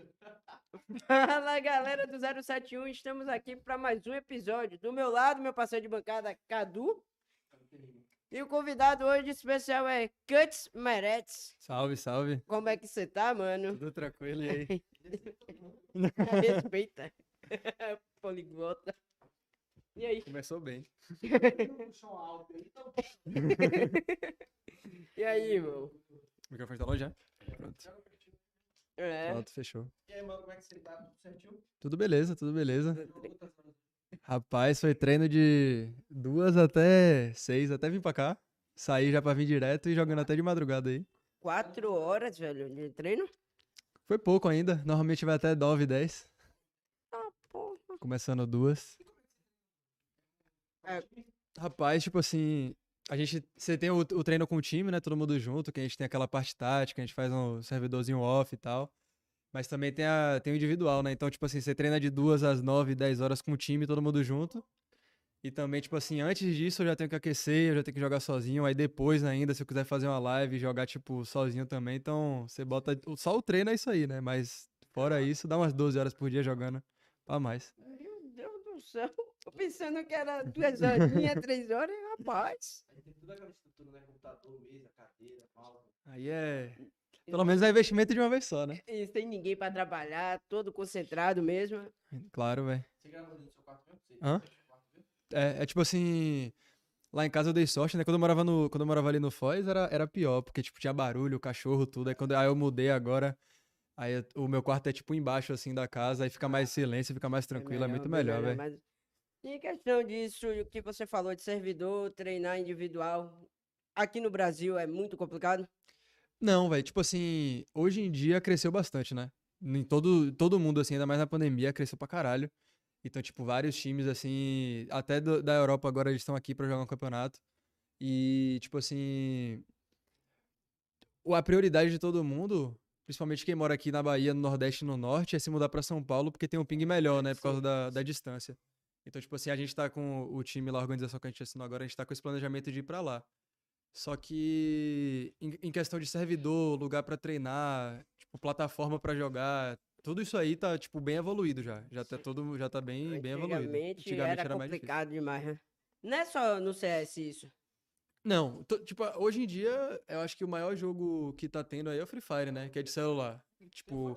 Fala galera do 071, estamos aqui para mais um episódio. Do meu lado, meu parceiro de bancada, Cadu. E o convidado hoje especial é Cuts Meretz. Salve, salve. Como é que você tá, mano? Tudo tranquilo e aí? Respeita. Poliglota. E aí? Começou bem. E aí, irmão? O microfone tá longe já? Pronto. É. Pronto, fechou. E aí, mano, como é que você tá? Tudo certinho? Tudo beleza, tudo beleza. Rapaz, foi treino de duas até seis, até vir pra cá. Saí já pra vir direto e jogando até de madrugada aí. Quatro horas, velho, de treino? Foi pouco ainda, normalmente vai até 9, 10. Ah, porra. Começando duas. É. Rapaz, tipo assim, a gente. Você tem o, o treino com o time, né? Todo mundo junto, que a gente tem aquela parte tática, a gente faz um servidorzinho off e tal. Mas também tem, a, tem o individual, né? Então, tipo assim, você treina de duas às nove, dez horas com o time, todo mundo junto. E também, tipo assim, antes disso eu já tenho que aquecer, eu já tenho que jogar sozinho. Aí depois ainda, se eu quiser fazer uma live, jogar, tipo, sozinho também. Então, você bota. Só o treino é isso aí, né? Mas fora isso, dá umas 12 horas por dia jogando. Pra mais. Meu Deus do céu. Tô pensando que era duas horinhas, três horas, rapaz. Aí tem toda aquela estrutura, né? Computador, mesa, cadeira, mouse. Aí é. Pelo menos é investimento de uma vez só, né? E sem ninguém pra trabalhar, todo concentrado mesmo. Claro, velho. Você no seu quarto mesmo? Você Hã? fecha o quarto mesmo? É, é tipo assim. Lá em casa eu dei sorte, né? Quando eu morava, no, quando eu morava ali no Foz, era, era pior, porque, tipo, tinha barulho, cachorro, tudo. Aí, quando, aí eu mudei agora. Aí eu- o meu quarto é, tipo, embaixo, assim, da casa. Aí fica mais silêncio, fica mais tranquilo. É, muito bem melhor, velho. E em questão disso, o que você falou de servidor, treinar individual, aqui no Brasil é muito complicado? Não, velho. Tipo assim, hoje em dia cresceu bastante, né? Em todo, todo mundo, assim, ainda mais na pandemia, cresceu pra caralho. Então, tipo, vários times, assim, até do- da Europa agora eles estão aqui pra jogar um campeonato. E, tipo assim. A prioridade de todo mundo, principalmente quem mora aqui na Bahia, no Nordeste e no Norte, é se mudar pra São Paulo, porque tem um ping melhor, né? Por causa da, da distância. Então, tipo assim, a gente tá com o time lá, a organização que a gente assinou agora, a gente tá com esse planejamento de ir pra lá. Só que em, em questão de servidor, lugar pra treinar, tipo, plataforma pra jogar, tudo isso aí tá, tipo, bem evoluído já. Já tá todo, já tá bem, bem evoluído. Antigamente era, difícil. complicado demais, né? Não é só no CS isso. Não, tipo, hoje em dia, eu acho que o maior jogo que tá tendo aí é o Free Fire, né? Que é de celular. Tipo,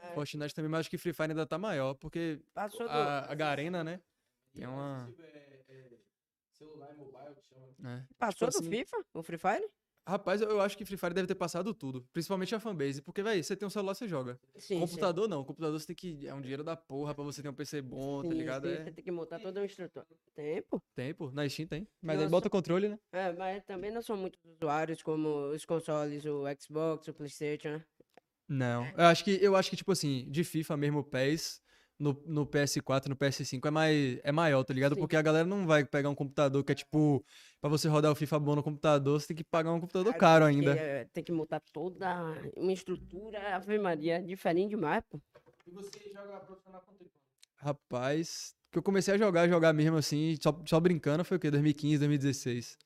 É, Fortnite também, mas acho que Free Fire ainda tá maior, porque passou do... a, a Garena, né? Tem uma. É, é, celular e mobile, que chama. né? Passou tipo do assim- FIFA, o Free Fire? Rapaz, eu, acho que Free Fire deve ter passado tudo. Principalmente a fanbase. Porque, velho, você tem um celular, você joga. Sim, Computador não. Computador você tem que. É um dinheiro da porra pra você ter um PC bom, sim. tá Sim, ligado? sim, É Você tem que montar todo um instrutor. Tempo? tempo. Na Steam tem. Mas aí Nossa. bota o controle, né? É, mas também não são muitos usuários como os consoles, o Xbox, o Playstation, né? Não. Eu acho que, eu acho que tipo assim, de FIFA mesmo, o PES, no, no PS4, no PS5 é, mais, é maior, tá ligado? Sim. Porque a galera não vai pegar um computador que é tipo. Pra você rodar o FIFA bom no computador, você tem que pagar um computador caro ainda. é, tem que montar toda uma estrutura, Ave Maria, diferente demais, pô. E você joga profissional tempo? Rapaz, que eu comecei a jogar, jogar mesmo assim, só, só brincando, foi o quê? 2015, 2016.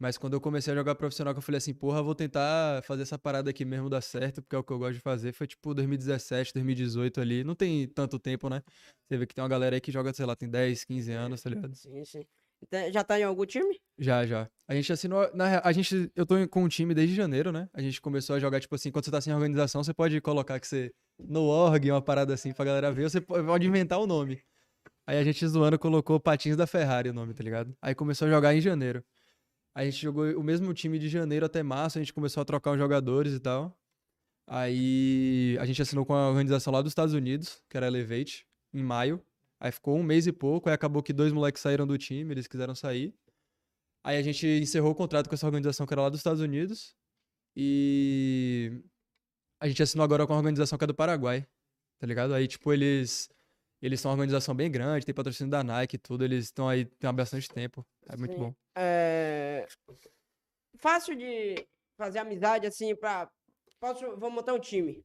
Mas quando eu comecei a jogar profissional, que eu falei assim, porra, vou tentar fazer essa parada aqui mesmo dar certo, porque é o que eu gosto de fazer, foi tipo 2017, 2018 ali. Não tem tanto tempo, né? Você vê que tem uma galera aí que joga, sei lá, tem 10, 15 anos, tá ligado? Sim, sim. Então, já tá em algum time? Já, já. A gente assinou. Na, a gente, eu tô com um time desde janeiro, né? A gente começou a jogar, tipo assim, quando você tá sem organização, você pode colocar que você. No org, uma parada assim pra galera ver, você po- pode inventar o nome. Aí a gente zoando colocou Patins da Ferrari o nome, tá ligado? Aí começou a jogar em janeiro. A gente jogou o mesmo time de janeiro até março, a gente começou a trocar os jogadores e tal. Aí a gente assinou com a organização lá dos Estados Unidos, que era Elevate, em maio. Aí ficou um mês e pouco, aí acabou que dois moleques saíram do time, eles quiseram sair. Aí a gente encerrou o contrato com essa organização que era lá dos Estados Unidos. E a gente assinou agora com a organização que é do Paraguai, tá ligado? Aí, tipo, eles. Eles são uma organização bem grande, tem patrocínio da Nike e tudo, eles estão aí há bastante tempo. É muito Sim. bom. É... Fácil de fazer amizade assim pra. Posso. Vou montar um time.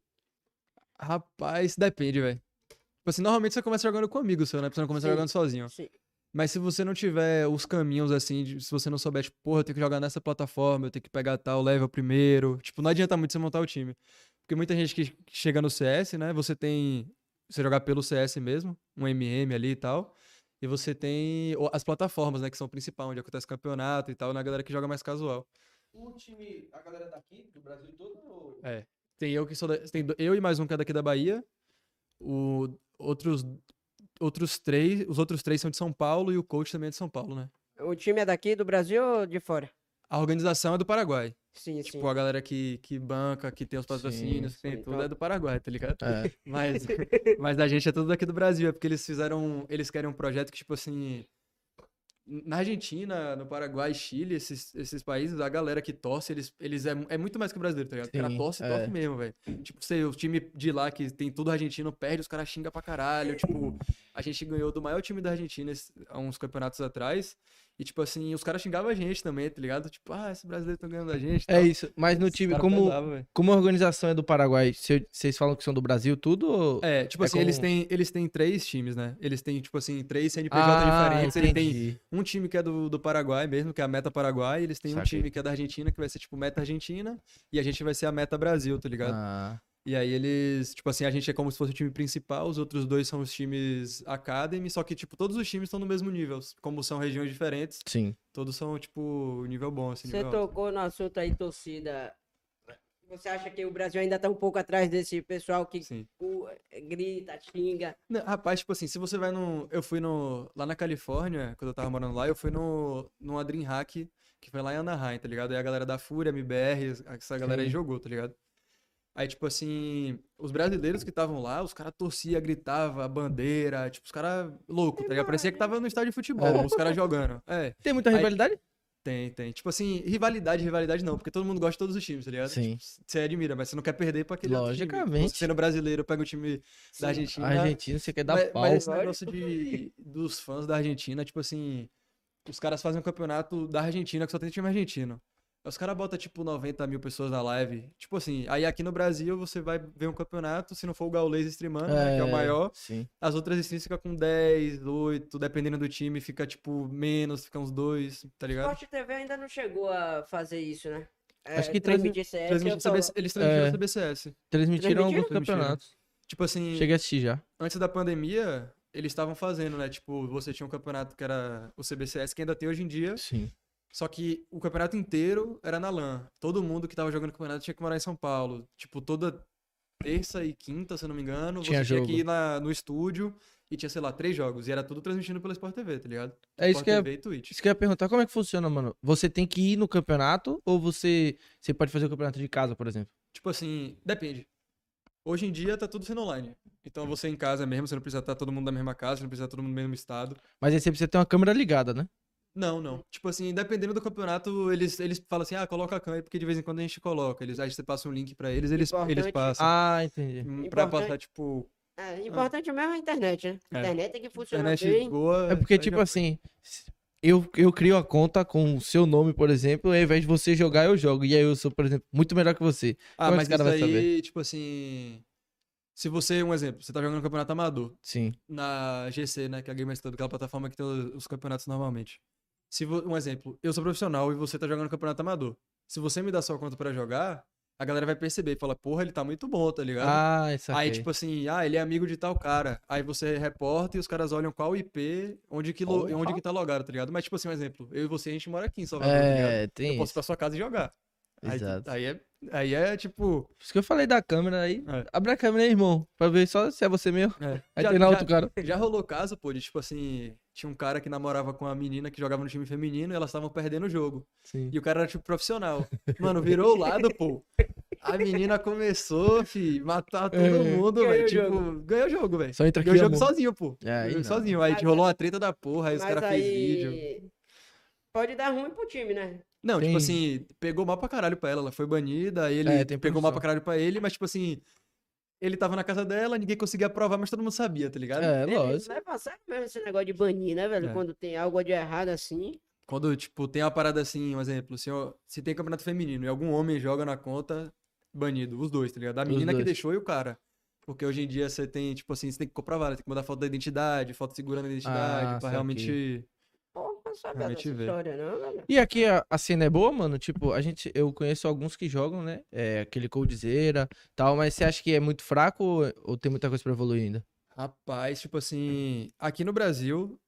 Rapaz, depende, velho. Tipo assim, normalmente você começa jogando com amigos seu, né? Você não começa Sim. jogando sozinho. Sim. Mas se você não tiver os caminhos assim, de- se você não souber, tipo, porra, eu tenho que jogar nessa plataforma, eu tenho que pegar tal level primeiro. Tipo, não adianta muito você montar o time. Porque muita gente que chega no CS, né? Você tem. Você jogar pelo CS mesmo, um MM ali e tal. E você tem as plataformas, né? Que são o principal, onde acontece campeonato e tal, na galera que joga mais casual. O time, a galera daqui, do Brasil todo, ou... É. Tem eu que sou da, tem eu e mais um que é daqui da Bahia. O outros outros três, os outros três são de São Paulo e o coach também é de São Paulo, né? O time é daqui do Brasil ou de fora? A organização é do Paraguai. Sim, sim. Tipo, a galera que, que banca, que tem os patrocínios, que tem sim, tudo então- é do Paraguai, tá ligado? É. Mas, mas a gente é tudo daqui do Brasil, é porque eles fizeram. Eles querem um projeto que, tipo assim. Na Argentina, no Paraguai, Chile, esses, esses países, a galera que torce, eles, eles é, é muito mais que o brasileiro, tá ligado? O cara Sim, torce, é. torce mesmo, velho. Tipo, sei, o time de lá que tem tudo argentino perde, os caras xingam pra caralho. Tipo, a gente ganhou do maior time da Argentina esse- há uns campeonatos atrás. E, tipo assim, os caras xingavam a gente também, tá ligado? Tipo, ah, esse brasileiro tá ganhando da gente. É tal. isso. Mas no Os time, como, pesava, como a organização é do Paraguai, cê- vocês falam que são do Brasil tudo? Ou... É, tipo É assim, eles, como- têm, eles têm três times, né? Eles têm, tipo assim, três CNPJ Ah, diferentes. Ele tem entendi. um time que é do, do Paraguai mesmo, que é a Meta Paraguai. Eles têm um time que é da Argentina, que vai ser, tipo, Meta Argentina. E a gente vai ser a Meta Brasil, tá ligado? Ah, E aí eles, tipo assim, a gente é como se fosse o time principal, os outros dois são os times Academy, só que, tipo, todos os times estão no mesmo nível. Como são regiões diferentes, sim. todos são, tipo, nível bom, assim, Você nível alto. tocou no assunto aí, torcida. Você acha que o Brasil ainda tá um pouco atrás desse pessoal que Sim. cu- grita, xinga? Não, rapaz, tipo assim, se você vai no. Eu fui no. Lá na Califórnia, quando eu tava morando lá, eu fui no. numa Dream Hack, que foi lá em Anaheim, tá ligado? Aí a galera da Fúria, MBR, essa galera aí Sim. jogou, tá ligado? Aí, tipo assim, os brasileiros que estavam lá, os caras torciam, gritavam, a bandeira, tipo, os caras loucos, tá ligado? Parecia que tava no estádio de futebol, É. os caras jogando. É, Tem muita Aí- rivalidade? tem, tem. Tipo assim, rivalidade, rivalidade não, porque todo mundo gosta de todos os times, tá ligado? Sim. Tipo, você admira, mas você não quer perder pra aquele. Logicamente. Você sendo brasileiro, pega o time da Argentina. A Argentina, você quer dar Mas, pau. mas esse negócio de, dos fãs da Argentina, tipo assim, os caras fazem um campeonato da Argentina que só tem time argentino. Os caras botam, tipo, 90 mil pessoas na live. Tipo assim, aí aqui no Brasil você vai ver um campeonato, se não for o Gaules streamando, né, que é o maior, Sim. as outras streams ficam com 10, 8, dependendo do time, fica, tipo, menos, fica uns 2, tá ligado? Sport TV ainda não chegou a fazer isso, né? É, Acho que transmi- transmitir CS, Transmite eu tô- CBC eles transmitiram É. o CBCS. Transmitiram alguns Transmitiram? campeonatos. Tipo assim, Cheguei a assistir já. antes da pandemia, eles estavam fazendo, né? Tipo, você tinha um campeonato que era o CBCS, que ainda tem hoje em dia, Sim. Só que o campeonato inteiro era na LAN. Todo mundo que tava jogando o campeonato tinha que morar em São Paulo. Tipo, toda terça e quinta, se eu não me engano, Tinha você tinha jogo. que ir na, no estúdio e tinha, sei lá, três jogos. E era tudo transmitindo pela Sport TV, tá ligado? É isso Sport que é. TV e Twitch. Isso que eu ia perguntar, como é que funciona, mano? Você tem que ir no campeonato ou você, você pode fazer o campeonato de casa, por exemplo? Tipo assim, depende. Hoje em dia tá tudo sendo online. Então você em casa mesmo, você não precisa estar todo mundo na mesma casa, você não precisa estar todo mundo no mesmo estado. Mas aí você precisa ter uma câmera ligada, né? Não, não. Tipo assim, dependendo do campeonato, eles, eles falam assim, ah, coloca a câmera, porque de vez em quando a gente coloca. Eles, aí você passa um link pra eles, eles, eles passam. Ah, entendi. Hum, Pra Importante. passar, tipo, É, importante mesmo é a internet, né? É. internet tem que funcionar internet bem. boa. É porque, aí tipo já- assim, eu, eu crio a conta com o seu nome, por exemplo, e ao invés de você jogar, eu jogo. E aí eu sou, por exemplo, muito melhor que você. Ah, como é mas que caras isso vai aí, tipo assim. Se você, um exemplo, você tá jogando um campeonato amador Sim. na GC, né? Que é a Gamers Club, aquela plataforma que tem os os campeonatos normalmente. Se um exemplo, eu sou profissional e você tá jogando campeonato amador. Se você me dá sua conta pra jogar, a galera vai perceber e fala, porra, ele tá muito bom, tá ligado? Ah, essa Aí, tipo assim, ah, ele é amigo de tal cara. Aí você reporta e os caras olham qual IP, onde que, lo- onde que tá logado, tá ligado? Mas, tipo assim, um exemplo, eu e você, a gente mora aqui em Salvador, tá? É, tem Eu posso ir isso. pra sua casa e jogar. Aí, Exato. aí, é, aí é, tipo... Por isso que eu falei da câmera aí. É. Abre a câmera aí, irmão. Pra ver só se é você mesmo. é. Aí Já- tem na já- outro cara. Já rolou caso, pô, de tipo assim, tinha um cara que namorava com uma menina que jogava no time feminino e elas estavam perdendo o jogo. Sim. E o cara era tipo profissional. Mano, virou o lado, pô. A menina começou, fi, matar todo É. mundo, Ganhou velho. o Tipo, ganhou o jogo, velho. Só entra aqui, Ganhou o jogo amor. sozinho, pô. É, aí não. sozinho. Aí Mas- rolou uma treta da porra, aí os caras fez vídeo. aí pode dar ruim pro time, né? Não, Tem- tipo assim, pegou mal pra caralho pra ela. Ela foi banida, aí ele É, tem pegou mal pra caralho pra ele, mas tipo assim, ele tava na casa dela, ninguém conseguia provar, mas todo mundo sabia, tá ligado? É, Ele lógico. Vai passar mesmo esse negócio de banir, né, velho? É. Quando tem algo de errado assim. Quando, tipo, tem uma parada assim, um exemplo, se, ó, se tem campeonato feminino e algum homem joga na conta, banido, os dois, tá ligado? A menina que deixou e o cara. Porque hoje em dia você tem, tipo assim, você tem que comprovar, né? tem que mandar foto da identidade, foto segurando a identidade, Ah, pra realmente. Porra, não sabe A a gente nossa vê. história, não, galera. E aqui a, a cena é boa, mano? Tipo, a gente, eu conheço alguns que jogam, né? É, aquele Coldzera tal, mas você acha que é muito fraco ou, ou tem muita coisa pra evoluir ainda? Rapaz, tipo assim, aqui no Brasil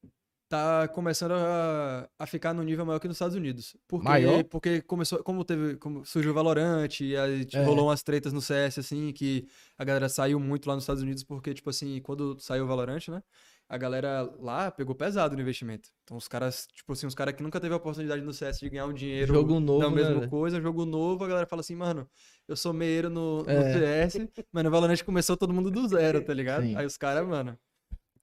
tá começando a, a ficar no nível maior que nos Estados Unidos. Porque, Maior? Porque começou, como teve, como surgiu o Valorant, e aí tipo, É. rolou umas tretas no CS, assim, que a galera saiu muito lá nos Estados Unidos, porque, tipo assim, quando saiu o Valorant, né? A galera lá pegou pesado no investimento. Então os caras, tipo assim, os caras que nunca teve a oportunidade no CS de ganhar um dinheiro Jogo novo, da né, mesma velho? coisa, jogo novo, a galera fala assim, mano, eu sou meieiro no, no É. CS, mas no Valorant começou todo mundo do zero, tá ligado? Sim. Aí os caras, mano,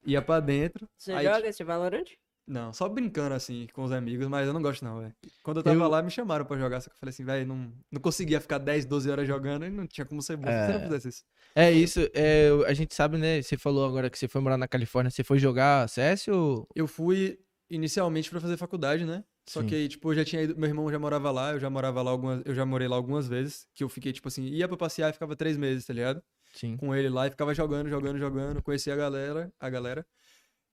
ia pra dentro. Você aí, joga esse Valorant? Não, só brincando assim com os amigos, mas eu não gosto não, velho. Quando eu tava Eu- lá, me chamaram pra jogar, só que eu falei assim, velho, não, não conseguia ficar 10, 12 horas jogando e não tinha como ser bom se você não É. fizesse isso. É isso, é, a gente sabe, né? Você falou agora que você foi morar na Califórnia, você foi jogar CS ou. Eu fui inicialmente pra fazer faculdade, né? Só Sim. que aí, tipo, eu já tinha ido, meu irmão já morava lá, eu já morava lá algumas, eu já morei lá algumas vezes, que eu fiquei, tipo assim, ia pra passear e ficava três meses, tá ligado? Sim. com ele lá e ficava jogando, jogando, jogando, conheci a galera, a galera.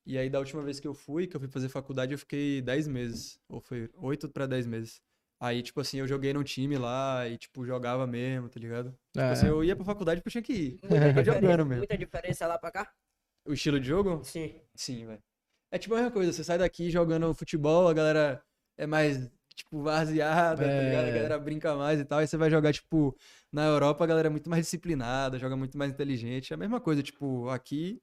E aí da última vez que eu fui, que eu fui fazer faculdade, eu fiquei 10 meses, ou foi 8 pra 10 meses. Aí, tipo assim, eu joguei num time lá e, tipo, jogava mesmo, tá ligado? Tipo É. assim, eu ia pra faculdade porque eu tinha que ir. Muita jogando mesmo. muita diferença lá pra cá? O estilo de jogo? Sim. Sim, velho. É tipo a mesma coisa, você sai daqui jogando futebol, a galera é mais, tipo, varzeada, tá ligado? A É. galera brinca mais e tal. Aí você vai jogar, tipo, na Europa a galera é muito mais disciplinada, joga muito mais inteligente. É a mesma coisa, tipo, aqui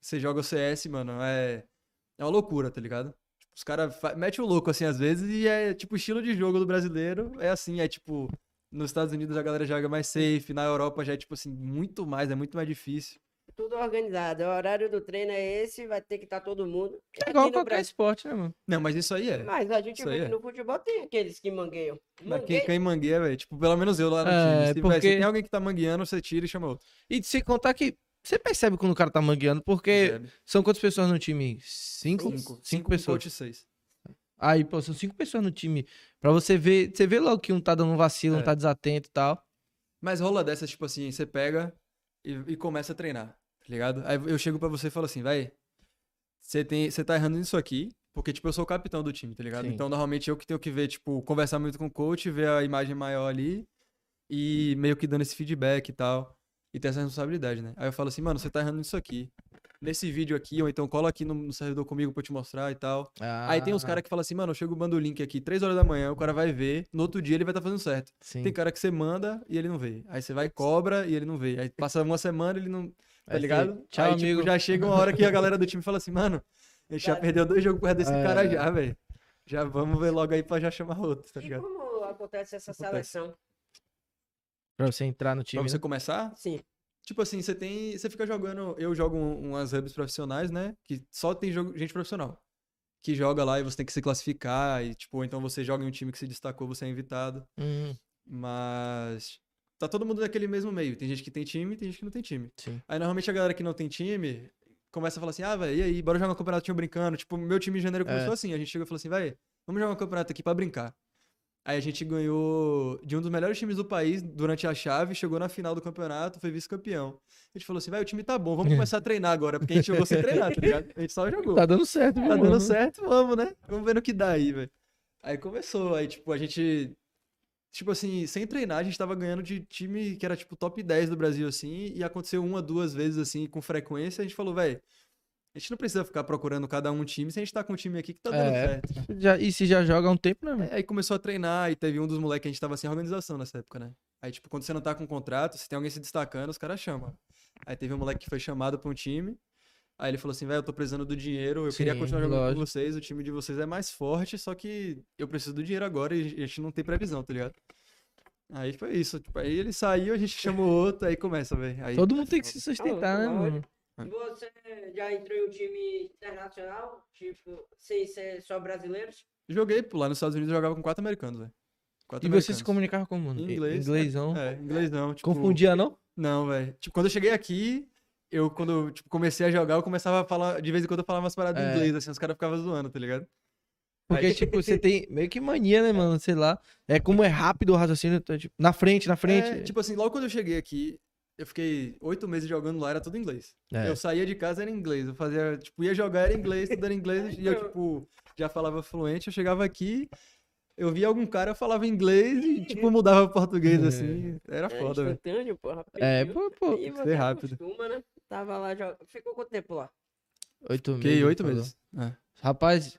você joga o CS, mano, é, é uma loucura, tá ligado? Tipo, os caras metem o louco assim às vezes e é, tipo, o estilo de jogo do brasileiro é assim, é tipo, nos Estados Unidos a galera joga mais safe, na Europa já é, tipo assim, muito mais, é muito mais difícil. Tudo organizado. O horário do treino é esse, vai ter que estar todo mundo. É igual qualquer Brasil- esporte, né, mano? Não, mas isso aí é. Mas a gente Isso vê que é. no futebol tem aqueles que mangueiam. Mas quem, Mangueia, quem mangueia, velho, tipo, pelo menos eu lá no É, time. Se, porque- se tem alguém que tá mangueando, você tira e chama outro. E de se contar que você percebe quando o cara tá mangueando, porque Percebe? são quantas pessoas no time? Cinco? Cinco. Cinco, com pessoas. coach, seis. Aí, pô, são cinco pessoas no time. Pra você ver, você vê logo que um tá dando um vacilo, um É. tá desatento e tal. Mas rola dessas, tipo assim, você pega e, e começa a treinar, tá ligado? Aí eu chego pra você e falo assim, vai, você tem, você tá errando nisso aqui, porque, tipo, eu sou o capitão do time, tá ligado? Sim. Então, normalmente, eu que tenho que ver, tipo, conversar muito com o coach, ver a imagem maior ali e meio que dando esse feedback e tal, e ter essa responsabilidade, né? Aí eu falo assim, mano, você tá errando nisso aqui. Nesse vídeo aqui, ou então cola aqui no, no servidor comigo pra eu te mostrar e tal. Aí tem os Ah, caras que falam assim, mano, eu chego mando o link aqui 3 horas da manhã, o cara vai ver, no outro dia ele vai estar fazendo certo. Sim. Tem cara que você manda e ele não vê. Aí você vai e cobra e ele não vê. Aí passa uma semana e ele não. Tá ligado? Tchau, Aí, amigo. tipo, já chega uma hora que a galera do time fala assim, mano, a gente já perdeu dois jogos por causa desse É. cara já, velho. Já vamos ver logo aí pra já chamar outro, tá E ligado? como acontece essa Acontece. seleção? Pra você entrar no Pra time. você né? começar, Sim. tipo assim, você tem. Você fica jogando. Eu jogo um- umas hubs profissionais, né? Que só tem jogo, gente profissional. Que joga lá e você tem que se classificar. E, tipo, então você joga em um time que se destacou, você é invitado. Hum, Mas tá todo mundo naquele mesmo meio. Tem gente que tem time, tem gente que não tem time. sim. Aí normalmente a galera que não tem time começa a falar assim: "Ah, velho, e aí, bora jogar um campeonatinho brincando". Tipo, meu time em janeiro É. começou assim, a gente chegou e falou assim: "Vai, vamos jogar um campeonato aqui pra brincar". Aí a gente ganhou de um dos melhores times do país durante a chave, chegou na final do campeonato, foi vice-campeão. A gente falou assim: "Vai, o time tá bom, vamos começar a treinar agora", porque a gente jogou sem treinar, tá ligado? A gente só jogou. Tá dando certo, Tá viu, dando mano? certo, vamos, né? Vamos ver no que dá aí, velho. Aí começou, aí, tipo, a gente. Tipo assim, sem treinar, a gente tava ganhando de time que era, tipo, top 10 do Brasil, assim, e aconteceu uma, duas vezes, assim, com frequência. A gente falou, velho, a gente não precisa ficar procurando cada um time se a gente tá com um time aqui que tá dando É. certo. Já, e se já joga há um tempo, né, mano? É, aí começou a treinar, e teve um dos moleques que a gente tava sem organização nessa época, né? Aí, tipo, quando você não tá com contrato, se tem alguém se destacando, os caras chamam. Aí teve um moleque que foi chamado pra um time. Aí ele falou assim, velho, eu tô precisando do dinheiro, eu queria Sim, continuar jogando lógico. com vocês, o time de vocês é mais forte, só que eu preciso do dinheiro agora e a gente não tem previsão, tá ligado? Aí foi isso, tipo, aí ele saiu, a gente chamou outro, aí começa, velho. Aí Todo mundo tem que se sustentar, né, mano? Você já entrou em um time internacional, tipo, sem ser só brasileiros? joguei, pô, lá nos Estados Unidos eu jogava com quatro americanos, velho. Quatro E você se comunicava como, mano? Em inglês. Inglêsão. É, inglês não, tipo... Confundia, não? Não, velho. Tipo, quando eu cheguei aqui, eu, quando tipo, comecei a jogar, eu começava a falar, de vez em quando eu falava umas paradas em É. inglês, assim, os caras ficavam zoando, tá ligado? Porque, Aí- tipo, você tem meio que mania, né, mano? Sei lá. É como é rápido o raciocínio. então, tipo, na frente, na frente. É, tipo assim, logo quando eu cheguei aqui, eu fiquei oito meses jogando lá, era tudo inglês. É. Eu saía de casa, era inglês. Eu fazia, tipo, ia jogar, era inglês, tudo era inglês. e eu, tipo, já falava fluente. Eu chegava aqui, eu via algum cara, eu falava inglês e, tipo, mudava português, assim. Era É foda, velho. instantâneo, pô, rapidinho. É, pô, pô. Ser rápido. acostuma, né? Tava lá, jog... ficou quanto tempo lá? Oito Fiquei meses. oito falou. meses. É. Rapaz,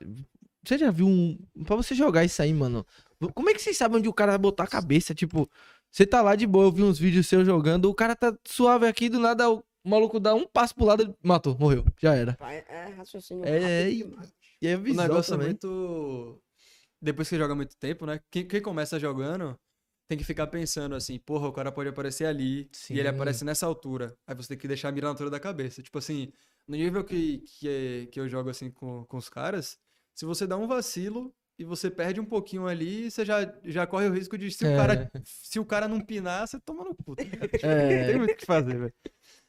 você já viu um. Pra você jogar isso aí, mano. Como é que vocês sabem onde o cara vai botar a cabeça? Tipo, você tá lá de boa, eu vi uns vídeos seus jogando, o cara tá suave aqui, do nada o maluco dá um passo pro lado, ele matou, morreu, já era. Pai, É raciocínio É, é, demais. E aí, O visão negócio também. é muito. Depois que você joga muito tempo, né? Quem, quem começa jogando tem que ficar pensando assim, porra, o cara pode aparecer ali e ele Sim. aparece nessa altura. Aí você tem que deixar a mira na altura da cabeça. Tipo assim, no nível que, que, é- que eu jogo assim com, com os caras, se você dá um vacilo e você perde um pouquinho ali, você já, já corre o risco de se, É. o cara, se o cara não pinar, você toma no cu. tá É. Não tem muito o que fazer, velho.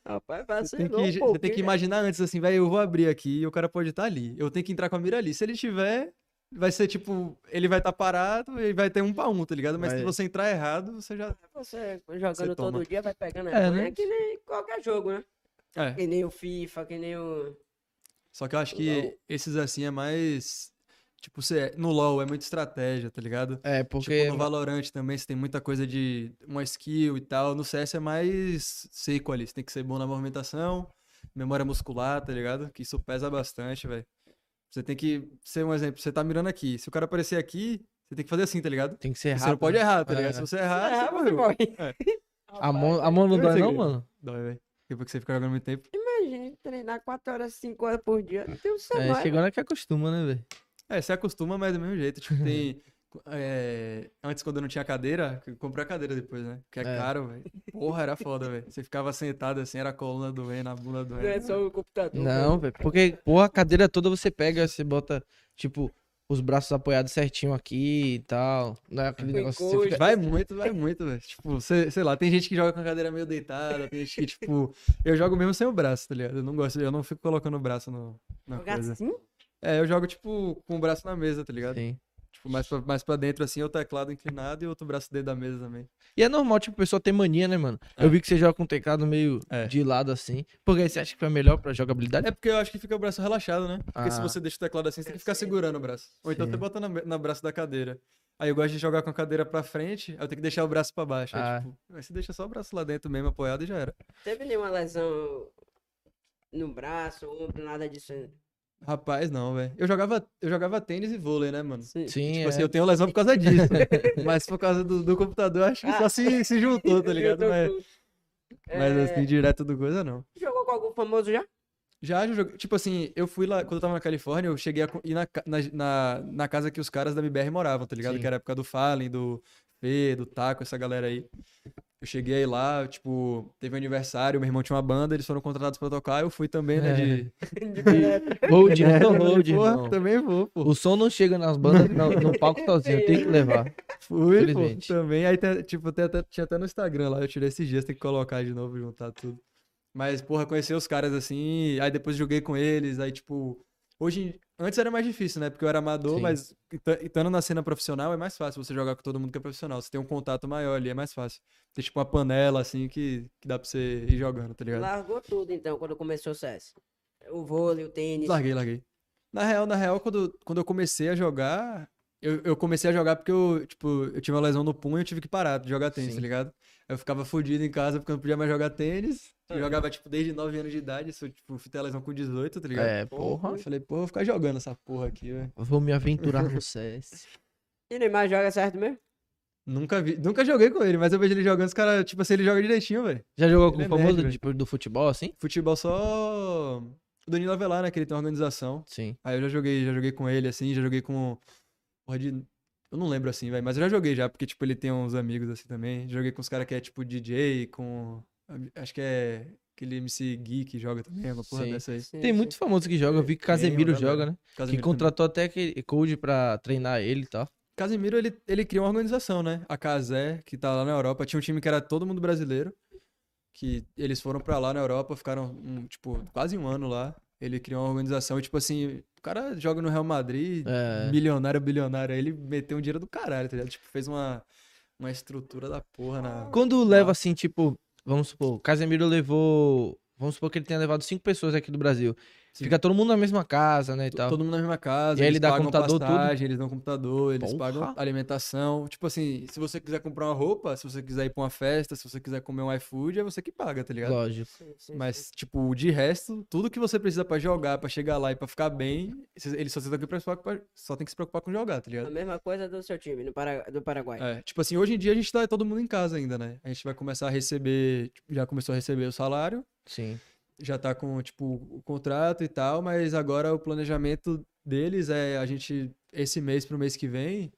Rapaz, Você tem, que, um você tem que né? imaginar antes assim, velho, eu vou abrir aqui e o cara pode estar ali. Eu tenho que entrar com a mira ali. Se ele tiver, vai ser tipo, ele vai estar parado e vai ter um pra um, tá ligado? Mas se Vai. você entrar errado, você já. Você jogando Você todo toma. dia vai pegando É, né? que nem qualquer jogo, né? É. Que nem o FIFA, que nem o. Só que eu acho que esses assim é mais. Tipo, você, no LoL é muita estratégia, tá ligado? É, porque. Tipo, no Valorant também você tem muita coisa de uma skill e tal. No CS é mais seco ali. Você tem que ser bom na movimentação, memória muscular, tá ligado? Que isso pesa bastante, velho. Você tem que ser um exemplo. Você tá mirando aqui. Se o cara aparecer aqui, você tem que fazer assim, tá ligado? Tem que ser Você rápido. não pode errar, tá É. ligado? Se você errar, você você morreu. morre. É. A mão, a mão não dói, é não, mano? Dói, velho. Depois que você fica jogando muito tempo. Imagina treinar 4 horas, 5 horas por dia. Tem um É, chegando é que acostuma, né, velho? É, você acostuma, mas do mesmo jeito. Tipo, tem. é, Antes, quando eu não tinha cadeira, eu comprei a cadeira depois, né? Porque é, É. caro, velho. Porra, era foda, velho. Você ficava sentado assim, era a coluna doendo, a bunda doendo. Não é só o computador. Não, velho. Porque, porra, a cadeira toda você pega, você bota, tipo, os braços apoiados certinho aqui e tal. Não é aquele Com negócio que você encosto. fica... Vai muito, vai muito, velho. Tipo, sei, sei lá, tem gente que joga com a cadeira meio deitada, tem gente que, tipo. Eu jogo mesmo sem o braço, tá ligado? Eu não gosto, eu não fico colocando o braço no, na Jogar coisa. assim? É, eu jogo, tipo, com o braço na mesa, tá ligado? Sim. Tipo, mais pra, mais pra dentro, assim, o teclado inclinado e outro braço dentro da mesa também. E é normal, tipo, a pessoa ter mania, né, mano? É. Eu vi que você joga com o teclado meio É. de lado assim. Porque aí você acha que foi melhor pra jogabilidade? É porque eu acho que fica o braço relaxado, né? Porque se Ah. você deixa o teclado assim, você tem que ficar segurando o braço. Ou então Sim. você bota na, na braço da cadeira. Aí eu gosto de jogar com a cadeira pra frente, aí eu tenho que deixar o braço pra baixo. Aí, Ah. tipo, aí você deixa só o braço lá dentro mesmo, apoiado e já era. Teve nenhuma lesão no braço, ombro, nada disso ainda? Rapaz, não, velho. Eu jogava, eu jogava tênis e vôlei, né, mano? Sim. Sim, Tipo é. assim, eu tenho lesão por causa disso. mas por causa do, do computador, acho que só se, se juntou, tá ligado? Mas, com- mas É, assim, direto do coisa, não. Jogou com algum famoso já? Já, já joguei. Tipo assim, eu fui lá, quando eu tava na Califórnia, eu cheguei a ir na, na, na, na casa que os caras da MBR moravam, tá ligado? Sim. Que era a época do Fallen, do Fê, do Taco, essa galera aí. Eu cheguei aí lá, tipo, teve um aniversário, meu irmão tinha uma banda, eles foram contratados pra tocar, eu fui também, né? De... De. Hold, É, não eu falei, hold, porra, também vou, pô. O som não chega nas bandas no, no palco sozinho, tem que levar. Fui, pô, também. Aí, tipo, tem até, tinha até no Instagram lá, eu tirei esses dias, tem que colocar de novo, juntar tudo. Mas, porra, conheci os caras assim, aí depois joguei com eles, aí, tipo, hoje, antes era mais difícil, né? Porque eu era amador, Sim. mas esta- estando na cena profissional é mais fácil você jogar com todo mundo que é profissional. Você tem um contato maior ali, é mais fácil. Tem, tipo, uma panela, assim, que, que dá pra você ir jogando, tá ligado? Largou tudo então quando começou o CS. O vôlei, o tênis. Larguei, larguei. Na real, na real, quando, quando eu comecei a jogar, eu, eu comecei a jogar porque eu, tipo, eu tive uma lesão no punho e eu tive que parar de jogar tênis, Sim. tá ligado? Eu ficava fudido em casa porque eu não podia mais jogar tênis. Eu Uhum. jogava, tipo, desde 9 anos de idade, sou, tipo, fui ter a lesão com 18, tá ligado? É, porra. Eu falei, pô, vou ficar jogando essa porra aqui, velho. Vou me aventurar no CS. E Neymar joga certo mesmo? Nunca vi, nunca joguei com ele, mas eu vejo ele jogando, os caras, tipo assim, ele joga direitinho, velho. Já jogou com Ele o é famoso nerd, tipo, do futebol, assim? Futebol só o Danilo Avelar, né, que ele tem uma organização. Sim. Aí eu já joguei, já joguei com ele, assim, já joguei com. Porra de. Eu não lembro assim, velho, mas eu já joguei já, porque, tipo, ele tem uns amigos assim também. Joguei com os caras que é tipo DJ, com. Acho que é aquele MC Gui que joga também, uma porra Sim. dessa aí. Sim, Tem sim. muito famoso que joga. Eu vi que Tem, Casemiro uma joga, né? Que Casemiro, também. contratou até aquele Code pra treinar ele e tal. Casemiro, ele, ele criou uma organização, né? A Casé, que tá lá na Europa. Tinha um time que era todo mundo brasileiro. Que eles foram pra lá na Europa, ficaram, um, tipo, quase um ano lá. Ele criou uma organização e, tipo assim, o cara joga no Real Madrid, É. milionário, bilionário. Aí ele meteu um dinheiro do caralho, tá ligado? Tipo, fez uma, uma estrutura da porra na. Quando leva assim, tipo, vamos supor, o Casemiro levou. Vamos supor que ele tenha levado cinco pessoas aqui do Brasil. Sim. Fica todo mundo na mesma casa, né? E tal. Todo mundo na mesma casa, E aí eles ele dá pagam computador, tudo? passagem, eles dão computador, eles Porra! pagam alimentação. Tipo assim, se você quiser comprar uma roupa, se você quiser ir pra uma festa, se você quiser comer um iFood, é você que paga, tá ligado? Lógico. Sim, sim, sim. Mas, tipo, de resto, tudo que você precisa pra jogar, pra chegar lá e pra ficar bem, eles só, tem que se preocupar- só tem que se preocupar com jogar, tá A ligado? mesma coisa do seu time, no Para- do Paraguai. É, tipo assim, hoje em dia a gente tá todo mundo em casa ainda, né? A gente vai começar a receber, tipo, já começou a receber o salário, Sim. Já tá com, tipo, o contrato e tal, mas agora o planejamento deles é a gente, esse mês pro mês que vem,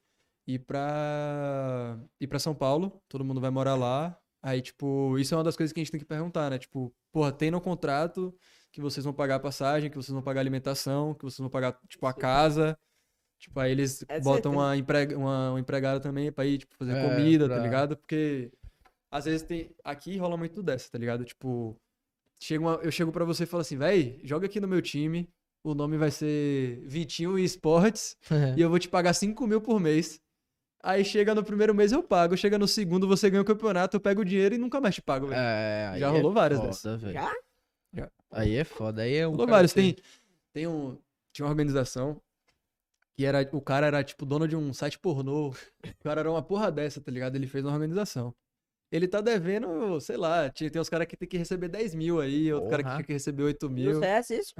ir pra, ir pra São Paulo, todo mundo vai morar lá. Aí, tipo, isso é uma das coisas que a gente tem que perguntar, né? Tipo, porra, tem no contrato que vocês vão pagar a passagem, que vocês vão pagar a alimentação, que vocês vão pagar, tipo, a casa. Tipo, aí eles É botam uma, emprega, uma, uma empregada também pra ir, tipo, fazer É, comida, tá pra- ligado? Porque às vezes tem. Aqui rola muito dessa, tá ligado? Tipo, chega uma- eu chego pra você e falo assim, véi, joga aqui no meu time. O nome vai ser Vitinho Esportes e eu vou te pagar 5 mil por mês. Aí chega no primeiro mês eu pago, chega no segundo você ganha o campeonato, eu pego o dinheiro e nunca mais te pago, velho. É, Já é rolou várias foda, dessas. velho. Já? Já. Aí é foda. Aí é um. Rolou vários. Tem, tem um, tinha uma organização que era, o cara era tipo dono de um site pornô. O cara era uma porra dessa, tá ligado? Ele fez uma organização. Ele tá devendo, sei lá, tinha, tem uns caras que tem que receber 10 mil aí, outro cara que Porra. tinha que receber 8 No mil. CS isso?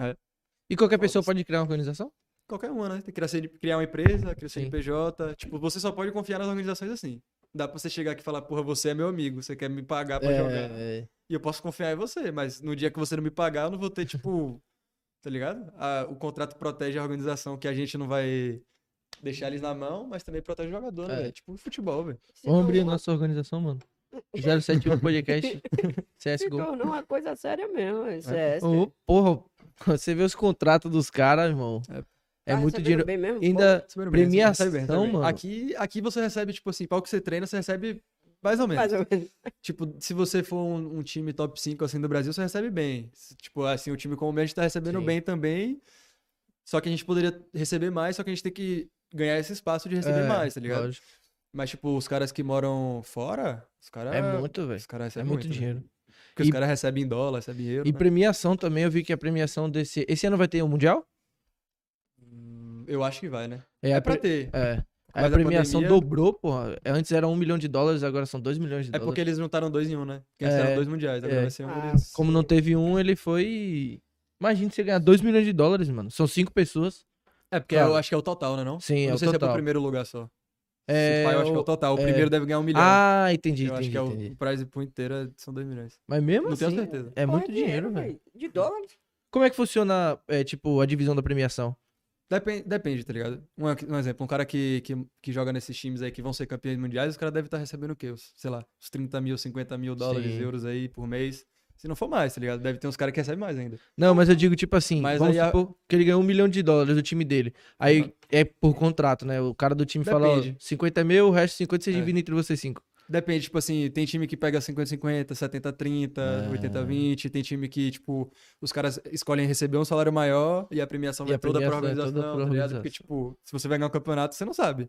E qualquer pessoa pode criar uma organização? Qualquer uma, né? Tem que criar, criar uma empresa, criar Sim. CNPJ. Tipo, você só pode confiar nas organizações assim. Dá pra você chegar aqui e falar, porra, você é meu amigo, você quer me pagar pra jogar. É, E eu posso confiar em você, mas no dia que você não me pagar, eu não vou ter, tipo. tá ligado? A- o contrato protege a organização que a gente não vai deixar eles na mão, mas também protege o jogador, né? É. Tipo futebol, velho. Vamos abrir nossa organização, mano. 071 Podcast Se CSGO. tornou uma coisa séria mesmo, esse CS. Ô, porra, você vê os contratos dos caras, irmão. É. É Tá muito dinheiro. mesmo? Ainda premiação, bem, mano. Aqui, aqui você recebe, tipo assim, para o que você treina, você recebe mais ou menos. mais ou menos. Tipo, se você for um, um time top 5 assim do Brasil, você recebe bem. Se, Tipo, assim, o time como o meu, a gente tá recebendo Sim. bem também. Só que a gente poderia receber mais, só que a gente tem que ganhar esse espaço de receber É, mais, tá ligado? lógico. Mas, tipo, os caras que moram fora, os caras. É muito, velho. Os caras É recebem muito né? dinheiro. Porque E- os caras recebem em dólar, recebem em euro. E né? premiação também, eu vi que a premiação desse. Esse ano vai ter o Mundial? Hum, Eu acho que vai, né? É, É, a pra pre- ter. É. Mas a a premiação pandemia- dobrou, porra. Antes era um milhão de dólares, agora são dois milhões de É dólares. porque eles juntaram dois em um, né? Porque antes É, eram dois mundiais, agora é. vai ser um. Ah, eles- Como não teve um, ele foi. Imagina você ganhar 2 milhões de dólares, mano. São cinco pessoas. É, porque Cara. eu acho que é o total, né? Não, Sim, Eu é não o sei se é pro total. primeiro lugar só. É, pá, eu acho que é o o- total. O é. primeiro deve ganhar um milhão. Ah, entendi, eu acho entendi, que é o, entendi. o prize pool inteiro é- são dois milhões. Mas mesmo Não tenho assim, certeza. é Pô, muito dinheiro, velho. De dólares? Como é que funciona, é, tipo, a divisão da premiação? Depende, depende, tá ligado? Um, um exemplo, um cara que, que, que joga nesses times aí que vão ser campeões mundiais, os caras devem estar recebendo o quê? Os, sei lá, uns 30 mil, 50 mil dólares, Sim. euros aí por mês. Se não for mais, tá ligado? Deve ter uns caras que recebem mais ainda. Não, mas eu digo, tipo assim, Mas vamos aí a- supor que ele ganhou um milhão de dólares do time dele. Aí Uhum. é por contrato, né? O cara do time fala, ó, Depende. 50 mil, o resto 50 você É. divide entre vocês cinco. Depende, tipo assim, tem time que pega 50-50, 70-30, Ah. 80-20, tem time que, tipo, os caras escolhem receber um salário maior e a premiação E vai a toda pra é toda organização, pra tá ligado? Porque, tipo, se você vai ganhar um campeonato, você não sabe.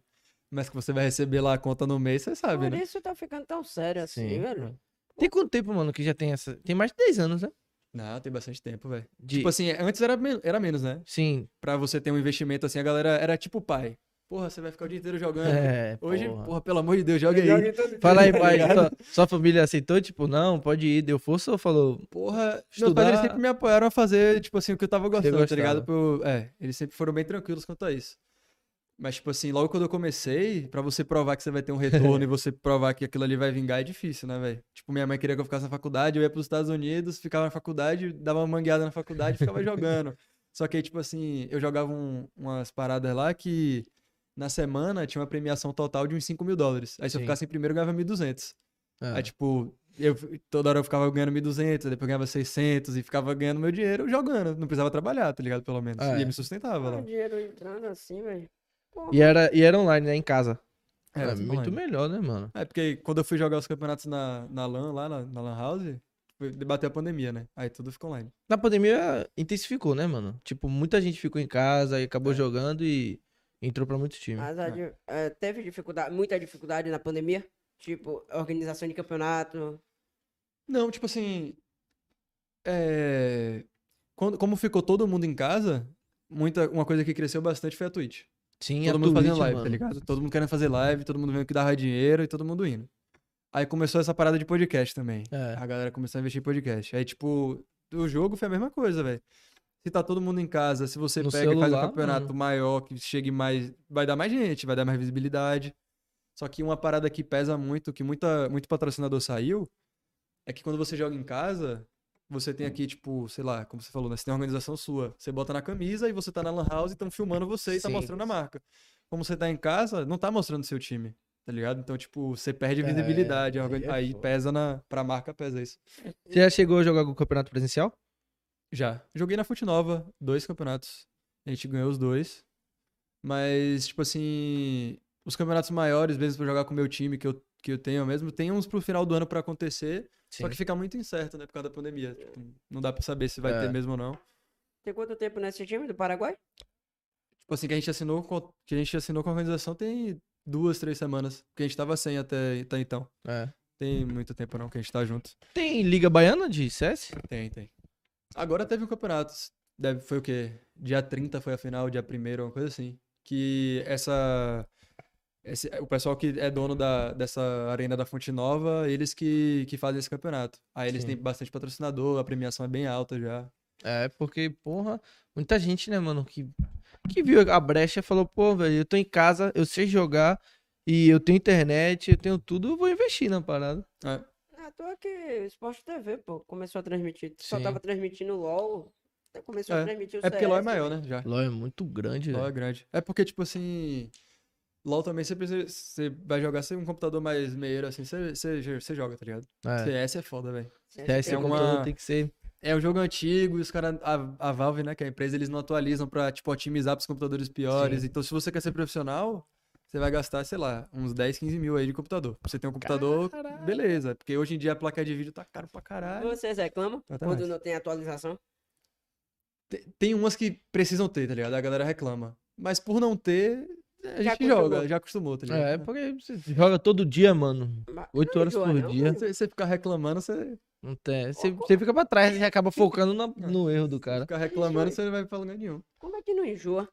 Mas que você vai receber lá a conta no mês, você sabe, Por né? isso tá ficando tão sério assim, Sim. velho. Tem quanto tempo, mano, que já tem essa... Tem mais de 10 anos, né? Não, tem bastante tempo, velho. De... Tipo assim, antes era, men- era menos, né? Sim. Pra você ter um investimento assim, a galera era tipo pai. Porra, você vai ficar o dia inteiro jogando. É, Hoje, porra. porra, pelo amor de Deus, joga aí. Fala aí, Tá pai. Sua, sua família aceitou? Tipo, não, pode ir, deu força ou falou? Porra, meus Estudar- pais eles sempre me apoiaram a fazer, tipo assim, o que eu tava gostando, tá ligado? Pro- É, eles sempre foram bem tranquilos quanto a isso. Mas, tipo assim, logo quando eu comecei, pra você provar que você vai ter um retorno e você provar que aquilo ali vai vingar, é difícil, né, velho? Tipo, minha mãe queria que eu ficasse na faculdade, eu ia pros Estados Unidos, ficava na faculdade, dava uma mangueada na faculdade e ficava jogando. Só que aí, tipo assim, eu jogava um- umas paradas lá que na semana tinha uma premiação total de uns 5 mil dólares. Aí se eu Sim. ficasse em primeiro, eu ganhava 1.200. Ah, Aí, tipo, eu, toda hora eu ficava ganhando 1.200, depois eu ganhava 600 e ficava ganhando meu dinheiro jogando. Não precisava trabalhar, tá ligado? Pelo menos. Ah, E é. me sustentava Ah, lá. dinheiro entrando assim, velho. Porra. E era, e era online, né? Em casa. Era é tudo muito online. melhor, né, mano? É, porque quando eu fui jogar os campeonatos na, na LAN, lá na, na LAN House, foi- debateu a pandemia, né? Aí tudo ficou online. Na pandemia intensificou, né, mano? Tipo, muita gente ficou em casa e acabou É. jogando e entrou pra muito time. Mas di- eh, teve dificuldade, muita dificuldade na pandemia? Tipo, organização de campeonato. Não, tipo assim. É... Quando, como ficou todo mundo em casa, muita, uma coisa que cresceu bastante foi a Twitch. Sim, todo mundo Twitch, fazendo live, mano. tá ligado? Todo mundo querendo fazer live, todo mundo vendo que dava dinheiro e todo mundo indo. Aí começou essa parada de podcast também. É. A galera começou a investir em podcast. Aí, tipo, o jogo foi a mesma coisa, velho. Se tá todo mundo em casa, se você No pega e faz um celular, campeonato mano. maior, que chegue mais. Vai dar mais gente, vai dar mais visibilidade. Só que uma parada que pesa muito, que muita, muito patrocinador saiu, é que quando você joga em casa, você tem aqui, tipo, sei lá, como você falou, né? Você tem uma organização sua. Você bota na camisa e você tá na Lan House e estão filmando você e tá Sim. mostrando a marca. Como você tá em casa, não tá mostrando seu time, tá ligado? Então, tipo, você perde É, visibilidade. organ- é aí pesa na. Pra marca, pesa isso. Você já chegou a jogar algum campeonato presencial? Já. Joguei na Fute Nova, dois campeonatos. A gente ganhou os dois. Mas, tipo assim, os campeonatos maiores, mesmo pra jogar com o meu time que eu, que eu tenho mesmo, tem uns pro final do ano pra acontecer. Só que fica muito incerto, né, por causa da pandemia. Tipo, não dá pra saber se vai É. ter mesmo ou não. Tem quanto tempo nesse time do Paraguai? Tipo assim, que a gente assinou com, que a gente assinou com a organização tem duas, três semanas. Porque a gente tava sem até, até então. É. Tem muito tempo não que a gente tá junto. Tem Liga Baiana de CS? Tem, tem. Agora teve um campeonato. Deve, foi o quê? Dia 30 foi a final, dia 1 uma coisa assim. Que essa. Esse- o pessoal que é dono da, dessa arena da Fonte Nova, eles que, que fazem esse campeonato. Aí eles Sim. têm bastante patrocinador, a premiação é bem alta já. É, porque, porra, muita gente, né, mano, que, que viu a brecha e falou, pô, velho, eu tô em casa, eu sei jogar e eu tenho internet, eu tenho tudo, eu vou investir na parada. É, Ah, tô aqui, Sport TV, pô, começou a transmitir. Só Sim. tava transmitindo LOL, até começou a É, transmitir o é porque LoL é CS maior, também. né? Já. LOL é muito grande, LoL é grande. É porque, tipo assim. LoL também você precisa. Você vai jogar sem um computador mais meio assim, você, você, você joga, tá ligado? É. CS é foda, velho. CS tem é um- uma- computador tem que ser... É um jogo antigo e os caras, a, a Valve, né, que é a empresa, eles não atualizam pra, tipo, otimizar pros computadores piores. Sim. Então, se você quer ser profissional, você vai gastar, sei lá, uns 10, 15 mil aí de computador. Pra você ter um computador, Caralho. beleza. Porque hoje em dia a placa de vídeo tá caro pra caralho. Vocês reclamam Até quando mais. não tem atualização? Tem, tem umas que precisam ter, tá ligado? A galera reclama. Mas por não ter, a Já gente joga, já acostumou, tá ligado? É, porque você joga todo dia, mano. Oito horas por não, dia. mano. Se você ficar reclamando, você Não tem. Você, você fica pra trás e acaba focando na- no erro do cara. ficar reclamando, você não vai pra lugar nenhum. Como é que não enjoa?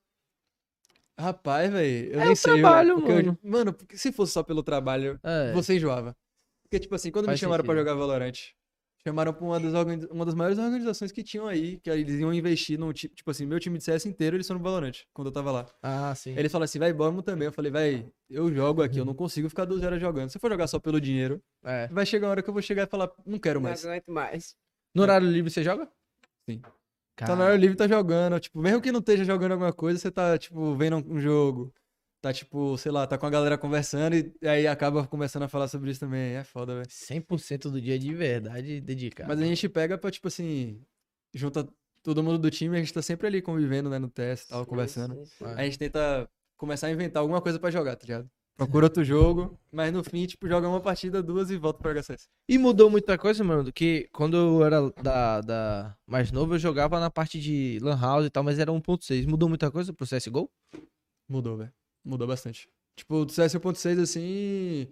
Rapaz, velho, eu É nem o sei. eu- trabalho, eu- mano. mano, porque se fosse só pelo trabalho, É. você enjoava. Porque, tipo assim, quando me Faz chamaram pra sentido. jogar Valorant, chamaram pra uma das, uma das maiores organizações que tinham aí, que eles iam investir num time, tipo assim, meu time de CS inteiro, eles foram no Valorant, quando eu tava lá. Ah, sim. Ele falou assim, vai, vamos também. Eu falei, vai, eu jogo aqui, eu não consigo ficar 12 horas jogando. Se eu for jogar só pelo dinheiro, É. vai chegar uma hora que eu vou chegar e falar, não quero Não mais. aguento mais. No horário livre você joga? Sim. Cara, Tá na hora livre, tá jogando. Tipo, mesmo que não esteja jogando alguma coisa, você tá, tipo, vendo um jogo. Tá, tipo, sei lá, tá com a galera conversando e aí acaba começando a falar sobre isso também. É foda, velho. 100% do dia de verdade dedicado. Mas a gente pega pra, tipo assim, junta todo mundo do time, a gente tá sempre ali convivendo, né, no teste e tal, conversando. Sim, sim, sim. É. Aí a gente tenta começar a inventar alguma coisa pra jogar, tá ligado? Procura outro jogo, mas no fim, tipo, joga uma partida, duas e volta pro HCS. E mudou muita coisa, mano, do que quando eu era da, da mais novo, eu jogava na parte de Lan House e tal, mas era 1.6. Mudou muita coisa pro CSGO? Mudou, velho. Mudou bastante. Tipo, do CS 1.6, assim,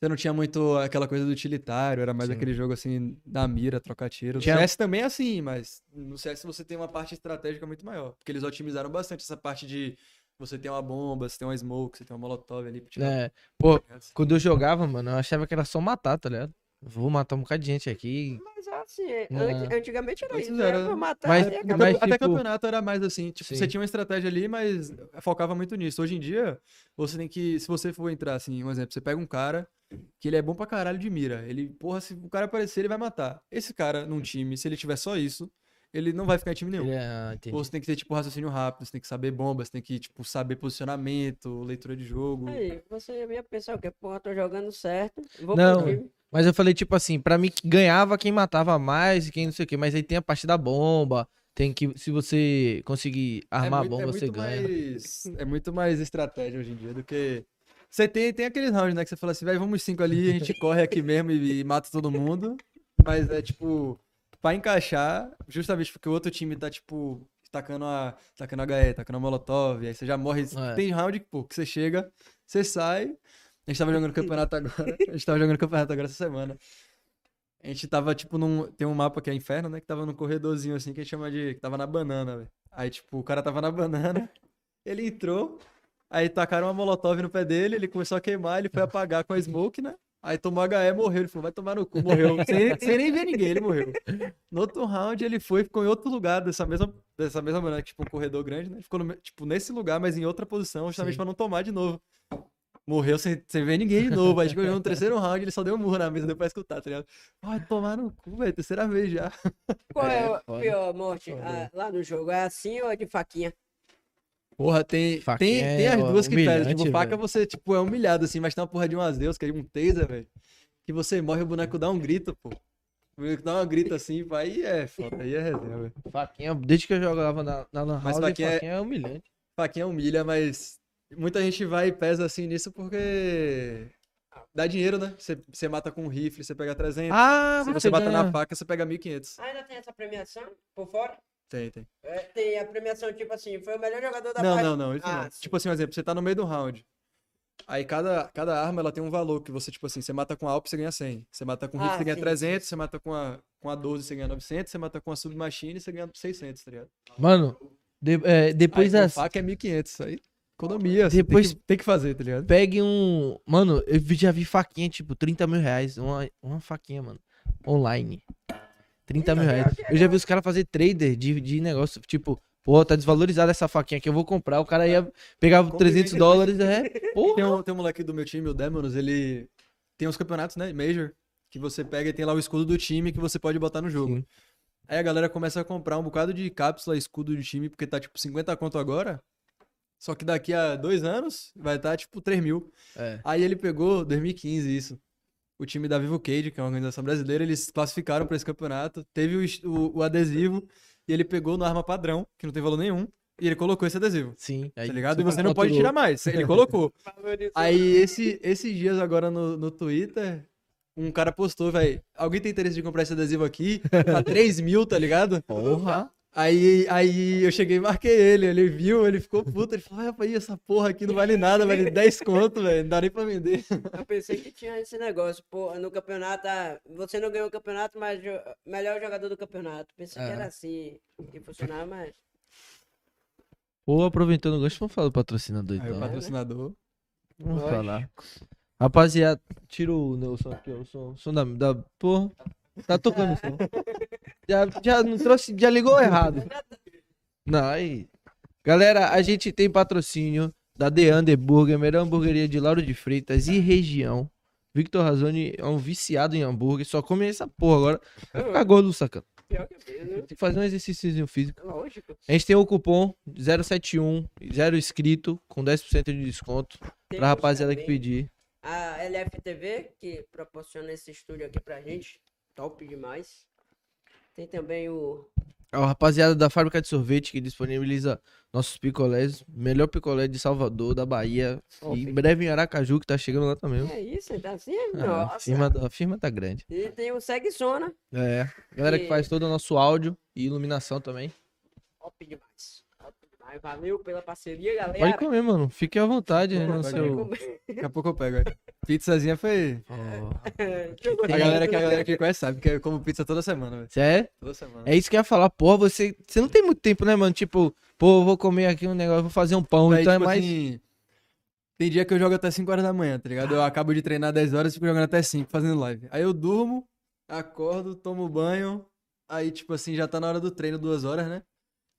você não tinha muito aquela coisa do utilitário, era mais Sim. aquele jogo, assim, da mira, trocar tiro. Tinha- CS também é assim, mas no CS você tem uma parte estratégica muito maior. Porque eles otimizaram bastante essa parte de você ter uma bomba, você ter uma smoke, você ter uma molotov ali pra tirar. É. Pô, quando eu jogava, mano, eu achava que era só matar, tá ligado? Vou matar um bocado de gente aqui. Mas assim, Não. anti- antigamente era isso. era- Era pra matar Mas- e mas, Até tipo- campeonato era mais assim, tipo, Sim. você tinha uma estratégia ali, mas focava muito nisso. Hoje em dia, você tem que, se você for entrar assim, um exemplo, você pega um cara que ele é bom pra caralho de mira. Ele, porra, se o cara aparecer, ele vai matar. Esse cara num time, se ele tiver só isso, ele não vai ficar em time nenhum. É, ah. Ou você tem que ter, tipo, raciocínio rápido, você tem que saber bombas, você tem que, tipo, saber posicionamento, leitura de jogo. Aí, você ia pensar o quê? Porra, tô jogando certo. Vou Não, pro time. Mas eu falei, tipo assim, pra mim que ganhava quem matava mais e quem não sei o quê. Mas aí tem a parte da bomba. Tem que, se você conseguir armar muito- a bomba, você muito ganha. Mais, é muito mais estratégia hoje em dia do que. Você tem, tem aqueles rounds, né? Que você fala assim, vai, vamos cinco ali, a gente corre aqui mesmo e, e mata todo mundo. Mas é tipo, pra encaixar, justamente porque o outro time tá, tipo, tacando a, tacando a HE, tacando a Molotov, aí você já morre. É. Tem round, pô, que você chega, você sai. A gente tava jogando campeonato agora. A gente tava jogando campeonato agora essa semana. A gente tava, tipo, num. Tem um mapa que é inferno, né? Que tava num corredorzinho assim que a gente chama de. Que tava na banana, velho. Aí, tipo, o cara tava na banana, ele entrou, aí tacaram uma molotov no pé dele, ele começou a queimar, ele foi apagar com a smoke, né? Aí tomou HE, morreu. Ele falou, vai tomar no cu, morreu. sem, sem nem ver ninguém, ele morreu. No outro round, ele foi, ficou em outro lugar dessa mesma, dessa mesma banana, tipo, um corredor grande, né? Ficou, no tipo, nesse lugar, mas em outra posição, justamente pra não tomar de novo. Morreu sem, sem ver ninguém de novo. Aí chegou no terceiro round, ele só deu um murro na mesa, deu pra escutar, tá ligado? Vai tomar no cu, velho. Terceira vez já. Qual é, É, foda. pior morte ah, lá no jogo? É assim ou é de faquinha? Porra, tem, Faquinha tem, tem é as duas que humilhante, Tipo, faca velho. você, tipo, é humilhado, assim, mas tem uma porra de umas deus, que é um taser, velho. Que você morre, o boneco dá um grito, pô. O boneco dá um grito assim, aí é foda, aí é resenha, velho. Faquinha, desde que eu jogava na, na Lan Mas House, faquinha faquinha, é- é... humilhante. Faquinha humilha, mas muita gente vai e pesa assim nisso porque dá dinheiro, né? Você, você mata com um rifle, você pega 300. Ah, Se você bater ganha. na faca, você pega 1.500. Ainda tem essa premiação por fora? Tem, tem. É, tem a premiação tipo assim, foi o melhor jogador da Não, partida. não, não, isso Ah, não. sim. Tipo assim, um exemplo, você tá no meio do round. Aí cada, cada arma ela tem um valor que você, tipo assim, você mata com a AWP, você ganha 100. Você mata com rifle, Ah, você ganha sim, 300. Você mata com a, com a 12, você ganha 900. Você mata com a submachine, você ganha 600, tá ligado? Mano, de- é, depois Aí, das... faca é 1.500. Aí, economia. Você Depois- tem, que, tem que fazer, tá ligado? Pegue um. Mano, eu vi- já vi faquinha, tipo, 30 mil reais. Uma, uma faquinha, mano. Online. 30 mil reais. Eu já vi os caras fazer trader de, de negócio. Tipo, pô, tá desvalorizada essa faquinha aqui, eu vou comprar. O cara ia pegar Compre 300 bem. dólares, é. Porra. Tem um, tem um moleque do meu time, o Demonos, ele tem uns campeonatos, né? Major, que você pega e tem lá o escudo do time que você pode botar no jogo. Sim. Aí a galera começa a comprar um bocado de cápsula, escudo de time, porque tá tipo 50 conto agora. Só que daqui a dois anos vai estar tipo 3 mil. É. Aí ele pegou 2015 isso. O time da Vivo Cage, que é uma organização brasileira, eles classificaram para esse campeonato. Teve o, o- o adesivo e ele pegou no arma padrão, que não tem valor nenhum, e ele colocou esse adesivo. Sim. Tá ligado? E você tá não pode tirar mais. Ele colocou. Aí, esse, esses dias agora no, no Twitter, um cara postou, velho. Alguém tem interesse de comprar esse adesivo aqui? Tá 3 mil, tá ligado? Porra. Aí, aí eu cheguei e marquei ele. Ele viu, ele ficou puto. Ele falou: rapaz, essa porra aqui não vale nada, vale 10 conto, velho. Não dá nem pra vender. Eu pensei que tinha esse negócio, pô, no campeonato, ah, você não ganhou o campeonato, mas jo- melhor jogador do campeonato. Pensei que É. era assim que funcionava, mas. Pô, aproveitando o gancho, vamos falar do patrocinador Aí o então. patrocinador. Vamos Lógico. falar. Rapaziada, tira o Nelson aqui, ó, o som, o som da, da. Porra. Tá tocando o som. Já, já não trouxe, já ligou errado. Não, aí. Galera, a gente tem patrocínio da The Under Burger, melhor hamburgueria de Lauro de Freitas e região. Victor Razoni é um viciado em hambúrguer, só come essa porra agora. Vai ficar gordo, sacana. Pior que é mesmo, Tem que fazer um exercício físico. lógico. A gente tem o cupom 071, zero inscrito, com 10% de desconto pra Temos rapaziada que também pedir. A LFTV, que proporciona esse estúdio aqui pra gente. Top demais. Tem também o. A rapaziada da fábrica de sorvete que disponibiliza nossos picolés, melhor picolé de Salvador, da Bahia, Top. e em breve em Aracaju, que tá chegando lá também. É isso, tá assim? Ah, a, Nossa. firma, da- a firma tá grande. E tem o Segue Sona. É. Galera que E- faz todo o nosso áudio e iluminação também. Top demais. Demais. Valeu pela parceria, galera. Pode comer, mano. Fique à vontade no Pode seu. Daqui a pouco eu pego, velho. Pizzazinha foi. Jogou A galera, que, a galera que conhece sabe que eu como pizza toda semana, velho. Cê é? Toda semana. É isso que eu ia falar. Porra, você, você não tem muito tempo, né, mano? Tipo, pô, eu vou comer aqui um negócio, vou fazer um pão. Aí, então tipo é mais. assim, tem dia que eu jogo até 5 horas da manhã, tá ligado? Eu acabo de treinar 10 horas e fico jogando até 5 fazendo live. Aí eu durmo, acordo, tomo banho. Aí, tipo assim, já tá na hora do treino, duas horas, né?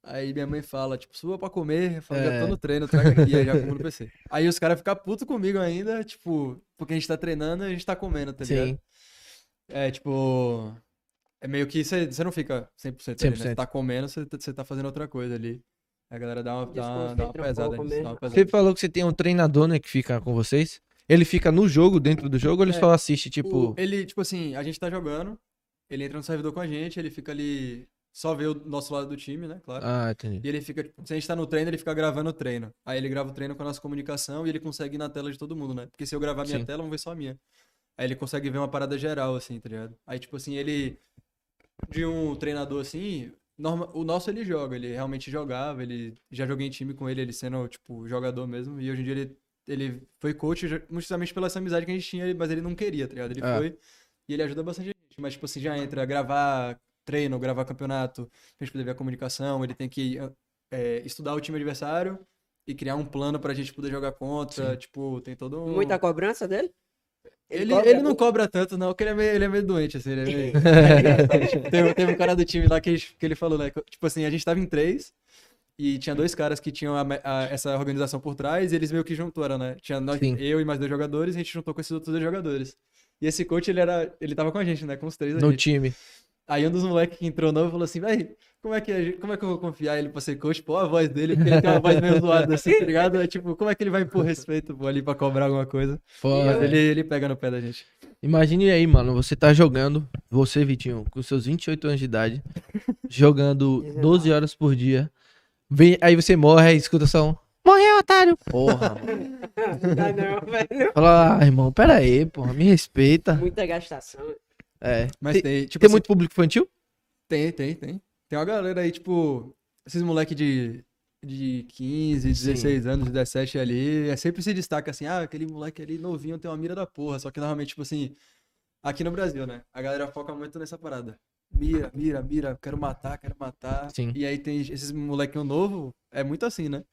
Aí minha mãe fala, tipo, suba pra comer. Eu falo, já É. tô no treino, traga aqui, aí já como no PC. Aí os caras ficam putos comigo ainda, tipo, porque a gente tá treinando e a gente tá comendo, tá ligado? Sim. É, tipo. É meio que você não fica 100% ali, né? 100%. Você tá comendo, você tá- tá fazendo outra coisa ali. A galera dá uma, dá uma, dá uma um pesada nisso, dá uma pesada. Você falou que você tem um treinador, né, que fica com vocês. Ele fica no jogo, dentro do jogo, ou ele É. só assiste, tipo. O- ele, tipo assim, a gente tá jogando, ele entra no servidor com a gente, ele fica ali, só vê o nosso lado do time, né, claro. Ah, entendi. E ele fica, tipo, se a gente tá no treino, ele fica gravando o treino. Aí ele grava o treino com a nossa comunicação e ele consegue ir na tela de todo mundo, né? Porque se eu gravar minha Sim. tela, vão ver só a minha. Aí ele consegue ver uma parada geral, assim, tá ligado? Aí, tipo assim, ele. De um treinador assim. norma- O nosso ele joga, ele realmente jogava, ele. Já joguei em time com ele, ele sendo, tipo, jogador mesmo. E hoje em dia ele, ele foi coach, ju- justamente pela essa amizade que a gente tinha, mas ele não queria, tá ligado? Ele Ah. foi. E ele ajuda bastante a gente. mas, tipo assim, já entra gravar treino, gravar campeonato, pra gente poder ver a comunicação, ele tem que é, estudar o time adversário e criar um plano pra gente poder jogar contra, tipo, tem todo um... Muita cobrança dele? Ele, cobra ele não cobra tanto, não, porque ele é meio, ele é meio doente, assim, ele é meio... teve, teve um cara do time lá que, ele- que ele falou, né? Tipo assim, a gente tava em três e tinha dois caras que tinham a a- essa organização por trás e eles meio que juntaram, né? Tinha nós, Sim. eu e mais dois jogadores e a gente juntou com esses outros dois jogadores. E esse coach, ele era... Ele tava com a gente, né? Com os três No aqui. time. Aí um dos moleques que entrou novo falou assim, véi, como é que, como é que eu vou confiar ele pra ser coach? Pô, a voz dele, porque ele tem uma voz meio zoada assim, tá ligado? É tipo, como é que ele vai impor respeito pô, ali pra cobrar alguma coisa? Foda. Mas ele, ele pega no pé da gente. Imagine aí, mano, você tá jogando, você, Vitinho, com seus 28 anos de idade, jogando 12 horas por dia. Vem, aí você morre, aí escuta só um. Morreu, otário! Porra, mano. Não dá não, velho. Fala, ah, irmão, pera aí, porra, me respeita. Muita gastação. É. Mas tem, tem, tipo tem assim, muito público infantil? Tem, tem, tem. Tem uma galera aí, tipo, esses moleque de, de 15, 16 anos, 17 ali, é sempre se destaca assim, ah, aquele moleque ali novinho tem uma mira da porra. Só que normalmente, tipo assim, aqui no Brasil, né? A galera foca muito nessa parada. Mira, mira, mira, quero matar, quero matar. Sim. E aí tem esses molequinho novo, é muito assim, né?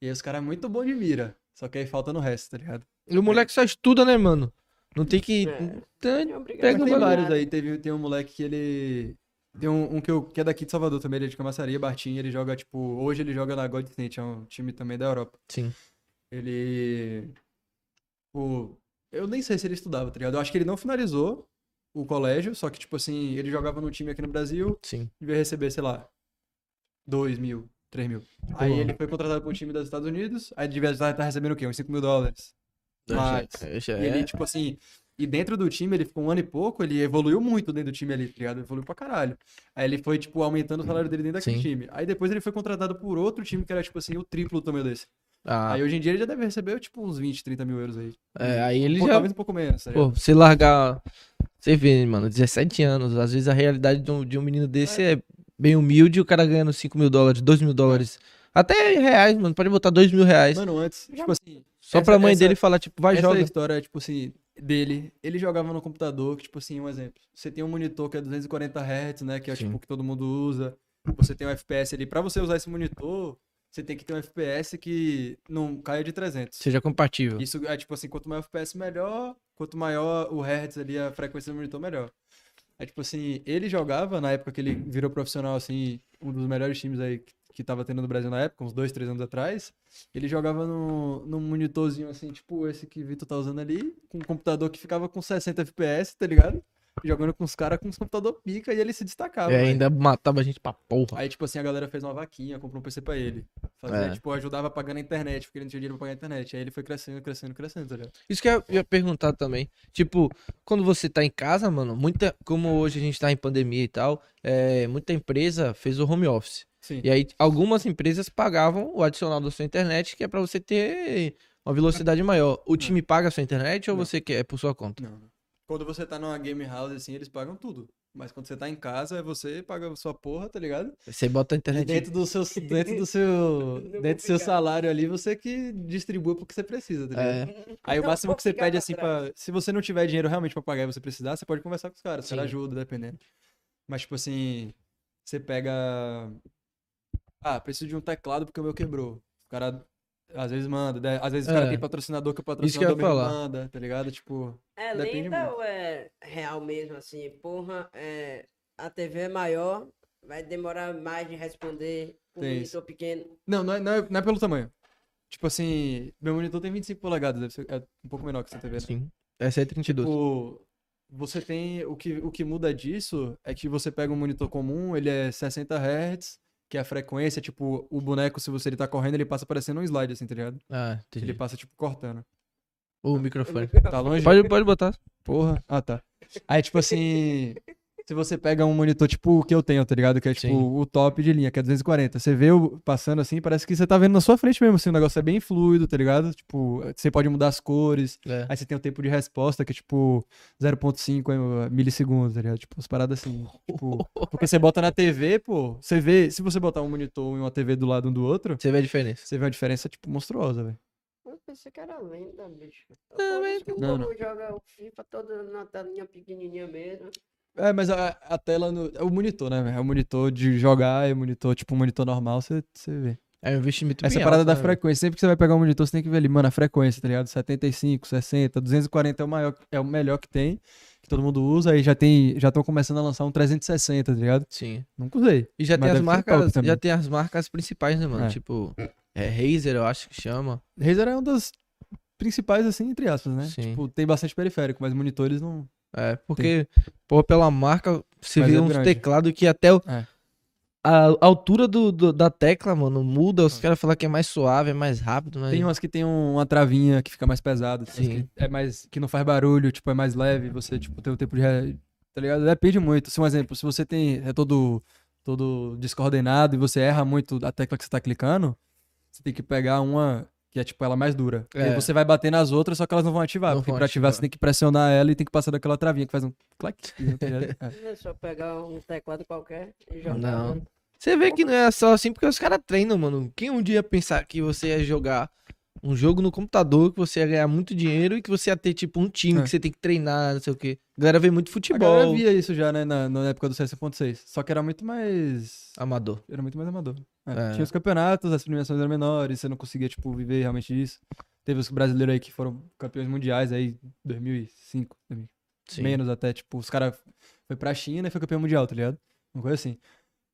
E aí os caras é muito bom de mira. Só que aí falta no resto, tá ligado? E o moleque só estuda, né, mano? Não tem que. É. Então, Pega o tem vários aí. Teve, tem um moleque que ele. Tem um, um que, eu, que é daqui de Salvador também, ele é de Camaçaria, Bartim. Ele joga, tipo. Hoje ele joga na God State, é um time também da Europa. Sim. Ele. Pô, eu nem sei se ele estudava, tá ligado? Eu acho que ele não finalizou o colégio, só que, tipo assim, ele jogava num time aqui no Brasil, Sim. devia receber, sei lá, 2 mil, 3 mil. Aí ele foi contratado por um time dos Estados Unidos, aí devia estar estar recebendo o quê? Uns 5 mil dólares. Mas- Já- já E ele, é. tipo assim, e dentro do time, ele ficou um ano e pouco, ele evoluiu muito dentro do time ali, tá ligado? Evoluiu pra caralho. Aí ele foi, tipo, aumentando o salário dele dentro daquele Sim. time. Aí depois ele foi contratado por outro time que era, tipo assim, o triplo do tamanho desse. Ah, Aí hoje em dia ele já deve receber, tipo, uns 20, 30 mil euros aí. é, aí ele Pô, já. Talvez um pouco menos, tá Pô, você largar. Você vê, mano, 17 anos. Às vezes a realidade de um, de um menino desse é bem humilde o cara ganhando 5 mil dólares, 2 mil dólares. Até reais, mano. Pode botar 2 mil reais. Mano, antes, tipo assim, Só essa- pra mãe essa- dele falar, tipo, vai, essa joga. história, tipo assim, dele, ele jogava no computador, que, tipo assim, um exemplo. Você tem um monitor que é 240 Hz, né, que é, Sim. tipo, que todo mundo usa. Você tem um FPS ali. Pra você usar esse monitor, você tem que ter um FPS que não caia de 300. Seja compatível. Isso é, tipo assim, quanto maior o FPS, melhor. Quanto maior o Hertz ali, a frequência do monitor, melhor. Aí, tipo assim, ele jogava, na época que ele virou profissional, assim, um dos melhores times aí que, que tava tendo no Brasil na época, uns dois, três anos atrás. Ele jogava no, num monitorzinho, assim, tipo esse que o Vitor tá usando ali, com um computador que ficava com 60 FPS, tá ligado? Jogando com os caras com os computador pica e ele se destacava. E velho. ainda matava a gente pra porra. Aí, tipo assim, a galera fez uma vaquinha, comprou um PC pra ele. Fazia, É. tipo, ajudava pagando a internet, porque ele não tinha dinheiro pra pagar a internet. Aí ele foi crescendo, crescendo, crescendo, tá ligado? Isso que eu ia perguntar também. Tipo, quando você tá em casa, mano, muita. Como hoje a gente tá em pandemia e tal, é, muita empresa fez o home office. Sim. E aí, algumas empresas pagavam o adicional da sua internet, que é pra você ter uma velocidade maior. O time paga a sua internet ou Não. você quer? É por sua conta? Não, não. Quando você tá numa game house, assim, eles pagam tudo. Mas quando você tá em casa, você paga a sua porra, tá ligado? Você bota a E internet. dentro do seu, dentro do seu, dentro do seu salário ali, você que distribui porque você precisa, tá ligado? É, Aí o Não máximo vou que você pede assim pra. Se você não tiver dinheiro realmente pra pagar e você precisar, você pode conversar com os caras, os caras Sim. ajudam, dependendo. Mas, tipo assim, você pega. Ah, preciso de um teclado porque o meu quebrou. O cara às vezes manda, né? às vezes o cara É. tem patrocinador que o que patrocinador falar. manda, tá ligado? Tipo. É Depende lenda ou é real mesmo, assim? Porra, é, a TV é maior, vai demorar mais de responder um Tem monitor pequeno. Não, não é, não, é, não é pelo tamanho. Tipo assim, meu monitor tem 25 polegadas, deve ser é um pouco menor que essa TV, né? sim. Essa é 32. Tipo, você tem. O que, o que muda disso é que você pega um monitor comum, ele é 60 Hz, que é a frequência, tipo, o boneco, se você ele tá correndo, ele passa parecendo um slide, assim, tá ligado? Ah, entendi. Ele passa, tipo, cortando. O microfone. Tá longe? Pode, pode botar. Porra. Ah, tá. Aí, tipo assim. Se você pega um monitor tipo o que eu tenho, tá ligado? Que é tipo Sim. o top de linha, que é 240. Você vê o passando assim, parece que você tá vendo na sua frente mesmo, assim, o negócio é bem fluido, tá ligado? Tipo, você pode mudar as cores. É. Aí você tem o tempo de resposta, que é tipo 0.5 milissegundos, tá ligado? Tipo, as paradas assim. Tipo, porque você bota na TV, pô, você vê. Se você botar um monitor e uma TV do lado um do outro, Você vê a diferença. você vê uma diferença, tipo, monstruosa, velho. Eu pensei que era lenda, bicho. Não, Por mas- isso que o Não, povo joga o FIFA todo na telinha pequenininha mesmo. É, mas a, a tela no. É o monitor, né, velho? É o monitor de jogar, é o monitor, tipo, um monitor normal, você, vê. É um investimento Essa parada alto, da né, frequência, sempre que você vai pegar um monitor, você tem que ver ali, mano, a frequência, tá ligado? 75, 60, 240 é o maior, é o melhor que tem, que todo mundo usa, aí já tem, já estão começando a lançar um 360, tá ligado? Sim. Nunca usei. E já tem as marcas, já tem as marcas principais, né, mano? É. Tipo, é Razer, eu acho que chama. Razer é uma das principais, assim, entre aspas, né? Sim. Tipo, tem bastante periférico, mas monitores não... É, porque, pô, pela marca, você Mas vê é uns teclados que até o- É. a altura do, do- da tecla, mano, muda. Os caras falam que é mais suave, é mais rápido, mas... Tem umas que tem um- uma travinha que fica mais pesada, tem Sim. que é mais que não faz barulho, tipo, é mais leve, você tipo tem o tempo de re- tá ligado? Depende muito. Se um exemplo, se você tem é todo todo descoordenado e você erra muito a tecla que você tá clicando, você tem que pegar uma que é tipo ela mais dura. E aí É. você vai bater nas outras, só que elas não vão ativar, Não porque pra ativar ativar. você tem que pressionar ela e tem que passar daquela travinha que faz um clac. É. Não é só pegar um teclado qualquer e jogar. Não. Você vê que não é só assim porque os caras treinam, mano. Quem um dia pensar que você ia jogar um jogo no computador, que você ia ganhar muito dinheiro e que você ia ter, tipo, um time É. que você tem que treinar, não sei o quê. A galera vê muito A futebol galera via isso já, né, na, na época do CS 1.6. Só que era muito mais amador. Era muito mais amador. É, É. Tinha os campeonatos, as premiações eram menores, você não conseguia, tipo, viver realmente disso. Teve os brasileiros aí que foram campeões mundiais aí, 2005, 2000, Sim. menos até, tipo, os caras foi pra China e foi campeão mundial, tá ligado? Uma coisa assim.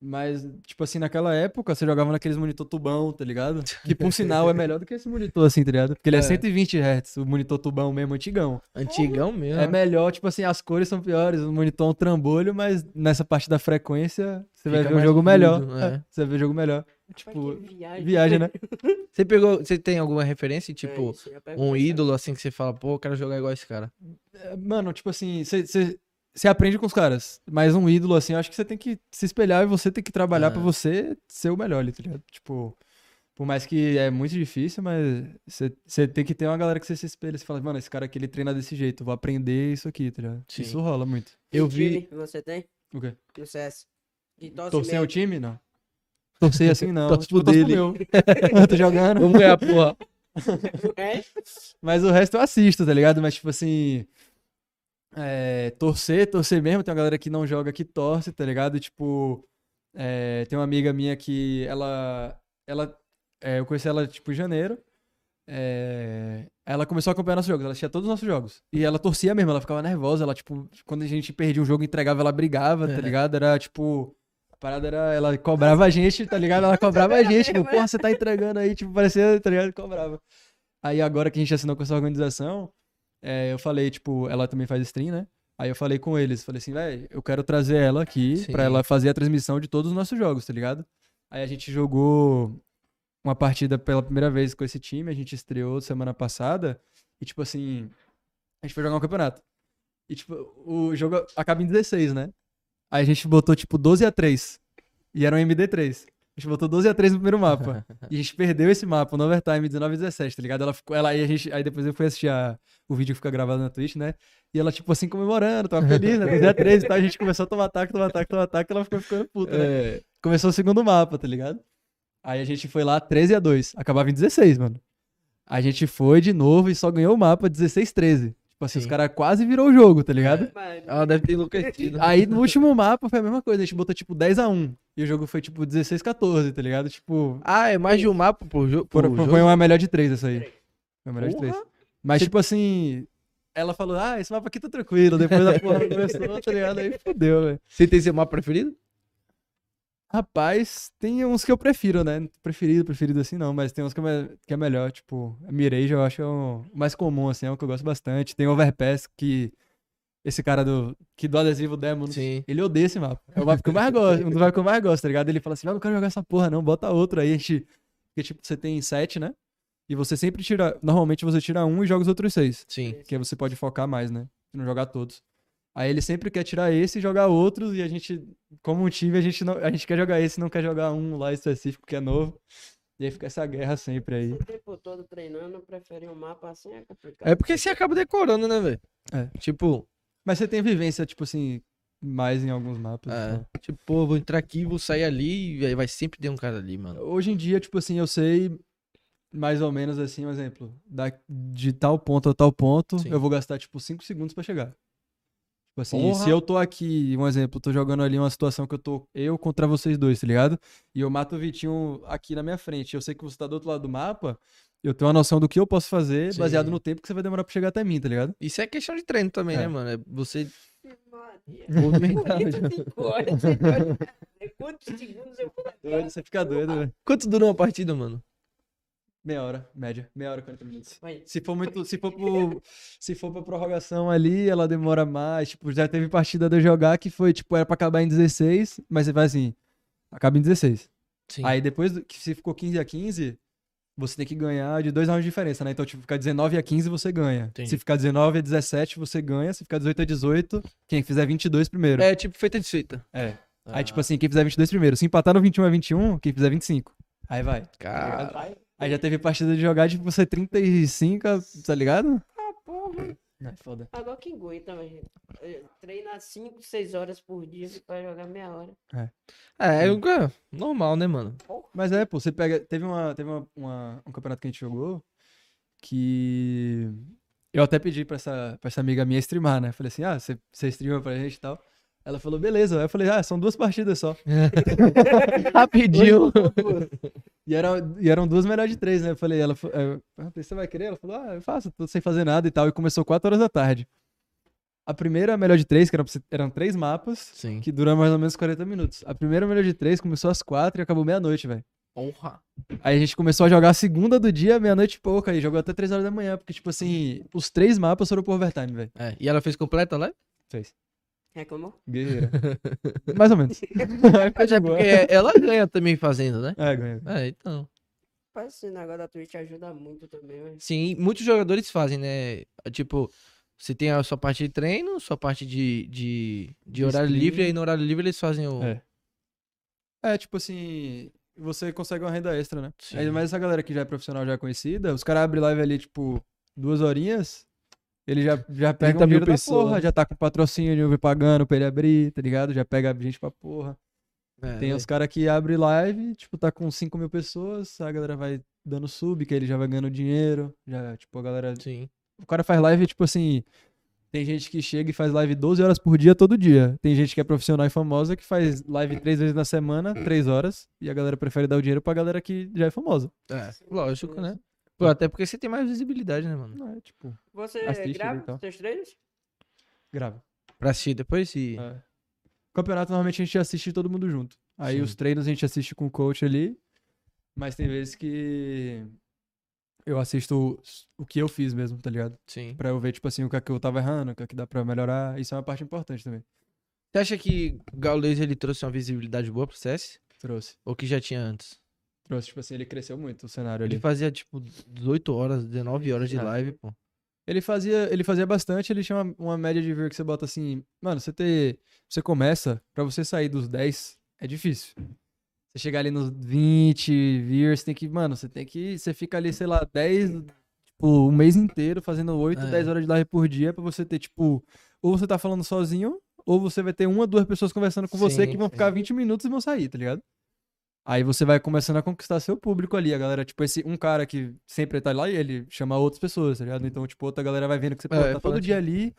Mas, tipo assim, naquela época, você jogava naqueles monitor tubão, tá ligado? Que, por sinal, é melhor do que esse monitor, assim, tá ligado? Porque ele é, É. 120 Hz, o monitor tubão mesmo, antigão. Antigão mesmo. É melhor, tipo assim, as cores são piores, o monitor é um trambolho, mas nessa parte da frequência, você vai Fica ver o mais jogo fluido, melhor. é. É, você vai ver o jogo melhor. Tipo, viagem. viagem, né? Você pegou. Você tem alguma referência? É Tipo, ia um ídolo assim que você fala, pô, eu quero jogar igual esse cara. É, Mano, tipo assim, você aprende com os caras, mas um ídolo, assim, eu acho que você tem que se espelhar e você tem que trabalhar É. pra você ser o melhor ali, tá ligado? Tipo, por mais que é muito difícil, mas você tem que ter uma galera que você se espelha, você fala, mano, esse cara aqui ele treina desse jeito, eu vou aprender isso aqui, tá ligado? Sim. Isso rola muito. Eu vi. time você tem O quê? no CS? Torcer o time? Não. Torcer assim, não. Torce tipo, torço dele. pro meu. eu tô jogando. Vamos ganhar, porra. É? Mas o resto eu assisto, tá ligado? Mas, tipo assim. É, torcer, torcer mesmo. Tem uma galera que não joga que torce, tá ligado? Tipo. é, tem uma amiga minha que ela. ela é, eu conheci ela, tipo, em janeiro. é, ela começou a acompanhar nossos jogos, ela assistia todos os nossos jogos. E ela torcia mesmo, ela ficava nervosa. Ela, tipo, quando a gente perdia um jogo entregava, ela brigava, tá É. ligado? Era tipo. A parada era. Ela cobrava a gente, tá ligado? Ela cobrava a gente, tipo, porra, você tá entregando aí, tipo, parecia, tá ligado? Cobrava. Aí agora que a gente assinou com essa organização, é, eu falei, tipo, ela também faz stream, né? Aí eu falei com eles, falei assim, velho, eu quero trazer ela aqui Sim. pra ela fazer a transmissão de todos os nossos jogos, tá ligado? Aí a gente jogou uma partida pela primeira vez com esse time, a gente estreou semana passada, e tipo assim, a gente foi jogar um campeonato. E tipo, o jogo acaba em 16, né? Aí a gente botou tipo 12 a 3 e era um MD3. A gente botou 12 a 3 no primeiro mapa. E a gente perdeu esse mapa no overtime 19 a 17, tá ligado? Ela ficou. Ela, aí, a gente, aí depois eu fui assistir a- o vídeo que fica gravado na Twitch, né? E ela, tipo assim, comemorando, tava feliz, né? 12 a 3 e tal. A gente começou a tomar ataque, tomar ataque, tomar ataque, ela ficou ficando puta, né? É, Começou o segundo mapa, tá ligado? Aí a gente foi lá 13 a 2. Acabava em 16, mano. A gente foi de novo e só ganhou o mapa 16 13. Tipo assim, os Sim. caras quase virou o jogo, tá ligado? Mas- ela deve ter enlouquecido. Aí no último mapa foi a mesma coisa, a gente botou tipo 10 a 1 E o jogo foi tipo 16 14, tá ligado? Tipo, Ah, é mais de um mapa por, jo por Por- jogo? foi uma melhor de três essa aí. Foi uma melhor de Porra. três. Mas, tipo assim, ela falou, ah, esse mapa aqui tá tranquilo. Depois a porra começou, tá ligado? Aí fodeu, velho. Você tem seu mapa preferido? Rapaz, tem uns que eu prefiro, né? Preferido, preferido assim não, mas tem uns que é, que é melhor. Tipo, a Mirage eu acho é o mais comum, assim, é o que eu gosto bastante. Tem Overpass, que esse cara do, que do adesivo Demon, Sim. ele odeia esse mapa. É o mapa que eu mais gosto, um dos mapas que eu mais gosto, tá ligado? Ele fala assim, ah, não quero jogar essa porra não, bota outro aí. A gente, porque tipo, você tem sete, né? E você sempre tira, normalmente você tira um e joga os outros seis. Sim. Que aí você pode focar mais, né? E não jogar todos. Aí ele sempre quer tirar esse e jogar outros, e a gente, como um time, a gente, não, a gente quer jogar esse, não quer jogar um lá específico que é novo. E aí fica essa guerra sempre aí. O tempo todo treinando, preferir um mapa assim é complicado. É porque você acaba decorando, né, velho? É. Tipo, Mas você tem vivência, tipo assim, mais em alguns mapas. é, tal. tipo, pô, vou entrar aqui, vou sair ali, e aí vai sempre ter um cara ali, mano. Hoje em dia, tipo assim, eu sei mais ou menos assim, um exemplo. Da, de tal ponto a tal ponto, Sim. eu vou gastar, tipo, 5 segundos pra chegar. Tipo assim, Porra. se eu tô aqui, um exemplo, tô jogando ali uma situação que eu tô eu contra vocês dois, tá ligado? E eu mato o Vitinho aqui na minha frente. Eu sei que você tá do outro lado do mapa, eu tenho uma noção do que eu posso fazer Sim. baseado no tempo que você vai demorar pra chegar até mim, tá ligado? Isso é questão de treino também, É. né, mano? É você Quantos segundos eu vou Doido, você fica doido, velho. Quanto dura uma partida, mano? Meia hora, média. Meia hora, 40 minutos. Vai. Se for muito. Se for pro, se for pra prorrogação ali, ela demora mais. Tipo, já teve partida de eu jogar que foi, tipo, era pra acabar em 16, mas você vai assim. Acaba em 16. Sim. Aí depois que se ficou 15 a 15, você tem que ganhar de dois rounds de diferença, né? Então, tipo, ficar 19 a 15, você ganha. Entendi. Se ficar 19 a 17, você ganha. Se ficar 18 a 18, quem fizer 22 primeiro. É tipo feita de feita. É. Ah, Aí, tipo assim, quem fizer 22 primeiro. Se empatar no 21 a 21, quem fizer 25. Aí vai. Cara. Aí já teve partida de jogar, tipo, você 35, tá ligado? Ah, porra. Não, é foda. Agora que aguenta, mas treina 5, 6 horas por dia pra jogar meia hora. É, eu- é normal, né, mano? Mas é, pô, você pega. Teve, uma, teve uma, uma- um campeonato que a gente jogou que. Eu até pedi pra essa, pra essa amiga minha streamar, né? Falei assim, ah, você, você streama pra gente e tal. Ela falou, beleza. Aí eu falei, ah, são duas partidas só. Rapidinho. E, era, e eram duas melhores de três, né? Eu falei, ela eu perguntei, você vai querer? Ela falou, ah, eu faço, tô sem fazer nada e tal. E começou quatro horas da tarde. A primeira melhor de três, que eram, eram três mapas, Sim. que duram mais ou menos 40 minutos. A primeira melhor de três começou às quatro e acabou meia-noite, velho. Porra. Aí a gente começou a jogar a segunda do dia, meia-noite e pouca, e jogou até 3 horas da manhã, porque, tipo assim, os três mapas foram pro overtime, velho. É, e ela fez completa lá? Fez. Reclamou? Guerreira. Mais ou menos. Mas é porque ela ganha também fazendo, né? É, ganhou. É, então. Mas esse negócio da Twitch ajuda muito também, mas... Sim, muitos jogadores fazem, né? Tipo, você tem a sua parte de treino, sua parte de, de, de horário stream. livre, e aí no horário livre eles fazem o. É. É, tipo assim, você consegue uma renda extra, né? Sim. Aí, mas essa galera que já é profissional, já é conhecida, os caras abrem live ali, tipo, duas horinhas, ele já, já pega 30 um mil dinheiro da pessoas. porra, já tá com patrocínio pagando pra ele abrir, tá ligado? Já pega gente pra porra. É, Tem né? os caras que abrem live, tipo, tá com 5 mil pessoas, a galera vai dando sub, que ele já vai ganhando dinheiro, já, tipo, a galera... Sim. O cara faz live, tipo assim, tem gente que chega e faz live 12 horas por dia, todo dia. Tem gente que é profissional e famosa que faz live três vezes na semana, 3 horas, e a galera prefere dar o dinheiro pra galera que já é famosa. É, lógico, né? Pô, até porque você tem mais visibilidade, né, mano? Não é, tipo, Você Assiste grava os seus treinos? grava. Pra assistir depois e. É. Campeonato, normalmente a gente assiste todo mundo junto. Aí Sim. os treinos a gente assiste com o coach ali, mas tem vezes que eu assisto o que eu fiz mesmo, tá ligado? Sim. Pra eu ver, tipo assim, o que é que eu tava errando, o que é que dá pra melhorar. Isso é uma parte importante também. Você acha que o Gaules ele trouxe uma visibilidade boa pro CS? Trouxe. Ou que já tinha antes? Trouxe, tipo assim, ele cresceu muito o cenário Ele ali. fazia, tipo, 18 horas, 19 horas de É. live, pô. Ele fazia, ele fazia bastante, ele tinha uma, uma média de viewer que você bota assim, mano, você ter, você começa, pra você sair dos 10, é difícil. Você chegar ali nos 20 viewers, tem que, mano, você tem que, você fica ali, sei lá, 10, tipo, um mês inteiro fazendo 8, É. 10 horas de live por dia pra você ter, tipo, ou você tá falando sozinho, ou você vai ter uma, duas pessoas conversando com você Sim, que vão sim. ficar 20 minutos e vão sair, tá ligado? Aí você vai começando a conquistar seu público ali. A galera, tipo, esse um cara que sempre tá lá e ele chama outras pessoas, tá ligado? Então, tipo, outra galera vai vendo que você pô, É, tá fala todo dia ali,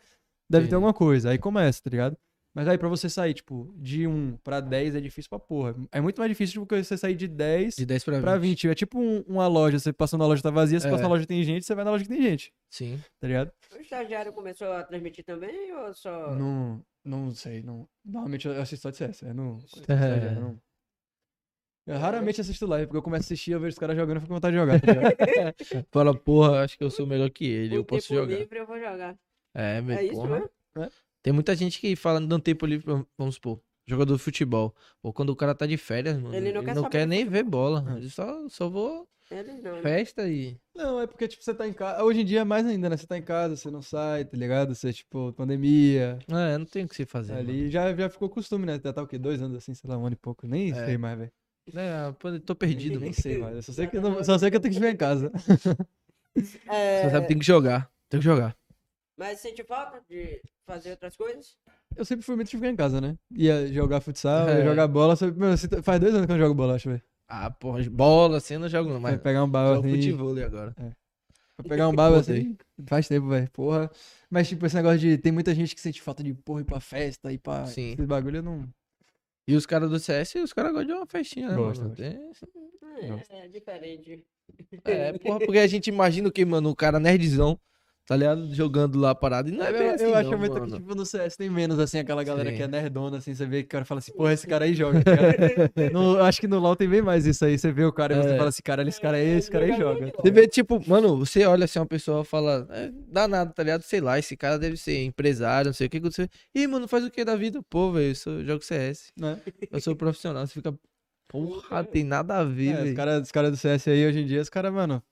deve Entendi. ter alguma coisa. Aí começa, tá ligado? Mas aí pra você sair, tipo, de 1 pra 10 é difícil pra porra. É muito mais difícil do que você sair de 10 De 10 pra 20. pra 20. É tipo um- uma loja, você passa na loja tá vazia, você É. passa na loja que tem gente, você vai na loja que tem gente, Sim. tá ligado? O estagiário começou a transmitir também ou só... Não, não sei, não. Normalmente eu assisto só de CS, eu não... É. não. Eu raramente assisto live, porque eu começo a assistir, eu vejo os caras jogando e fico com vontade de jogar, tá ligado? Fala, porra, acho que eu sou melhor que ele, eu Com posso tempo jogar. livre eu vou jogar. É, meu, É isso porra. mesmo? Tem muita gente que fala no tempo livre, vamos supor, jogador de futebol. Ou quando o cara tá de férias, mano, Ele ele não não, quer saber quer nem ver bola. É. Ele só, só vou Ele não. né? festa e. Não, é porque, tipo, você tá em casa. Hoje em dia, mais ainda, né? Você tá em casa, você não sai, tá ligado? Você, tipo, pandemia. É, não tem o que se fazer. mano. Ali já, já ficou costume, né? Já tá o quê? Dois anos assim, sei lá, um ano e pouco. Nem É. sei mais, velho. É, pô, tô perdido, Nem mano. sei mais. Eu só sei, que eu não- só sei que eu tenho que ficar em casa. É, Só sabe que tem que jogar. Tem que jogar. Mas sente falta de fazer outras coisas? Eu sempre fui muito de ficar em casa, né? Ia jogar futsal, É. ia jogar bola. Só... Meu, você faz dois anos que eu não jogo bola, acho, velho. Ah, porra, bola assim eu não jogo não, mas Vai pegar um balão assim. futebol agora. É. Pra pegar um Botei. assim, faz tempo, velho. Porra. Mas, tipo, esse negócio de. Tem muita gente que sente falta de porra ir pra festa, ir pra. Sim. Esse bagulho eu não. E os caras do CS, os caras gostam de uma festinha, né, Gosta, mano? gosta. Tem- É, é diferente. É, porra, porque a gente imagina o que, mano? O cara nerdzão, tá ligado? Jogando lá parado. E não é eu bem assim, eu acho não, muito que, tipo, no CS tem menos, assim, aquela galera Sim. que é nerdona, assim, você vê que o cara fala assim, porra, esse cara aí joga. tá ligado? no, eu acho que no LoL tem bem mais isso aí. Você vê o cara e você É. fala assim, cara, esse cara aí, esse cara aí joga. Você vê, tipo, mano, você olha assim, uma pessoa fala, é, danado, tá ligado? Sei lá, esse cara deve ser empresário, não sei o que aconteceu. Ih, mano, faz o que da vida? Pô, velho, eu sou, jogo CS. Né? Eu sou profissional. Você fica, porra, tem nada a ver, É, os velho. caras os cara do CS aí, hoje em dia, os caras, mano,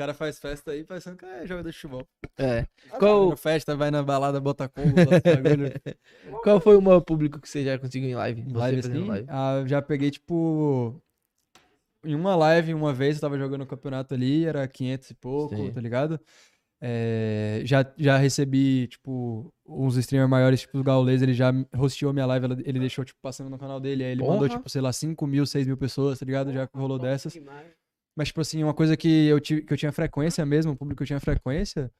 caras fazem festa aí parecendo que é jogador de futebol. É. Vai Qual, festa, vai na balada, bota combo, qual foi o maior público que você já conseguiu em live? Você live assim, live? ah, já peguei, tipo, em uma live, uma vez, eu tava jogando um campeonato ali, era 500 e pouco, Sim. tá ligado? É, já, já recebi, tipo, uns streamers maiores, tipo o Gaules, ele já hosteou minha live, ele deixou, tipo, passando no canal dele, aí ele mandou, Porra. tipo, sei lá, 5 mil, 6 mil pessoas, tá ligado? Já rolou dessas. demais. Mas, tipo assim, uma coisa que eu, tive, que eu tinha frequência mesmo, o público que eu tinha frequência,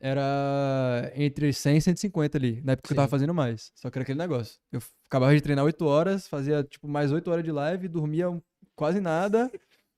era entre 100 e 150 ali, na época que eu tava Sim. fazendo mais. Só que era aquele negócio. Eu acabava de treinar 8 horas, fazia, tipo, mais 8 horas de live, dormia quase nada,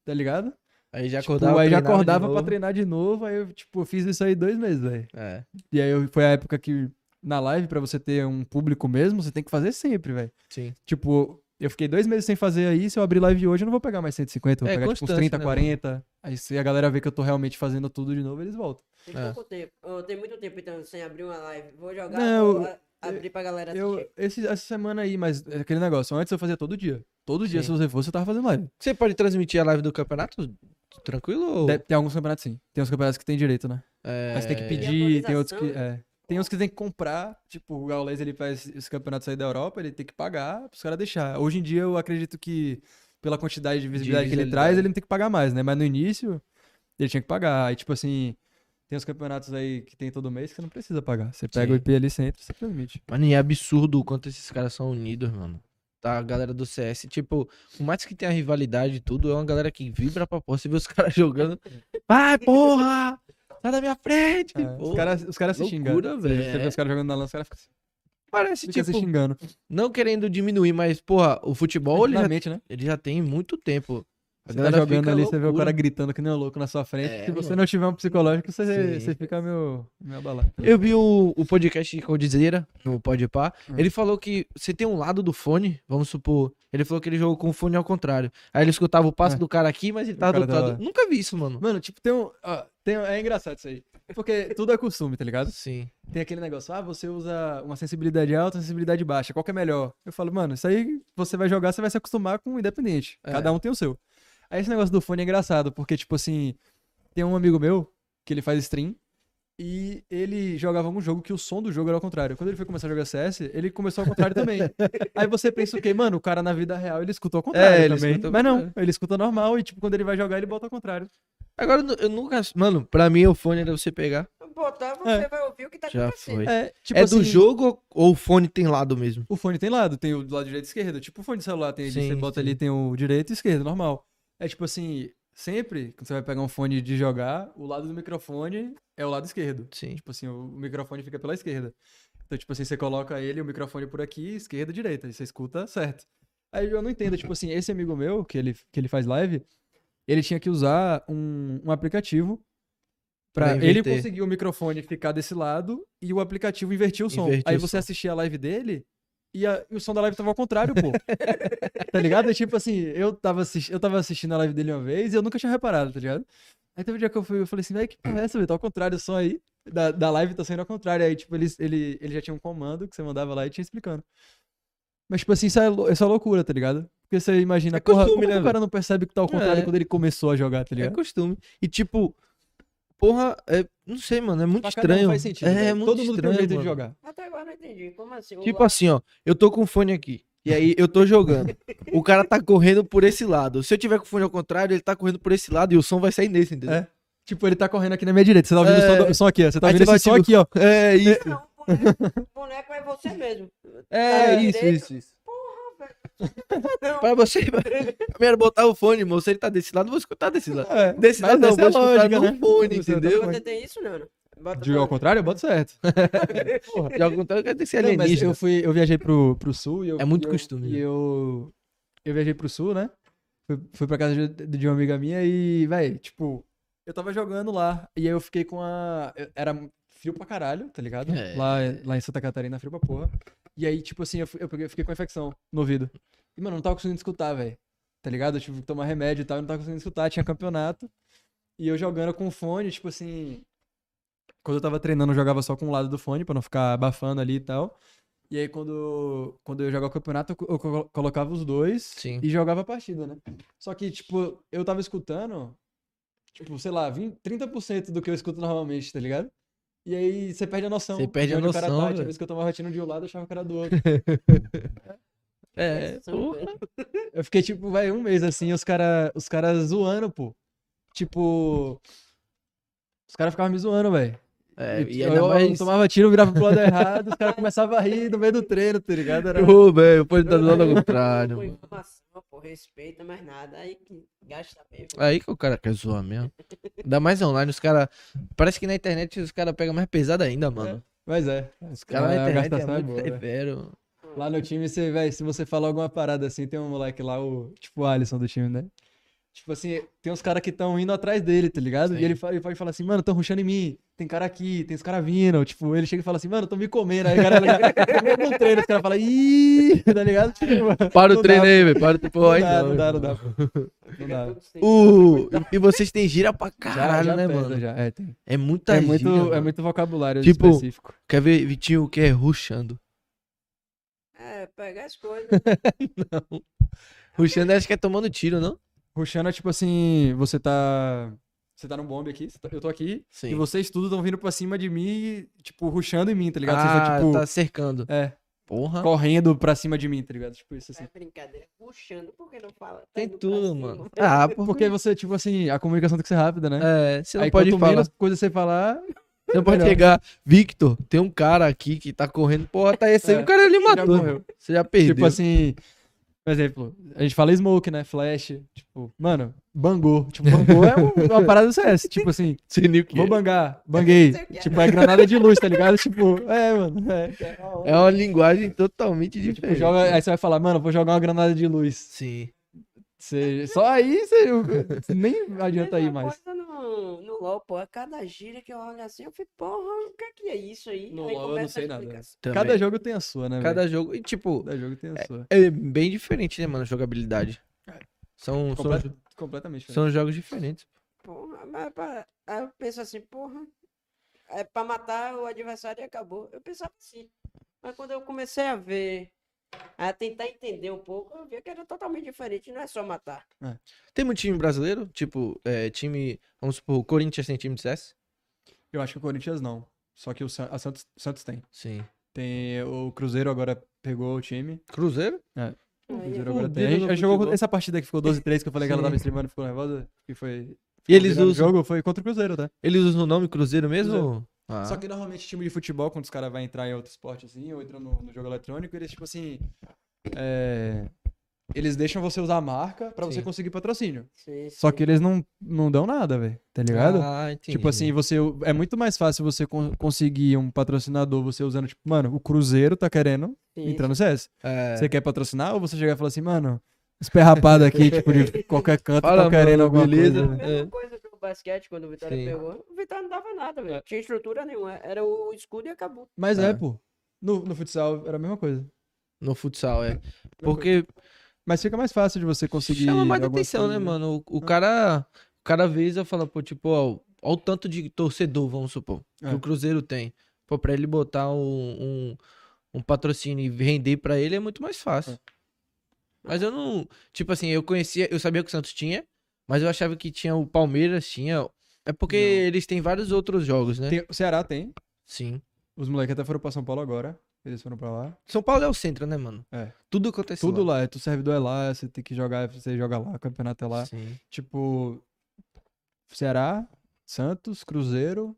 tá ligado? Aí já Tipo, acordava, aí já acordava pra treinar de novo, aí eu, tipo, fiz isso aí dois meses, velho. É, E aí eu- foi a época que, na live, pra você ter um público mesmo, você tem que fazer sempre, velho. sim. Tipo, eu fiquei dois meses sem fazer aí, se eu abrir live hoje, eu não vou pegar mais 150, eu vou É, pegar tipo uns constância, 30, né, 40. Aí se a galera vê que eu tô realmente fazendo tudo de novo, eles voltam. Tem É. pouco tempo. Eu tenho muito tempo então sem abrir uma live. Vou jogar, Não, vou a- abrir pra galera assistir. Eu, esse, essa semana aí, mas é aquele negócio, antes eu fazia todo dia. Todo dia, Sim. se você fosse, eu tava fazendo live. Você pode transmitir a live do campeonato tranquilo? Ou... Tem alguns campeonatos sim. Tem uns campeonatos que tem direito, né? É... Mas tem que E pedir, tem outros que. É. Tem uns que tem que comprar, tipo, o Gaules ele faz esse campeonato sair da Europa, ele tem que pagar pros caras deixar. Hoje em dia eu acredito que, pela quantidade de visibilidade que ele traz, ele não tem que pagar mais, né? Mas no início, ele tinha que pagar. Aí, tipo assim, tem uns campeonatos aí que tem todo mês que você não precisa pagar. Você pega Sim. o IP ali, você entra, você transmite. Mano, e é absurdo o quanto esses caras são unidos, mano. Tá, a galera do CS, tipo, por mais que tenha rivalidade e tudo, é uma galera que vibra pra porra. Você vê os caras jogando. Vai, porra! Sai da minha frente! É, Pô, os caras os caras se loucura, Você, velho. você vê os caras jogando na lança, os caras ficam, Parece, ficam se tipo, xingando. não querendo diminuir, mas, porra, o futebol ele já, né? ele já tem muito tempo. A Você tá jogando fica ali, você vê o loucura. cara gritando que nem um louco na sua frente. É, Se você mano. não tiver um psicológico, você, Sim. você fica meio, meio abalado. Eu vi o, o podcast com o Dizeira, no Pode Pá. Hum. Ele falou que você tem um lado do fone, vamos supor. Ele falou que ele jogou com o fone ao contrário. Aí ele escutava o passo É. do cara aqui, mas ele tava do cara outro lado. Nunca vi isso, mano. Mano, tipo, tem um. ó, tem, é engraçado isso aí. Porque tudo é costume, tá ligado? Sim. Tem aquele negócio, ah, você usa uma sensibilidade alta, uma sensibilidade baixa, qual que é melhor? Eu falo, mano, isso aí você vai jogar, você vai se acostumar com o independente. É. Cada um tem o seu. Aí esse negócio do fone é engraçado, porque, tipo assim, tem um amigo meu que ele faz stream e ele jogava um jogo que o som do jogo era ao contrário. Quando ele foi começar a jogar CS, ele começou ao contrário também. Aí você pensa o quê? Mano, o cara na vida real ele escuta ao contrário É, ele também. Mas não, ele escuta normal e, tipo, quando ele vai jogar, ele bota ao contrário. Agora, eu nu- eu nunca. Mano, pra mim o fone era você pegar. Botar, você É. vai ouvir o que tá Já acontecendo. foi. É, tipo é do assim, jogo ou o fone tem lado mesmo? O fone tem lado, tem o do lado direito e esquerdo. Tipo o fone de celular, tem ali, Sim, você bota sim. ali, tem o direito e esquerdo, normal. É tipo assim, sempre quando você vai pegar um fone de jogar, o lado do microfone é o lado esquerdo. Sim. Tipo assim, o microfone fica pela esquerda. Então, tipo assim, você coloca ele, o microfone por aqui, esquerda, direita, e você escuta certo. Aí eu não entendo, tipo assim, esse amigo meu, que ele, que ele faz live, ele tinha que usar um, um aplicativo pra Pra ele conseguir o microfone ficar desse lado e o aplicativo invertir o som. Invertir Aí o você som. assistia a live dele e, a- e o som da live tava ao contrário, pô. tá ligado? É tipo assim, eu tava, assisti- eu tava assistindo a live dele uma vez e eu nunca tinha reparado, tá ligado? Aí teve um dia que eu fui, eu falei assim, velho, que porra é essa, velho? Tá ao contrário o som aí. Da, da live tá saindo ao contrário. Aí, tipo, ele, ele, ele já tinha um comando que você mandava lá e tinha explicando. Mas, tipo assim, isso é, isso é loucura, tá ligado? Porque você imagina, É porra, costume, como que né, o cara não percebe que tá ao contrário É. quando ele começou a jogar, tá É ligado? costume. E tipo, porra, é, não sei, mano, é muito Pra cada um estranho. faz sentido, é, velho. muito Todo mundo tem um estranho, jeito de mano. jogar. Até agora eu não entendi. Como assim? O Tipo la- assim, ó, eu tô com o fone aqui. E aí eu tô jogando. O cara tá correndo por esse lado. Se eu tiver com o fone ao contrário, ele tá correndo por esse lado e o som vai sair nesse, entendeu? É. Tipo, ele tá correndo aqui na minha direita. Você tá ouvindo o som, É. do- o som aqui, ó. Você tá Aí ouvindo esse som vai, aqui, ó. É, isso. Não, o boneco, o boneco é você mesmo. É, Tá isso, direito. isso, isso. Porra. Pra você. Primeiro botar o fone, moço. Ele tá desse lado, eu vou escutar desse lado. É, Desse lado não, vou é escutar lógica, no né? fone, tá entendeu? Você tem isso? Bota De ao contrário, eu boto certo. De algum contrário, quer dizer que você é Não, mas alienígena. eu fui, eu viajei pro, pro sul e eu, É muito eu- costume, E né? eu, eu viajei pro sul, né? Fui, fui pra casa de, de uma amiga minha e, véi, tipo, eu tava jogando lá. E aí eu fiquei com a. eu- Era frio pra caralho, tá ligado? É. Lá, lá em Santa Catarina, frio pra porra. E aí, tipo assim, eu, eu peguei- fiquei com infecção no ouvido. E, mano, eu não tava conseguindo escutar, velho. Tá ligado? Eu tive que tomar remédio e tal, eu não tava conseguindo escutar, tinha campeonato. E eu jogando com fone, tipo assim. Quando eu tava treinando, eu jogava só com o lado do fone, pra não ficar abafando ali e tal. E aí, quando, quando eu jogava o campeonato, eu, co- eu colo- colocava os dois Sim. e jogava a partida, né? Só que, tipo, eu tava escutando, tipo, sei lá, 20, 30% do que eu escuto normalmente, tá ligado? E aí você perde a noção. Você perde de a onde o cara noção, tá. Tinha vezes que eu tomava tiro de um lado, eu achava o cara do outro. É, São, porra. Eu fiquei, tipo, vai, um mês assim, os caras os cara zoando, pô. Tipo. Os caras ficavam me zoando, velho. É, E e eu, ainda eu mais... tomava tiro, virava pro lado errado, os caras começavam a rir no meio do treino, tá ligado? Era... Ô, velho, pode estar do lado ao contrário, Pô, respeita, mais nada. Aí que gasta mesmo. Aí que o cara quer zoar mesmo. Ainda mais online, os caras. Parece que na internet os caras pegam mais pesado ainda, mano. Mas é. Os caras na a internet é é muito boa, velho. severo. Lá no time, você, véi, se você falar alguma parada assim, tem um moleque lá, o, tipo o Alisson do time, né? Tipo assim, tem uns caras que estão indo atrás dele, tá ligado? Sim. E ele, fala, ele pode falar assim, mano, tão rushando em mim, tem cara aqui, tem os caras vindo. Tipo, ele chega e fala assim, mano, tão me comendo. Aí o cara no no treino, os caras falam, ih, tá ligado? Tipo, Para o não treino dá, aí, velho. Para o Pô, Não aí dá, não. não dá, não dá. Não dá. E vocês têm gira pra Já- caralho, já né, pesa, mano? Já. É, tem. É muita É gira. muito, é muito vocabulário Tipo, específico. Quer ver, Vitinho, o que é ruxando? É, pegar as coisas. Ruxando acho que é tomando tiro, não? Rushando é tipo assim, você tá. Você tá num bombe aqui, tá- eu tô aqui, Sim. e vocês tudo estão vindo pra cima de mim, tipo, rushando em mim, tá ligado? Vocês Ah, estão, tipo, tá cercando. é, Porra. correndo pra cima de mim, tá ligado? Tipo isso assim. É brincadeira. Puxando, por que não fala? Tá Tem tudo, mano. Ah, porque... Porque você, tipo assim, a comunicação tem que ser rápida, né? É, você não Aí pode falar. menos coisa você falar, Você não pode melhor. chegar. Victor, tem um cara aqui que tá correndo. Porra, tá esse aí. É, O cara ele já matou. Você já perdeu. Tipo assim, por exemplo, a gente fala smoke, né? Flash, tipo, mano, bangou. Tipo, bangou é um- uma parada do CS. Tipo assim, vou é. bangar, banguei. É. Tipo, é granada de luz, tá ligado? Tipo, é, mano. É. É uma linguagem totalmente Tipo, diferente. joga, aí você vai falar, mano, vou jogar uma granada de luz. Sim. Você, só aí você nem adianta ir mais. coisa no, no LOL, pô. A cada gira que eu olho assim, eu fico, porra, o que é que é isso aí? No aí LOL eu não sei nada. Cada jogo tem a sua, né? Cada, jogo. E tipo, Cada jogo tem a sua. é bem diferente, né, mano? Jogabilidade. São, são, Comple- completamente diferente. são jogos diferentes. Porra, mas pra- aí eu penso assim, porra, é pra matar o adversário e acabou. Eu pensava assim. Mas quando eu comecei a ver, a tentar entender um pouco, eu vi que era totalmente diferente, não é só matar. Tem muito time brasileiro? Tipo, é, time. Vamos supor, o Corinthians tem time de CS? Eu acho que o Corinthians não. Só que o a Santos, Santos tem. Sim. Tem o Cruzeiro agora pegou o time. Cruzeiro? O Aí Cruzeiro eu- agora tem. A gente, a gente jogou essa partida que ficou 12-3, que eu falei que ela Sim. tava streamando e ficou nervosa. Que foi. E eles virando o usam. jogo foi contra o Cruzeiro, tá? Eles usam o nome Cruzeiro mesmo? Cruzeiro. Ah. Só que normalmente time de futebol, quando os caras vão entrar em outro esporte assim, ou entram no, no jogo eletrônico, eles, tipo assim. é, Eles deixam você usar a marca pra você conseguir patrocínio. Sim, Só sim. que eles não, não dão nada, velho. Tá ligado? Ah, entendi. Tipo assim, você é muito mais fácil você con- conseguir um patrocinador você usando, tipo, mano, o Cruzeiro tá querendo Sim, entrar no CS. É. Você quer patrocinar ou você chegar e falar assim, mano, esperrapado aqui, tipo, de qualquer canto, Fala, tá querendo mano, alguma beleza? coisa. Né? É. coisa basquete, quando o Vitória Sim. pegou. O Vitória não dava nada, velho. É. Tinha estrutura nenhuma. Era o escudo e acabou. Mas é, É. pô. No, no futsal era a mesma coisa. No futsal, é. Porque Mas fica mais fácil de você conseguir. chama mais atenção, né, coisas, mano? O, o Ah. cara. O cara vez eu falo, pô, tipo, ó, ó o tanto de torcedor, vamos supor, que É. o Cruzeiro tem. Pô, pra ele botar um, um, um patrocínio e vender pra ele é muito mais fácil. É. Mas eu não. Tipo assim, eu conhecia, eu sabia que o Santos tinha, mas eu achava que tinha o Palmeiras, tinha. É porque Não. eles têm vários outros jogos, né? Tem- o Ceará tem. Sim. Os moleques até foram pra São Paulo agora. Eles foram pra lá. São Paulo é o centro, né, mano? É. Tudo acontece Tudo lá. lá. é, Tu servidor é lá, você tem que jogar, você joga lá, o campeonato é lá. Sim. Tipo, Ceará, Santos, Cruzeiro.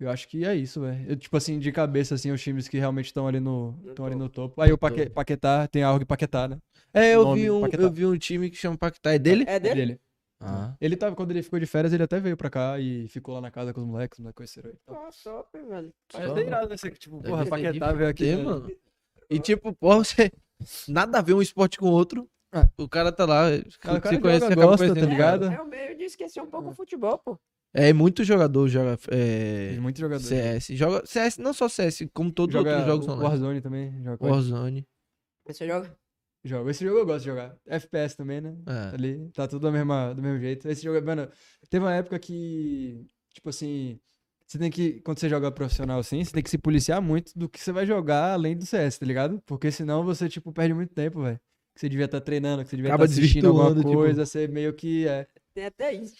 Eu acho que é isso, velho. Tipo assim, de cabeça, assim, os times que realmente estão ali no, estão ali no topo. Aí o Paque. Paquetá, tem a Org Paquetá, né? É, eu Nome, vi, um, Paquetá. eu vi um time que chama Paquetá. É dele? É É dele? dele. Ah. Ele tava, quando ele ficou de férias, ele até veio pra cá e ficou lá na casa com os moleques, os moleques conheceram ele. Então, Nossa, top, velho. Mas é irado, né? Você, tipo, porra, Paquetá veio aqui. Tem, né? mano. E tipo, porra, você. Nada a ver um esporte com o outro. Ah. O cara tá lá. Cara, o cara você conhece, joga, gosta, tá ligado? cara. É o meio de esquecer um pouco o futebol, pô. É, muito jogador joga. É, Tem muito jogador. CS. Joga CS, não só CS, como todos os Joga outros jogos online. Warzone também. Joga. Warzone. Você joga? Jogo. Esse jogo eu gosto de jogar. FPS também, né? É. Ali, tá tudo da mesma, do mesmo jeito. Esse jogo é, mano, teve uma época que, tipo assim, você tem que, quando você joga profissional assim, você tem que se policiar muito do que você vai jogar além do CS, tá ligado? Porque senão você, tipo, perde muito tempo, velho. Que você devia estar treinando, que você devia estar Acaba assistindo alguma tipo- coisa, você meio que é. Tem até isso.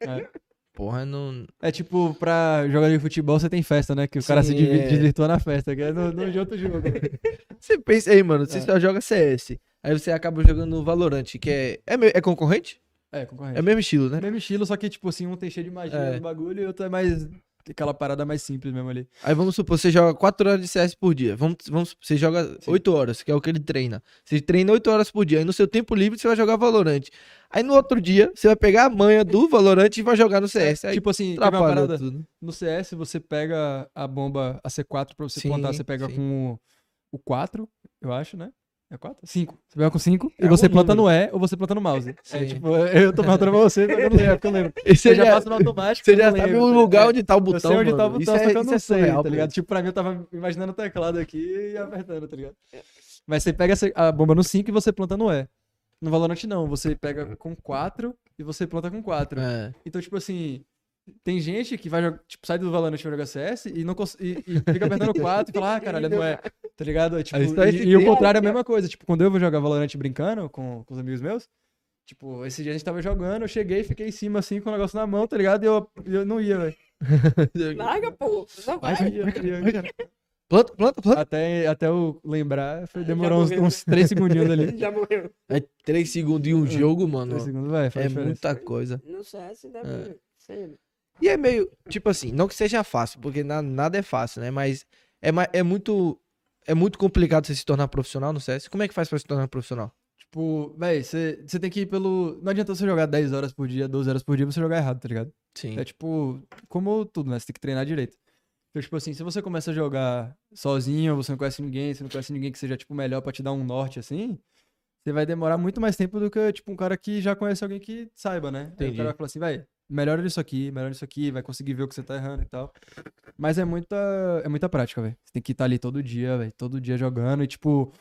É, Porra, não. É tipo, pra jogar de futebol você tem festa, né? Que o cara se Sim, é. desvirtua na festa, que é no, no de outro jogo. Você pensa aí, mano, você É. só joga CS. Aí você acaba jogando no Valorant, que é. É, é concorrente? É, concorrente. É o mesmo estilo, né? É mesmo estilo, só que, tipo assim, um tem cheio de magia É. no bagulho e outro é mais. Aquela parada mais simples mesmo ali. Aí vamos supor, você joga 4 horas de CS por dia. Vamos, vamos, você joga 8 horas, que é o que ele treina. Você treina 8 horas por dia. Aí no seu tempo livre você vai jogar Valorant. Aí no outro dia você vai pegar a manha do Valorant e vai jogar no CS. Aí tipo assim, uma parada. tudo. No CS, você pega a bomba, a C4 pra você Sim, plantar, você pega sim. com o, o 4, eu acho, né? É 4? 5. Você pega com 5 É e você planta no E ou você planta no mouse. É tipo, eu tô perguntando pra você, porque eu não lembro, porque eu lembro. E você Eu já já, faço no automático. você eu já não sabe lembro, o tá lugar onde tá o Eu botão. sei onde tá o mano. botão, Isso só é- que eu não é sei, surreal, tá ligado? Tipo, pra mim eu tava imaginando o teclado aqui e apertando, tá ligado? Mas você pega a bomba no 5 e você planta no E. No Valorant não, você pega com 4 e você planta com 4. É. Então, tipo assim, tem gente que vai jogar, tipo, sai do Valorant e vai jogar CS e, não cons- e, e fica apertando 4 e fala, ah, caralho, não é. Tá ligado? É, tipo, e, e o contrário é a mesma coisa. Tipo, quando eu vou jogar Valorant brincando com, com os amigos meus, tipo, esse dia a gente tava jogando, eu cheguei, fiquei em cima assim com o negócio na mão, tá ligado? E eu, eu não ia, velho. Larga, pô. Não vai. Não ia, não ia. Planta, planta, planta. Até, até eu lembrar, foi, demorou uns, uns 3 segundinhos ali. Já morreu. É 3 segundos em um jogo, mano. 3 segundos, vai, faz É diferença. muita coisa. No CS deve É. ser. E é meio, tipo assim, não que seja fácil, porque na- nada é fácil, né? Mas é, é muito é muito complicado você se tornar profissional no CS. Como é que faz pra se tornar profissional? Tipo, véi, você tem que ir pelo. Não adianta você jogar 10 horas por dia, 12 horas por dia, você jogar errado, tá ligado? Sim. É tipo, como tudo, né? Você tem que treinar direito. Então, tipo assim, se você começa a jogar sozinho, você não conhece ninguém, você não conhece ninguém que seja, tipo, melhor pra te dar um norte, assim, você vai demorar muito mais tempo do que, tipo, um cara que já conhece alguém que saiba, né? Aí o Entendi. cara vai falar assim, vai, melhora isso aqui, melhora isso aqui, vai conseguir ver o que você tá errando e tal. Mas é muita, é muita prática, velho. Você tem que estar ali todo dia, velho, todo dia jogando e, tipo,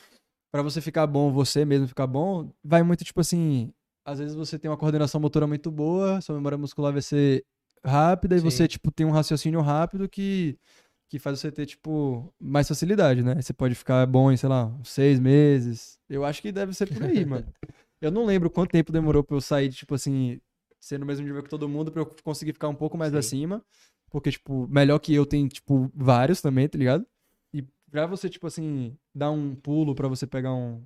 pra você ficar bom, você mesmo ficar bom, vai muito, tipo assim, às vezes você tem uma coordenação motora muito boa, sua memória muscular vai ser rápida e Sim. você, tipo, tem um raciocínio rápido que, que faz você ter, tipo, mais facilidade, né? Você pode ficar bom em, sei lá, uns seis meses. Eu acho que deve ser por aí, mano. Eu não lembro quanto tempo demorou pra eu sair, de, tipo assim, ser no mesmo nível que todo mundo, pra eu conseguir ficar um pouco mais Sim. acima. Porque, tipo, melhor que eu tem, tipo, vários também, tá ligado? E pra você, tipo assim, dar um pulo pra você pegar um,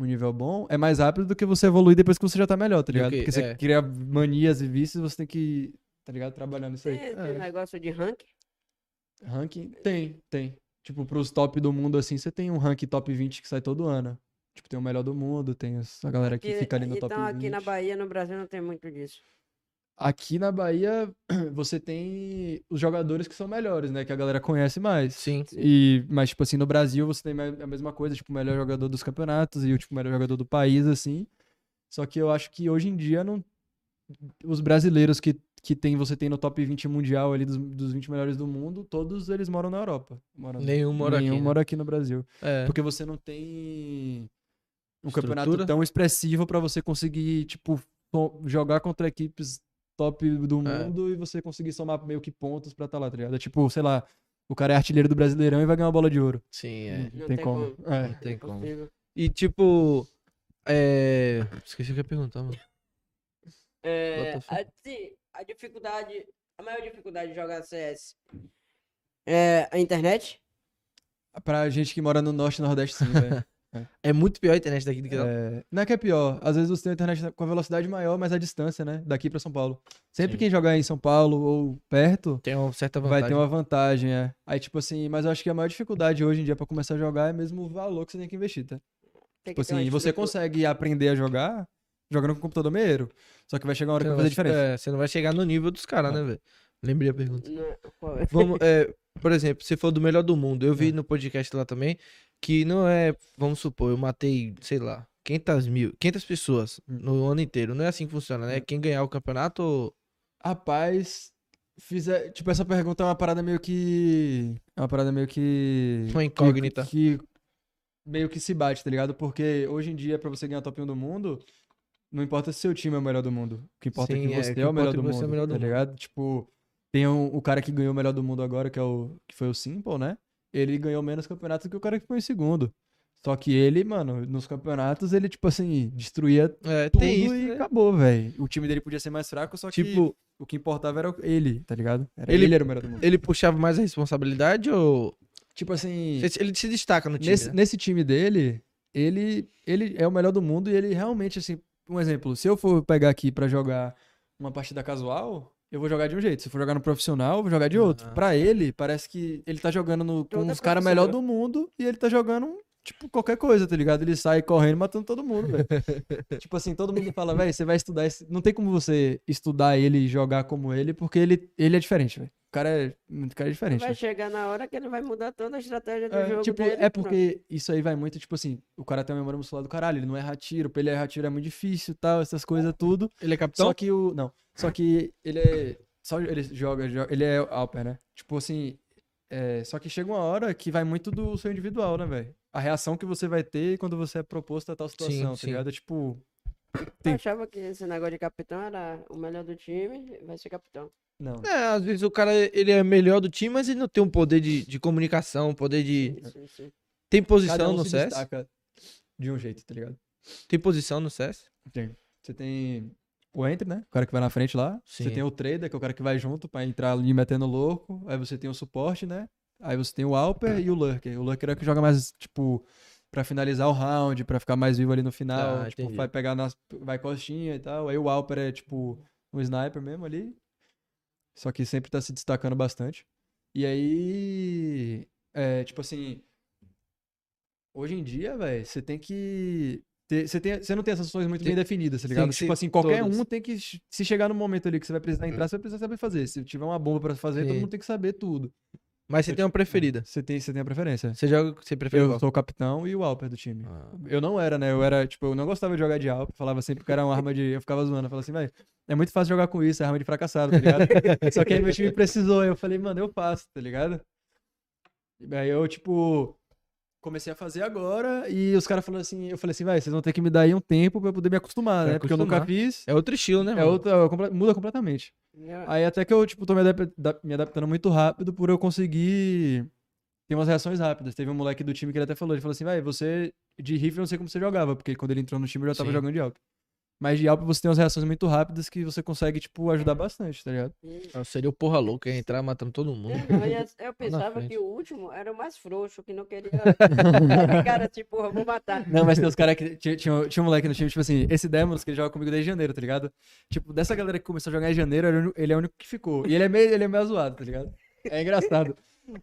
um nível bom, é mais rápido do que você evoluir depois que você já tá melhor, tá Do ligado? que- Porque você é. cria manias e vícios, você tem que, tá ligado? Trabalhando isso aí. Tem, tem É. um negócio de ranking. Ranking? Tem, tem. Tipo, pros top do mundo, assim, você tem um ranking top 20 que sai todo ano. Tipo, tem o melhor do mundo, tem a galera que fica ali no top então 20. aqui na Bahia, no Brasil, não tem muito disso. Aqui na Bahia, você tem os jogadores que são melhores, né? Que a galera conhece mais. Sim. E, mas, tipo assim, no Brasil você tem a mesma coisa, tipo, o melhor jogador dos campeonatos e o tipo, melhor jogador do país, assim. Só que eu acho que hoje em dia não. Os brasileiros que, que tem, você tem no top 20 mundial ali dos, dos 20 melhores do mundo, todos eles moram na Europa. Moram, Nenhum mora nenhum aqui, né? mora aqui no Brasil. É. Porque você não tem um Estrutura? campeonato tão expressivo pra você conseguir, tipo, jogar contra equipes top do É. mundo e você conseguir somar meio que pontos pra estar lá, tá ligado? É tipo, sei lá, o cara é artilheiro do Brasileirão e vai ganhar uma bola de ouro. Sim, é. Não, Não tem tem como. como. É. Não tem como. E tipo. É. Esqueci o que eu ia perguntar, mano. É, a, sim, a dificuldade, a maior dificuldade de jogar CS é a internet. Pra gente que mora no Norte e Nordeste, sim, velho. É muito pior a internet daqui do que lá. É, não é que é pior. Às vezes você tem a internet com a velocidade maior, mas a distância, né? Daqui pra São Paulo. Sempre Sim. quem jogar em São Paulo ou perto Tem uma certa vantagem. vai ter uma vantagem, é. Aí, tipo assim, mas eu acho que a maior dificuldade hoje em dia pra começar a jogar é mesmo o valor que você tem que investir, tá? Tem Tipo que ter uma assim, você consegue aprender a jogar jogando com computador meio. Só que vai chegar uma hora Você que vai fazer diferença. é, você não vai chegar no nível dos caras, né, velho? Lembrei a pergunta. Não, qual é? Vamos, é, por exemplo, você falou do melhor do mundo. Eu vi no podcast lá também que não é, vamos supor, eu matei, sei lá, 500 mil, 500 pessoas no ano inteiro. Não é assim que funciona, né? Quem ganhar o campeonato. ou- Rapaz, fizer, tipo, essa pergunta é uma parada meio que. É uma parada meio que. Uma incógnita. Que, que meio que se bate, tá ligado? Porque hoje em dia, pra você ganhar top 1 do mundo, não importa se seu time é o melhor do mundo. O que importa Sim, é é, que você que é, o melhor do é você é o mundo. melhor do tá mundo. ligado? Tipo, tem um, o cara que ganhou o melhor do mundo agora, que, é o, que foi o Simple, né? Ele ganhou menos campeonatos que o cara que foi em segundo. Só que ele, mano, nos campeonatos, ele, tipo assim, destruía É, tudo isso. e né? acabou, velho. O time dele podia ser mais fraco, só que Tipo, o que importava era ele, tá ligado? Era Ele- ele, era o melhor do mundo. ele puxava mais a responsabilidade ou. Tipo assim, Ele se destaca no time. nesse, né? nesse time dele, ele, ele é o melhor do mundo e ele realmente, assim, um exemplo, se eu for pegar aqui pra jogar uma partida casual, eu vou jogar de um jeito. Se for jogar no profissional, eu vou jogar de outro. Ah. Pra ele, parece que ele tá jogando no, com os caras melhor do mundo e ele tá jogando, tipo, qualquer coisa, tá ligado? Ele sai correndo matando todo mundo, velho. tipo assim, todo mundo fala, velho, você vai estudar esse... Não tem como você estudar ele e jogar como ele, porque ele, ele é diferente, velho. O cara é, o cara é diferente. Vai velho. chegar na hora que ele vai mudar toda a estratégia do É, jogo tipo, dele. é pronto. porque isso aí vai muito, tipo assim, o cara tem uma memória muscular do caralho, ele não erra tiro, pra ele errar tiro é muito difícil e tal, essas coisas tudo. Ele é capitão? Só que o. Não. Só que ele é. Só ele joga, joga- ele é Alper, né? Tipo assim. é, só que chega uma hora que vai muito do seu individual, né, velho? A reação que você vai ter quando você é proposto a tal situação, tá sim. ligado? É tipo. Eu tem- achava que esse negócio de capitão era o melhor do time, vai ser capitão. Não. É, às vezes o cara ele é melhor do time, mas ele não tem um poder de, de comunicação, um poder de. Sim, sim, sim. Tem Cada posição um no se CS? destaca de um jeito, tá ligado? Tem posição no CS? Tem. Você tem o Entry, né? O cara que vai na frente lá. Sim. Você tem o Trader, que é o cara que vai junto pra entrar ali metendo louco. Aí você tem o suporte, né? Aí você tem o Alper e o Lurker. O Lurker é o que joga mais, tipo, pra finalizar o round, pra ficar mais vivo ali no final. Ah, tipo, entendi. vai pegar nas. Vai costinha e tal. Aí o Alper é, tipo, um sniper mesmo ali. Só que sempre tá se destacando bastante. E aí. É, tipo assim. Hoje em dia, velho, você tem que. Você, tem, você não tem essas ações muito Tem- bem definidas, tá ligado? Tipo assim, qualquer todas. um tem que. Se chegar no momento ali que você vai precisar entrar, você vai precisar saber fazer. Se tiver uma bomba pra fazer, todo Sim. mundo tem que saber tudo. Mas você Eu, tem uma preferida. Você tem, você tem a preferência. Você joga. Você prefere Eu qual? sou o capitão e o Alper do time. Ah. Eu não era, né? Eu era, tipo, eu não gostava de jogar de Alper. Falava sempre que era uma arma de. Eu ficava zoando. Eu falava assim, velho, é muito fácil jogar com isso, é arma de fracassado, tá ligado? Só que aí meu time precisou. Eu falei, mano, eu faço, tá ligado? E aí eu, tipo, comecei a fazer agora e os caras falaram assim, eu falei assim, vai, vocês vão ter que me dar aí um tempo pra eu poder me acostumar, Pra né? Porque eu nunca acostumar. fiz. É outro estilo, né? É mano? é comple- muda completamente. Eu- Aí até que eu, tipo, tô me, adap- da- me adaptando muito rápido por eu conseguir ter umas reações rápidas. Teve um moleque do time que ele até falou, ele falou assim, vai, você de rifle eu não sei como você jogava, porque quando ele entrou no time eu já tava Sim. jogando de alp. Mas de alp você tem umas reações muito rápidas que você consegue, tipo, ajudar bastante, tá ligado? Eu seria o porra louca, ia entrar matando todo mundo. Eu, eu pensava frente. que o último era o mais frouxo, que não queria. Cara porra, vou matar. Não, mas tem os caras que. Tinha, tinha, tinha um moleque no time, tipo assim, esse Demons que ele joga comigo desde janeiro, tá ligado? Tipo, dessa galera que começou a jogar em janeiro, ele é o único- ele é o único que ficou. E ele é meio, ele é meio zoado, tá ligado? É engraçado.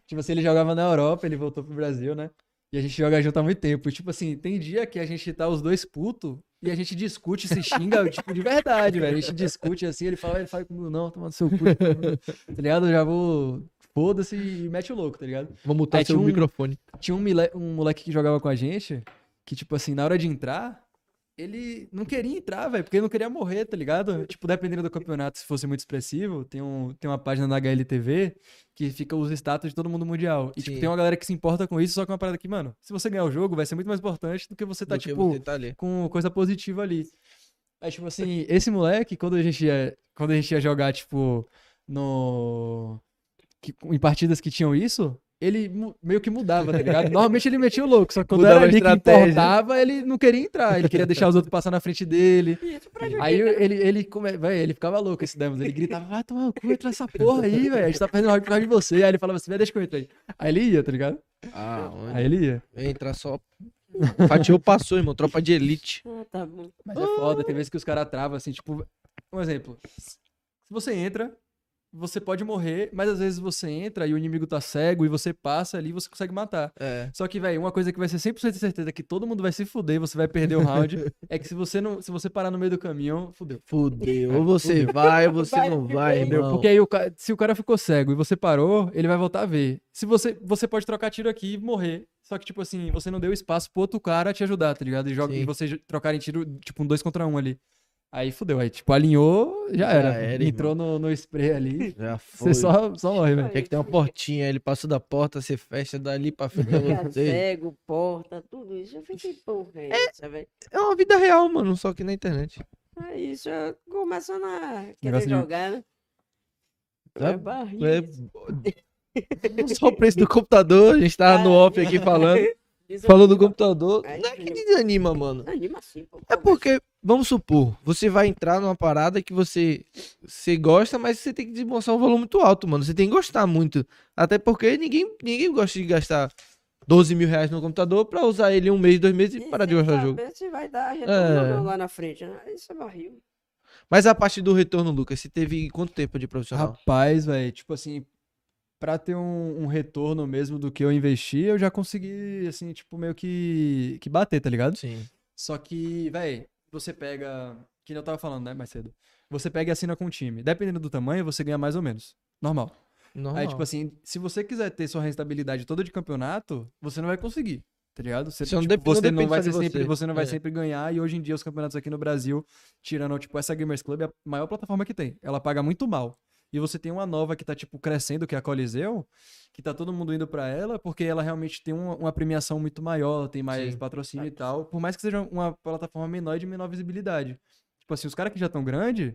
tipo assim, ele jogava na Europa, ele voltou pro Brasil, né? E a gente joga junto há muito tempo. E, tipo assim, tem dia que a gente tá os dois putos e a gente discute, se xinga, tipo, de verdade, velho. A gente discute assim, ele fala, ele fala comigo, não, toma no seu cu. tá ligado? Eu já vou. Foda-se e mete o louco, tá ligado? Vou mutar seu um- microfone. Tinha um, um moleque que jogava com a gente, que, tipo assim, na hora de entrar, ele não queria entrar, velho, porque ele não queria morrer, tá ligado? Tipo, dependendo do campeonato, se fosse muito expressivo, tem, um, tem uma página na HLTV que fica os status de todo mundo mundial. E, tipo, Sim. tem uma galera que se importa com isso, só que é uma parada que, mano, se você ganhar o jogo, vai ser muito mais importante do que você tá, do tipo, você tá com coisa positiva ali. Aí, tipo assim, esse moleque, quando a gente ia, quando a gente ia jogar, tipo, no. que- em partidas que tinham isso, ele meio que mudava, tá ligado? Normalmente ele metia o louco, só que quando Mudava era a ali que importava, ele não queria entrar, ele queria deixar os outros passar na frente dele. Aí ele, ele, come... véi, ele ficava louco esse Demos, ele gritava, vai tomar no cu, entra essa porra aí, velho, a gente tá perdendo round por causa de você. Aí ele falava assim, "Véi, deixa que eu entre aí. Aí ele ia, tá ligado? Ah, onde? Aí ele ia. Entra só. Fatiou, passou, irmão. Tropa de elite. Ah, tá bom. Mas é foda, tem vezes que os caras travam assim, tipo, um exemplo. Se você entra, você pode morrer, mas às vezes você entra e o inimigo tá cego e você passa ali e você consegue matar. É. Só que, velho, uma coisa que vai ser 100% de certeza que todo mundo vai se fuder, você vai perder o round, é que se você não, se você parar no meio do caminho, fudeu. Fudeu. Ou você vai, ou você Vai não vai. Entendeu? irmão. Porque aí o se o cara ficou cego e você parou, ele vai voltar a ver. Se você, você pode trocar tiro aqui e morrer. Só que, tipo assim, você não deu espaço pro outro cara te ajudar, tá ligado? E, joga, Sim. e vocês trocarem tiro, tipo, um dois contra um ali. Aí fudeu. Aí, tipo, alinhou, já era. era, Entrou no, no spray ali. Já foi. Você só, só morre, velho. Tinha que ter uma portinha, ele passou da porta, você fecha dali pra frente é Fica cego, porta, tudo isso. Eu fiquei, porra, é essa, velho? É uma vida real, mano, só que na internet. É isso, eu começando a querer Negócio de- jogar, né? É- É barriga. É... Só o preço do computador, a gente tava no off aqui falando. Desanima. Falando do computador. É, Não é que desanima. desanima, mano. Anima assim, pô. É porque, vamos supor, você vai entrar numa parada que você, você gosta, mas você tem que demonstrar um valor muito alto, mano. Você tem que gostar muito. Até porque ninguém, ninguém gosta de gastar 12 mil reais no computador pra usar ele um mês, dois meses e parar de gostar do jogo. se vai dar retorno É. lá na frente, né? Isso é barril. Mas a parte do retorno, Lucas, você teve quanto tempo de profissional? Rapaz, velho, tipo assim, pra ter um, um retorno mesmo do que eu investi, eu já consegui, assim, tipo, meio que, que bater, tá ligado? Sim. Só que, velho, você pega. Que nem eu tava falando, né, mais cedo. Você pega e assina com um time. Dependendo do tamanho, você ganha mais ou menos. Normal. Normal. Aí, tipo assim, se você quiser ter sua rentabilidade toda de campeonato, você não vai conseguir. Tá ligado? Você, tipo, não você não vai sempre, você. você não vai É. sempre ganhar. E hoje em dia os campeonatos aqui no Brasil, tirando tipo essa Gamers Club, é a maior plataforma que tem. Ela paga muito mal. E você tem uma nova que tá tipo crescendo, que é a Coliseu, que tá todo mundo indo pra ela, porque ela realmente tem uma, uma premiação muito maior, tem mais Sim. patrocínio e tal. Por mais que seja uma plataforma menor e de menor visibilidade. Tipo assim, os caras que já estão grandes,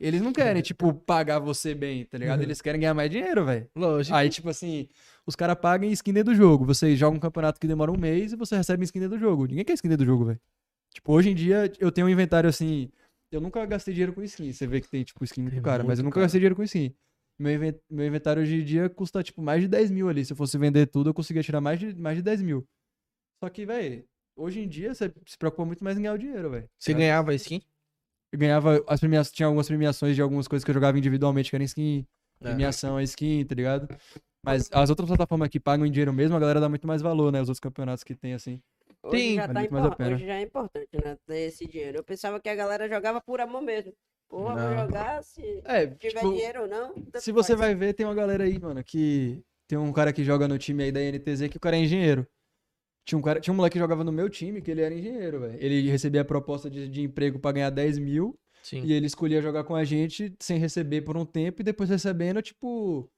eles não querem, tipo, pagar você bem, tá ligado? Eles querem ganhar mais dinheiro, velho. Lógico. Aí, tipo assim, os caras pagam skin dentro do jogo. Você joga um campeonato que demora um mês e você recebe skin dentro do jogo. Ninguém quer skin dentro do jogo, velho. Tipo, hoje em dia eu tenho um inventário assim. Eu nunca gastei dinheiro com skin. Você vê que tem, tipo, skin muito Tem cara, mas eu muito nunca cara. gastei dinheiro com skin. Meu, inven- meu inventário hoje em dia custa, tipo, mais de 10 mil ali. Se eu fosse vender tudo, eu conseguia tirar mais de, mais de 10 mil. Só que, velho, hoje em dia você se preocupa muito mais em ganhar o dinheiro, velho. Você ganhava skin? Eu ganhava as premiações, tinha algumas premiações de algumas coisas que eu jogava individualmente, que era skin, É. premiação a skin, tá ligado? Mas as outras plataformas que pagam em dinheiro mesmo, a galera dá muito mais valor, né? Os outros campeonatos que tem, assim. Hoje, Tem, já tá muito mais a impor- pena. Hoje já é importante, né? Ter esse dinheiro. Eu pensava que a galera jogava por amor mesmo. Porra, Não. vou jogar se É, tiver tipo, dinheiro ou não. se você faz. vai ver, tem uma galera aí, mano, que. Tem um cara que joga no time aí da NTZ que o cara é engenheiro. Tinha um, cara, tinha um moleque que jogava no meu time que ele era engenheiro, velho. Ele recebia a proposta de, de emprego pra ganhar 10 mil Sim. e ele escolhia jogar com a gente sem receber por um tempo e depois recebendo, tipo.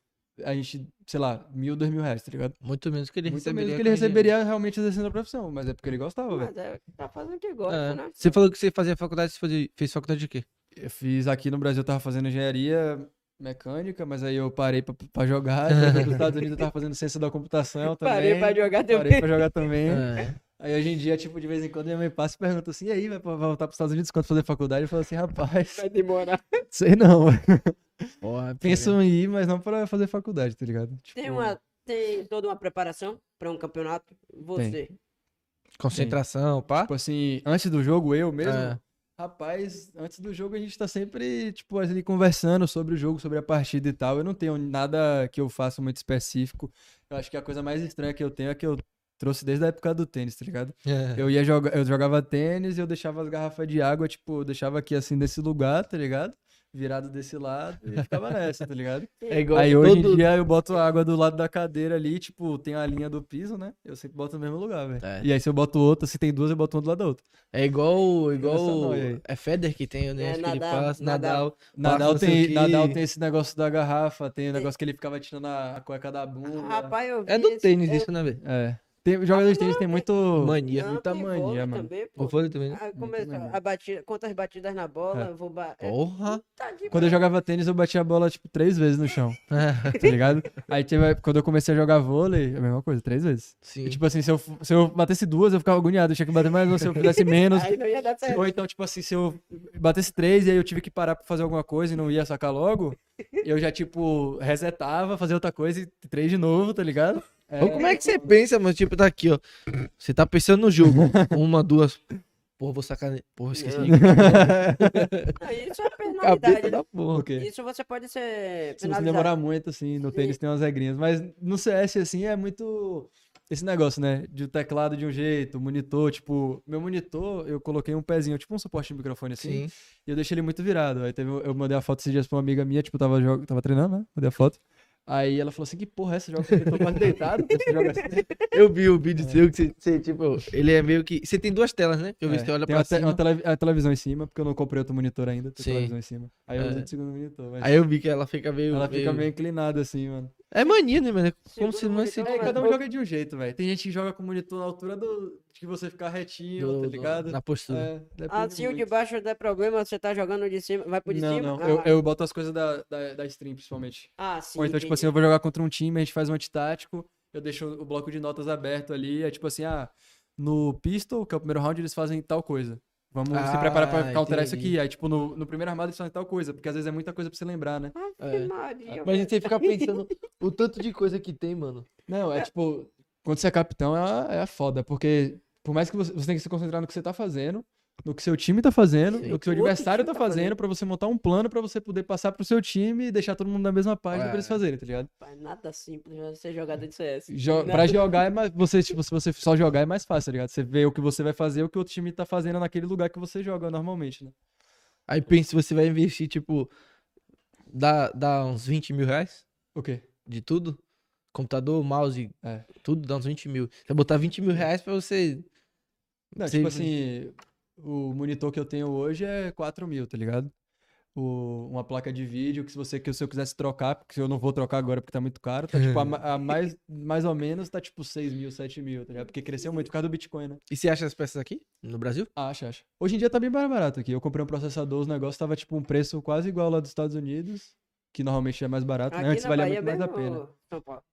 A gente, sei lá, mil, dois mil reais, tá ligado? Muito menos que ele Muito receberia. menos que ele receberia realmente exercendo a profissão, mas é porque ele gostava, velho. Mas é, tá fazendo o que gosta, É. né? Você falou que você fazia faculdade, você fazia- fez faculdade de quê? Eu fiz aqui no Brasil, eu tava fazendo engenharia mecânica, mas aí eu parei pra, pra jogar. Depois nos Estados Unidos eu tava fazendo ciência da computação também. Parei pra jogar Parei também. pra jogar também. É. Aí hoje em dia, tipo, de vez em quando minha mãe passa e pergunta assim, e aí, vai voltar pros Estados Unidos quando fazer faculdade? Eu falo assim, rapaz, Vai demorar. sei não. Porra, Penso em ir, mas não pra fazer faculdade, tá ligado? Tipo, Tem, uma, tem toda uma preparação pra um campeonato. Você. Concentração, pá. Tipo assim, antes do jogo, eu mesmo, É. Rapaz, antes do jogo a gente tá sempre, tipo, ali conversando sobre o jogo, sobre a partida e tal. Eu não tenho nada que eu faça muito específico. Eu acho que a coisa mais estranha que eu tenho é que eu trouxe desde a época do tênis, tá ligado? É. Eu ia jogar, eu jogava tênis e eu deixava as garrafas de água, tipo, eu deixava aqui assim nesse lugar, tá ligado? Virado desse lado e ficava nessa, tá ligado? É igual Aí hoje todo- em dia eu boto a água do lado da cadeira ali, tipo, tem a linha do piso, né? Eu sempre boto no mesmo lugar, velho. É. E aí se eu boto outra, se tem duas, eu boto uma do lado da outra. É igual. igual é Feder que tem, né? É, Acho que ele Nadal, passa. Nadal. Nadal. Nadal tem. Nadal tem esse negócio da garrafa, tem o negócio que ele ficava tirando a, a cueca da bunda. Rapaz, eu vi É do esse- tênis é- isso, né, velho? É. Tem, jogador de tênis tem muito. Mania. Não, muita tem mania, vôlei mano. também, pô. O vôlei também, né? Ah, mania. a batida, quantas batidas na bola, É. eu vou ba... é, Porra. Quando eu jogava tênis, eu batia a bola, tipo, três vezes no chão, É. tá ligado? Aí teve, quando eu comecei a jogar vôlei, a mesma coisa, três vezes. Sim. E, tipo assim, se eu, se eu batesse duas, eu ficava agoniado, eu tinha que bater mais uma, se eu fizesse menos. Aí não ia dar certo. Ou então, tipo assim, se eu batesse três e aí eu tive que parar pra fazer alguma coisa e não ia sacar logo, eu já, tipo, resetava, fazia outra coisa e três de novo, tá ligado? Ou como é que você pensa, mano? Tipo, tá aqui, ó. Você tá pensando no jogo. Uma, duas. Porra, vou sacar. Porra, esqueci de Aí Isso é penalidade, né? da porra. O quê? Isso você pode ser Se você demorar muito, assim, no tênis tem umas regrinhas. Mas no CS, assim, é muito esse negócio, né? De o teclado de um jeito, monitor, tipo, meu monitor, eu coloquei um pezinho, tipo um suporte de microfone assim, Sim. e eu deixei ele muito virado. Aí teve, eu mandei a foto esses dias pra uma amiga minha, tipo, tava, tava treinando, né? Mandei a foto. Aí ela falou assim: que porra é essa? Joga o monitor quase deitado? Você joga assim? Eu vi o vídeo seu que você, você, tipo, ele é meio que. Você tem duas telas, né? Que eu vi É, que você olha tem pra uma, te- cima. uma tele- a televisão em cima, porque eu não comprei outro monitor ainda, tem Sim. televisão em cima. Aí eu É. uso o segundo monitor. Mas Aí eu vi que ela fica meio. ela fica meio inclinada assim, mano. É mania, né, mano? É Como Segundo se não monitor, se. É, cada um eu- joga de um jeito, velho. Tem gente que joga com o monitor na altura do. De que você ficar retinho, do- tá do- ligado? Na postura. É, Ah, se o de baixo der problema, você tá jogando de cima, vai pro de Não, cima? não. Ah, Eu, eu boto as coisas da, da, da stream, principalmente. Ah, sim. Ou então, tipo assim, eu vou jogar contra um time, a gente faz um antitático, eu deixo o bloco de notas aberto ali, é tipo assim, ah, no pistol, que é o primeiro round, eles fazem tal coisa. Vamos se Ah, preparar pra counterar isso entendi. aqui. Aí, tipo, no, no primeiro armado eles fazem tal coisa, porque às vezes é muita coisa pra você lembrar, né? Ave É. Maria, Mas a gente fica pensando o tanto de coisa que tem, mano. Não, é tipo, quando você é capitão é a, é foda, porque por mais que você, você tem que se concentrar no que você tá fazendo, no que seu time tá fazendo, Sim. no que seu adversário time tá tá fazendo, pra você montar um plano pra você poder passar pro seu time e deixar todo mundo na mesma página pra eles É. fazerem, tá ligado? Nada simples né? ser jogador de CS. Jo Nada. pra jogar é mais. Você, tipo, se você só jogar é mais fácil, tá ligado? Você vê o que você vai fazer, o que o outro time tá fazendo naquele lugar que você joga normalmente, né? Aí pensa se você vai investir, tipo, dá, dá uns 20 mil reais O quê? de tudo. Computador, mouse, É. tudo dá uns 20 mil. Você vai botar 20 mil reais pra você. Não, Sim, tipo sim. assim, o monitor que eu tenho hoje é 4 mil, tá ligado? O, uma placa de vídeo que se você que se eu quisesse trocar, porque eu não vou trocar agora porque tá muito caro, tá tipo a, a mais, mais ou menos tá tipo 6 mil, 7 mil, tá ligado? Porque cresceu muito por causa do Bitcoin, né? E você acha as peças aqui? No Brasil? Acha, acha. Hoje em dia tá bem mais barato aqui. Eu comprei um processador, os negócios tava tipo um preço quase igual lá dos Estados Unidos, que normalmente é mais barato, né? Antes valia Bahia muito mais a pena.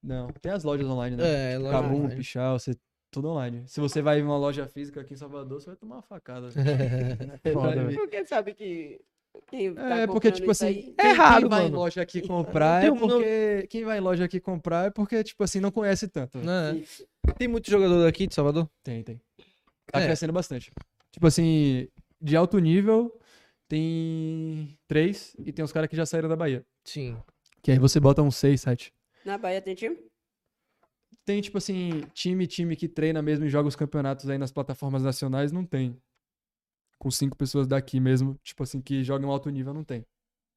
Não, tem as lojas online, né? É, loja Cabum, online. Pichal, você tudo online. Se você vai em uma loja física aqui em Salvador, você vai tomar uma facada. Foda, velho. Porque sabe que quem tá É, porque, tipo assim, aí- É errado, quem vai em mano. loja aqui comprar é porque. Quem vai em loja aqui comprar é porque, tipo assim, não conhece tanto. é. Tem muito jogador daqui de Salvador? Tem, tem. Tá É. crescendo bastante. Tipo assim, de alto nível, tem três e tem uns caras que já saíram da Bahia. Sim. Que aí você bota uns seis, sete. Na Bahia tem time? Tem, tipo assim, time, time que treina mesmo e joga os campeonatos aí nas plataformas nacionais, não tem. Com cinco pessoas daqui mesmo, tipo assim, que jogam alto nível, não tem.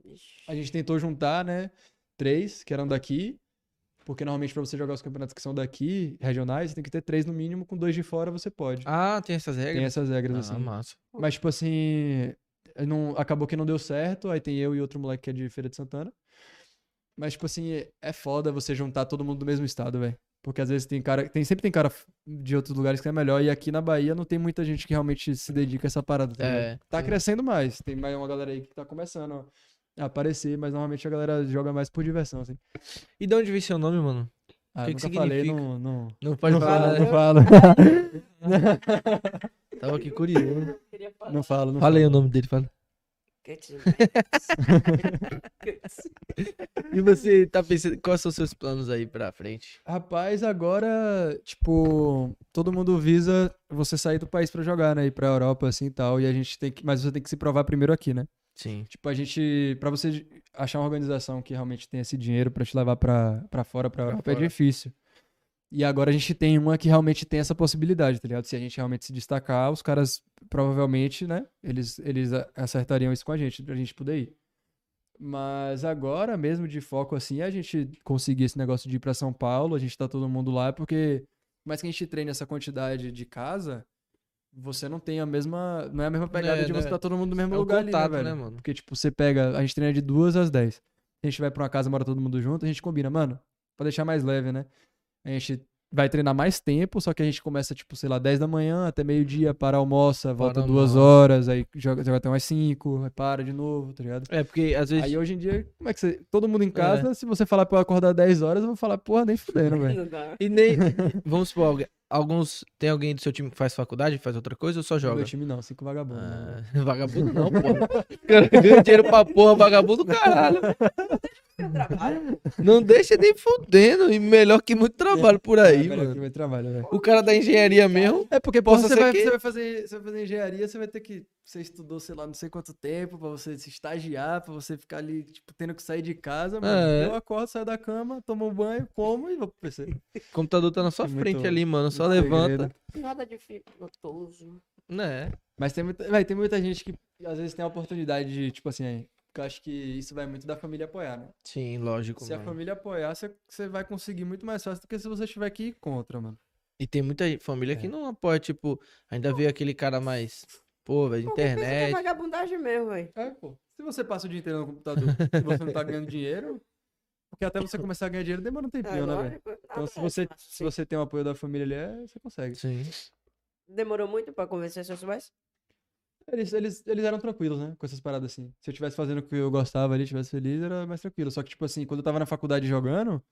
Ixi. A gente tentou juntar, né? Três que eram daqui. Porque normalmente pra você jogar os campeonatos que são daqui, regionais, você tem que ter três no mínimo, com dois de fora você pode. Ah, tem essas regras? Tem essas regras, Ah, assim. massa. Mas, tipo assim, não, acabou que não deu certo. Aí tem eu e outro moleque que é de Feira de Santana. Mas, tipo assim, é foda você juntar todo mundo do mesmo estado, velho. Porque às vezes tem cara. Tem, sempre tem cara de outros lugares que é melhor. E aqui na Bahia não tem muita gente que realmente se dedica a essa parada. Tá? É. tá crescendo mais. Tem mais uma galera aí que tá começando a aparecer, mas normalmente a galera joga mais por diversão, assim. E de onde veio seu nome, mano? Ah, Que que nunca falei, não. Não, Não pode não falar. né? não falo. Tava aqui curioso. Não falo, não Fala aí o nome dele, fala. E você tá pensando, quais são os seus planos aí pra frente? Rapaz, agora, tipo, todo mundo visa você sair do país pra jogar, né? Ir pra Europa, assim e tal. E a gente tem que. Mas você tem que se provar primeiro aqui, né? Sim. Tipo, a gente. Pra você achar uma organização que realmente tem esse dinheiro pra te levar pra, pra fora, pra Europa, é fora. difícil. E agora a gente tem uma que realmente tem essa possibilidade, tá ligado? Se a gente realmente se destacar, os caras provavelmente, né? Eles, eles acertariam isso com a gente, pra gente poder ir. Mas agora mesmo de foco assim, é a gente conseguir esse negócio de ir pra São Paulo, a gente tá todo mundo lá, porque mais que a gente treine essa quantidade de casa, você não tem a mesma. Não é a mesma pegada É, de né? você tá todo mundo no mesmo É lugar contato, ali, né, né, velho? mano? Porque, tipo, você pega. A gente treina de duas às 10. A gente vai pra uma casa, mora todo mundo junto, a gente combina, mano, pra deixar mais leve, né? A gente vai treinar mais tempo, só que a gente começa, tipo, sei lá, 10 da manhã até meio-dia, para, almoça, volta duas almoça. horas, aí joga, joga até umas 5, aí para de novo, tá ligado? É, porque às vezes. Aí hoje em dia, como é que você. Todo mundo em casa, se você falar pra eu acordar 10 horas, eu vou falar, porra, nem fudendo, velho. E nem. Vamos supor, algu- alguns. Tem alguém do seu time que faz faculdade, faz outra coisa ou só joga? Meu time não, cinco vagabundos. né, Ah, vagabundo não, porra. Ganha dinheiro pra porra, vagabundo, caralho. Trabalho. Não deixa nem fudendo. E melhor que muito trabalho por aí, É, melhor que mano. muito trabalho, velho. O cara da engenharia mesmo. É porque, você ser vai, que- você, vai fazer, você vai fazer engenharia, você vai ter que. Você estudou, sei lá, não sei quanto tempo, pra você se estagiar, pra você ficar ali, tipo, tendo que sair de casa, mano. É. Eu acordo, saio da cama, tomo um banho, como e vou pro PC. O computador tá na sua É muito- frente ali, mano. Só levanta. segredo. Nada dificultoso. Né? Mas tem muita, véi, tem muita gente que às vezes tem a oportunidade de, tipo assim, aí, porque eu acho que isso vai muito da família apoiar, né? Sim, lógico. Se a mano. família apoiar, você, você vai conseguir muito mais fácil do que se você tiver que ir contra, mano. E tem muita família que não apoia, tipo, ainda vê aquele cara mais. Pô, velho, Pô, pensa que é internet. vagabundagem mesmo, velho. É, pô. Se você passa o dia inteiro no computador e você não tá ganhando dinheiro, porque até você começar a ganhar dinheiro demora um tempinho, né, velho? Então, se você, se você tem o apoio da família ali, é, você consegue. Sim. Demorou muito pra convencer seus pais? Eles, eles, eles eram tranquilos, né? Com essas paradas assim. Se eu estivesse fazendo o que eu gostava ali, estivesse feliz, era mais tranquilo. Só que, tipo assim, quando eu tava na faculdade jogando,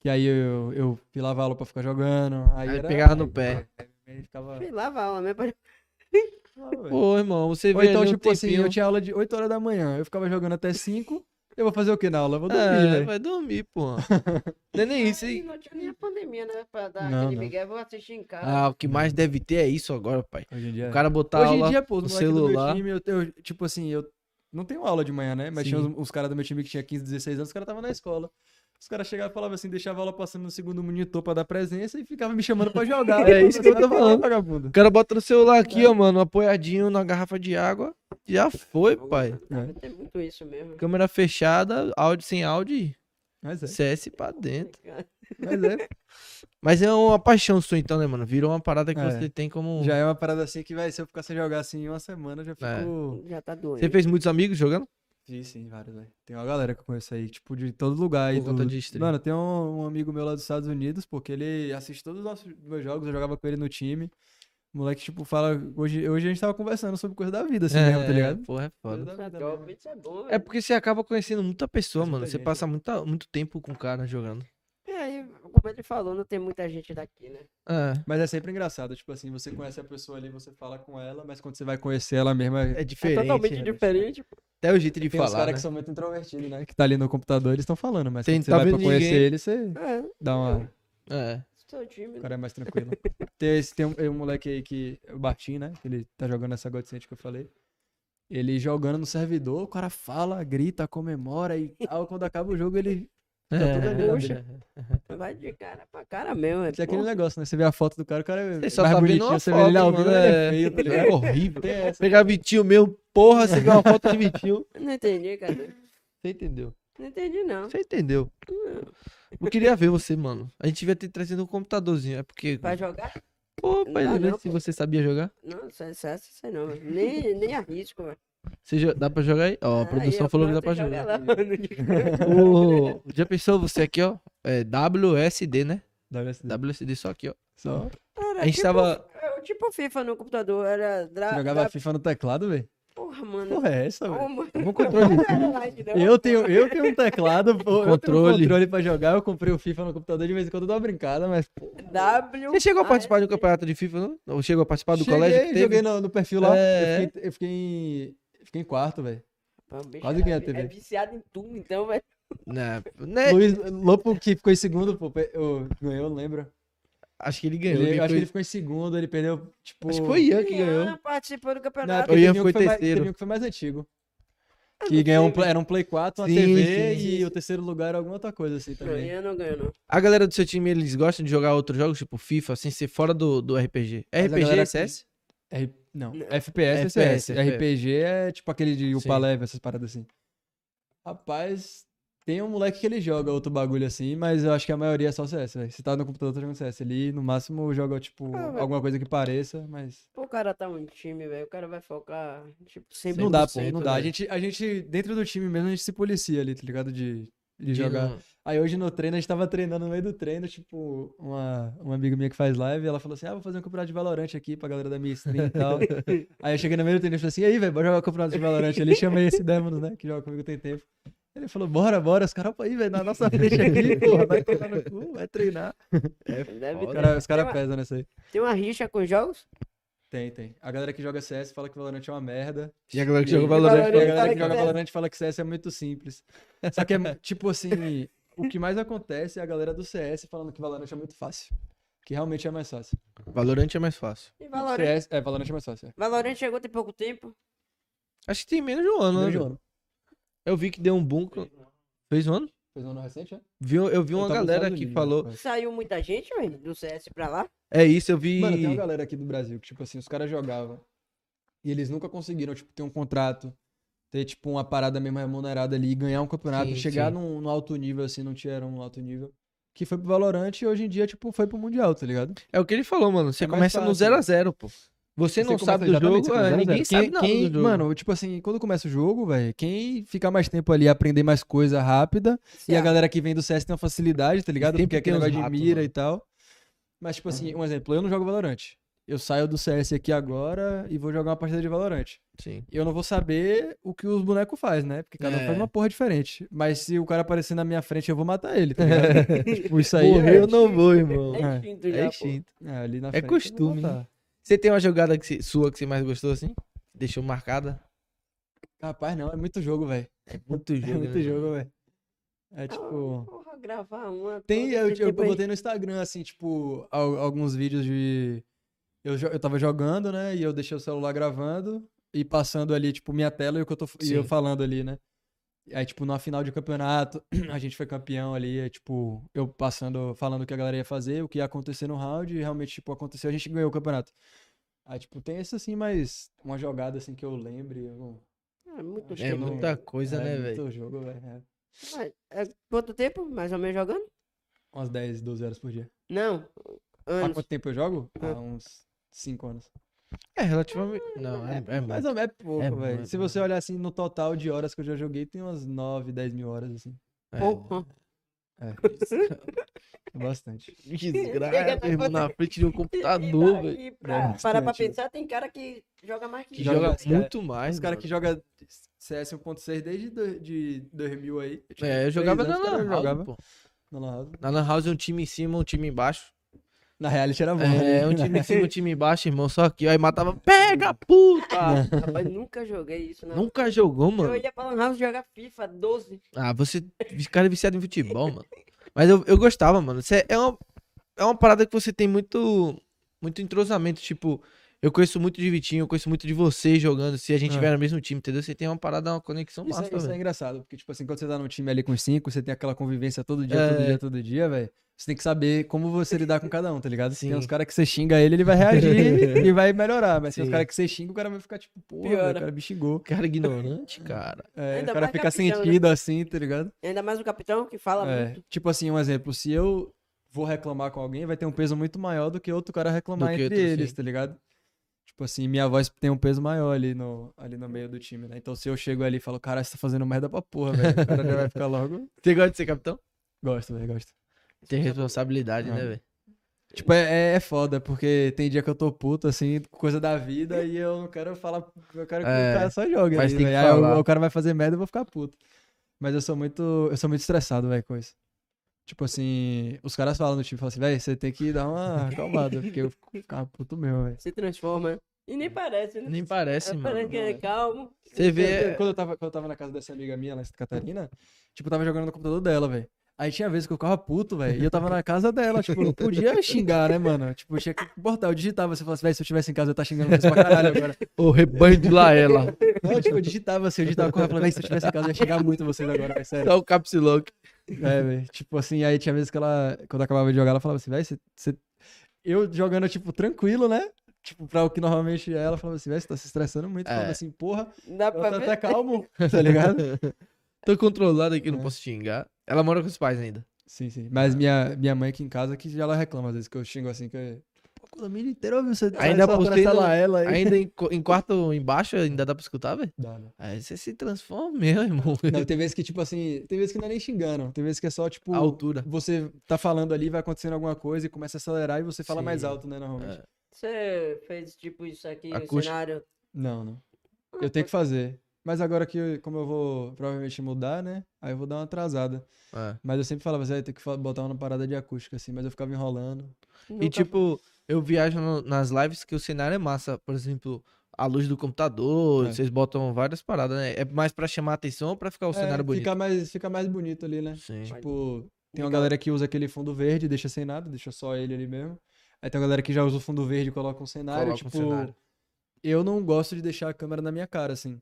que aí eu, eu pilava aula pra ficar jogando. Aí, Aí era, pegava no pé. Aí ficava. Fui lavar a aula mesmo. pra-. Pô, irmão, você Ou vê então, ali um tipo assim, eu tinha aula de 8 horas da manhã, eu ficava jogando até 5. Eu vou fazer o que na aula? Eu vou dormir, É, vai dormir, pô. Não é nem isso Aí. Não tinha nem a pandemia, né? Pra dar Não, aquele migué. Vou assistir em casa. Ah, o que mais deve ter é isso agora, pai. Hoje em dia. O cara botar Hoje aula em dia, pô, os no moleques do meu celular. time, eu, eu, tipo assim, eu não tenho aula de manhã, né? Mas tinha Sim. os, os caras do meu time que tinha 15, 16 anos, os caras estavam na escola. Os caras chegavam e falavam assim, deixava a aula passando no segundo monitor pra dar presença e ficava me chamando pra jogar. É isso que eu tô falando. Vagabundo. O cara bota no celular aqui, ó, mano, apoiadinho na garrafa de água. Já foi, pai. É. Tem muito isso mesmo. Câmera fechada, áudio sem áudio e Mas é. CS pra dentro. Mas é. Mas é uma paixão sua então, né, mano? Virou uma parada que É. você tem como... Já é uma parada assim que vai, se eu ficar sem jogar assim em uma semana, eu já É. fico. Já tá doido. Você fez muitos amigos jogando? Sim, sim, vários, velho. Tem uma galera que eu conheço aí, tipo, de todo lugar aí. Por conta do- de stream. Mano, tem um, um amigo meu lá dos Estados Unidos, porque ele assiste todos os nossos meus jogos, eu jogava com ele no time. O moleque, tipo, fala. Hoje, hoje a gente tava conversando sobre coisa da vida, assim mesmo, tá ligado? Porra, é foda. É vida é. É porque você acaba conhecendo muita pessoa, mano. muita Você gente, passa muita, muito tempo com o cara jogando. E aí, como ele falou, não tem muita gente daqui, né? É. Mas é sempre engraçado, tipo assim, você conhece a pessoa ali, você fala com ela, mas quando você vai conhecer ela mesma. É É diferente. totalmente né? diferente. Até o jeito de Tem falar, caras né? que são muito introvertidos, né? Que tá ali no computador, eles estão falando, mas Tem- quando você tá vai pra conhecer ninguém. ele, você É, dá uma. É. O cara é mais tranquilo. tem, esse, tem um, um moleque aí que. O Bartim, né? Ele tá jogando essa Godsend que eu falei. Ele jogando no servidor, o cara fala, grita, comemora e tal. Quando acaba o jogo, ele. Tudo ali na Puxa. dele. Vai de cara pra cara mesmo. É, Isso é aquele negócio, né? Você vê a foto do cara, o cara é Você só mais tá bonitinho. Você vê ele ao vivo, é- é feio, tá É ligado? horrível. Tem essa. Pegar Vitinho mesmo, porra, você viu uma foto de Vitinho. Não entendi, cara. Você entendeu? Não entendi, não. Você entendeu. Eu queria ver você, mano. A gente devia ter trazido um computadorzinho. É porque. Vai jogar? Pô, Não pai, dá ver não, se pô. você sabia jogar. Não, essa, sei não. Nem, nem arrisco, velho. Você dá pra jogar aí? Ó, a Aí, produção falou que dá pra joga jogar. lá. Ô, já pensou você aqui, ó? É WSD, né? WSD. WSD só aqui, ó. Só. Era A gente tipo, tava. é o tipo FIFA no computador. Era. Dra, Você jogava dra- FIFA no teclado, velho? Porra, mano. Porra, é essa, velho? mano. Vamos controle. Eu tenho, eu tenho um teclado, pô, eu tenho um Controle. controle pra jogar. Eu comprei o FIFA no computador de vez em quando eu dou uma brincada, mas. W. Você chegou a participar de um campeonato de FIFA, não? Ou chegou a participar do Cheguei, colégio que teve? joguei no, no perfil lá. É. Eu, fiquei, eu fiquei em. Fiquei em quarto, velho. Bicho Quase é ganhei a TV. É viciado em tudo, então, velho. Né, né? Luiz Lopo, que ficou em segundo, pô, eu, ganhou, não lembro. Acho que ele ganhou. Ele- acho que ele ficou em segundo, ele perdeu, tipo. Acho que foi Ian que Ian ganhou. participou do Na campeonato. época O Ian foi que foi mais- terceiro. um que foi mais antigo. Eu Que não ganhou um, era um Play 4, uma Sim, TV sim, e sim. o terceiro lugar era alguma outra coisa assim Não, também. Ian não ganhou, não. A galera do seu time, eles gostam de jogar outros jogos, tipo FIFA, sem ser fora do, do RPG. Mas RPG é CS? R- Não. FPS, FPS, CS. RPG é tipo aquele de. Upa Leve, essas paradas assim. Rapaz, tem um moleque que ele joga outro bagulho assim, mas eu acho que a maioria é só CS, velho. Se tá no computador, tá jogando CS. Ele, no máximo, joga, tipo, Ah, alguma coisa que pareça, mas... Pô, o cara tá um time, velho. O cara vai focar, tipo, 100%. Não dá, pô, 100%, não dá. A gente, a gente, dentro do time mesmo, a gente se policia ali, tá ligado? De, de jogar. não- Aí hoje no treino, a gente tava treinando no meio do treino, tipo, uma, uma amiga minha que faz live, ela falou assim, ah, vou fazer um campeonato de Valorant aqui pra galera da minha stream e tal. aí eu cheguei no meio do treino e falei assim, e aí, velho, bora jogar o campeonato de Valorant ali, chamei esse Demons, né, que joga comigo tem tempo. Ele falou, bora, bora, os caras, aí, velho, na nossa frente aqui, porra, vai tomar no cu, vai treinar. Deve Os caras cara pesam nessa aí. Tem uma rixa com os jogos? Tem, tem. A galera que joga CS fala que Valorant é uma merda. E a galera que E joga Valorant. E a Valorant galera que que joga é- Valorant fala que CS é muito simples. Só que é, tipo assim, o que mais acontece é a galera do CS falando que Valorant é muito fácil. Que realmente é mais fácil. Valorant é mais fácil. E Valorant, CS, é, Valorant é mais fácil. É. Valorant chegou tem pouco tempo. Acho que tem menos de um ano, né? Menos de um ano. Eu vi que deu um boom. Fez um ano? Fez um ano recente, é? Vi, eu vi Eu uma nos galera que Unidos, falou. né? Saiu muita gente, velho, do CS pra lá. É isso, eu vi. Mano, tem uma galera aqui do Brasil que, tipo assim, os caras jogavam e eles nunca conseguiram, tipo, ter um contrato, ter, tipo, uma parada mesmo remunerada ali, ganhar um campeonato, Sim, chegar sim. num, num alto nível, assim, não tinha um alto nível. Que foi pro Valorant e hoje em dia, tipo, foi pro Mundial, tá ligado? É o que ele falou, mano. Você É começa no fácil, 0x0, pô. Você não Você sabe do jogo, você é, ninguém zero sabe nada quem, do jogo. Mano, tipo assim, quando começa o jogo, velho, quem ficar mais tempo ali, aprender mais coisa rápida, e a Ah, galera que vem do CS tem uma facilidade, tá ligado? Porque é aquele negócio de mira mano. e tal. Mas, tipo assim, um exemplo, eu não jogo Valorant. Eu saio do CS aqui agora e vou jogar uma partida de Valorant. Sim. Eu não vou saber o que os bonecos faz, né? Porque cada um É. faz uma porra diferente. Mas se o cara aparecer na minha frente, eu vou matar ele, tá ligado? tipo, isso aí Morrer é, eu não vou, irmão. É É. instinto já, É é, ali na É frente eu vou costume, né? matar. Você tem uma jogada que você- sua que você mais gostou, assim? Deixou marcada? Rapaz, não, é muito jogo, velho. É muito É jogo. muito né, jogo, velho. É Ah, tipo. Porra, gravar uma. Tem, todo eu, esse eu, tempo aí. botei no Instagram, assim, tipo, al- alguns vídeos de. Eu, jo- eu tava jogando, né? E eu deixei o celular gravando e passando ali, tipo, minha tela e, o que eu tô, e eu Sim. falando ali, né? Aí, tipo, na final de campeonato, a gente foi campeão ali, é, tipo, eu passando, falando o que a galera ia fazer, o que ia acontecer no round, e realmente, tipo, aconteceu, a gente ganhou o campeonato. Aí, tipo, tem esse assim, mas uma jogada assim que eu lembre. Eu, É muito É não- muita coisa, é né, muito velho? jogo, velho. é. É quanto tempo, mais ou menos, jogando? Umas 10, 12 horas por dia. Não. Há quanto tempo eu jogo? É. Há uns 5 anos. É relativamente. Não, é, é Mais mais. ou menos é pouco, É velho. muito, Se você olhar assim no total de horas que eu já joguei, tem umas 9, 10 mil horas, assim. É. Pouco. É bastante. Desgraça, irmão, na frente de um computador, velho. daí, pra É parar pra pensar, tem cara que joga mais que Que Joga joga mais, cara. muito mais. Os caras mano. que jogam CS 1.6 desde do, de 2000 aí. É, eu jogava na Lan House, na Lan House. Na Lan House, um time em cima, um time embaixo. Na reality era bom. É, um time em cima, um time embaixo, irmão. Só que aí matava, pega, puta! Rapaz, nunca joguei isso, não. Nunca jogou, Eu mano. ia pra Lan House jogar FIFA 12. Ah, você. Esse cara é viciado em futebol, mano. Mas eu, eu gostava, mano. Cê- é, uma, é uma parada que você tem muito. Muito entrosamento. Tipo, eu conheço muito de Vitinho, eu conheço muito de você jogando. Se a gente É. tiver no mesmo time, entendeu? Você tem uma parada, uma conexão Isso, é, massa, isso é engraçado, porque, tipo assim, quando você tá num time ali com os cinco, você tem aquela convivência todo dia, todo É. dia, todo dia, velho. Você tem que saber como você lidar com cada um, tá ligado? Se Tem Sim. uns caras que você xinga ele, ele vai reagir e vai melhorar. Mas tem uns Sim. caras que você xinga, o cara vai ficar tipo, porra, Piora. o cara me xingou. Cara ignorante, cara. É, Ainda o cara fica capitão, né? sentido assim, tá ligado? Ainda mais o capitão que fala É, muito. tipo assim, um exemplo, se eu vou reclamar com alguém, vai ter um peso muito maior do que outro cara reclamar entre outro, eles, sim. tá ligado? Tipo assim, minha voz tem um peso maior ali no, ali no meio do time, né? Então se eu chego ali e falo, cara, você tá fazendo merda pra porra, velho, o cara já vai ficar logo. Você gosta de ser capitão? Gosto, velho, gosto. Tem responsabilidade, É. né, velho? Tipo, é, é foda, porque tem dia que eu tô puto, assim, com coisa da vida, e eu não quero falar. Eu quero que É, o cara só jogue. mas tem que. Aí o- falar. o, cara vai fazer merda e eu vou ficar puto. Mas eu sou muito. Eu sou muito estressado, velho, com isso. Tipo assim, os caras falam no time, falam assim, velho, você tem que dar uma acalmada, porque eu fico- ficava puto mesmo, velho. Se transforma. E nem parece, né? Nem parece, É, mano. Parece que é calmo. Você vê. Quando eu, tava, quando eu tava na casa dessa amiga minha, lá em Santa Catarina, tipo, eu tava jogando no computador dela, velho. Aí tinha vezes que eu ficava puto, velho. E eu tava na casa dela, tipo, não podia xingar, né, mano? Tipo, tinha que importar. Eu digitava, você falava assim, velho, se eu tivesse em casa, eu tava xingando você pra caralho agora. O rebanho de lá ela. Não, tipo, eu digitava assim, eu digitava com ela, falava, velho, se eu tivesse em casa, eu ia xingar muito vocês agora, velho, sério. Só o caps lock. É, velho. Tipo assim, aí tinha vezes que ela, quando eu acabava de jogar, ela falava assim, velho, você, você... Eu jogando, tipo, tranquilo, né? Tipo, pra o que normalmente é, ela falava assim, velho, você tá se estressando muito. Eu É. falava assim, porra, Dá eu pra tô ver. até calmo, tá ligado? Tô controlado aqui, não É. posso xingar. Ela mora com os pais ainda. Sim, sim. Mas minha, minha mãe aqui em casa, que já ela reclama às vezes que eu xingo assim, que eu... Pô, o condomínio inteiro ouve você Ainda essa no- laela aí. Ainda em, em quarto embaixo ainda dá pra escutar, velho? Dá, né? Aí você se transforma mesmo, irmão. Não, tem vezes que, tipo assim, tem vezes que não é nem xingando. Tem vezes que é só, tipo, A altura. você tá falando ali, vai acontecendo alguma coisa e começa a acelerar e você fala mais Sim. alto, né, normalmente. É. Você fez tipo isso aqui, o cenário. Não, não. Eu tenho que fazer. Mas agora que, como eu vou provavelmente mudar, né? Aí eu vou dar uma atrasada. É. Mas eu sempre falava, você vai ter que botar uma parada de acústica, assim, mas eu ficava enrolando. E tipo, Eu viajo no- nas lives que o cenário é massa. Por exemplo, a luz do computador, É. vocês botam várias paradas, né? É mais pra chamar atenção ou pra ficar o É, cenário bonito? Fica mais, fica mais bonito ali, né? Sim. Tipo, tem uma Legal. galera que usa aquele fundo verde, deixa sem nada, deixa só ele ali mesmo. Aí tem uma galera que já usa o fundo verde e coloca um cenário. Coloca um tipo, cenário. eu não gosto de deixar a câmera na minha cara, assim.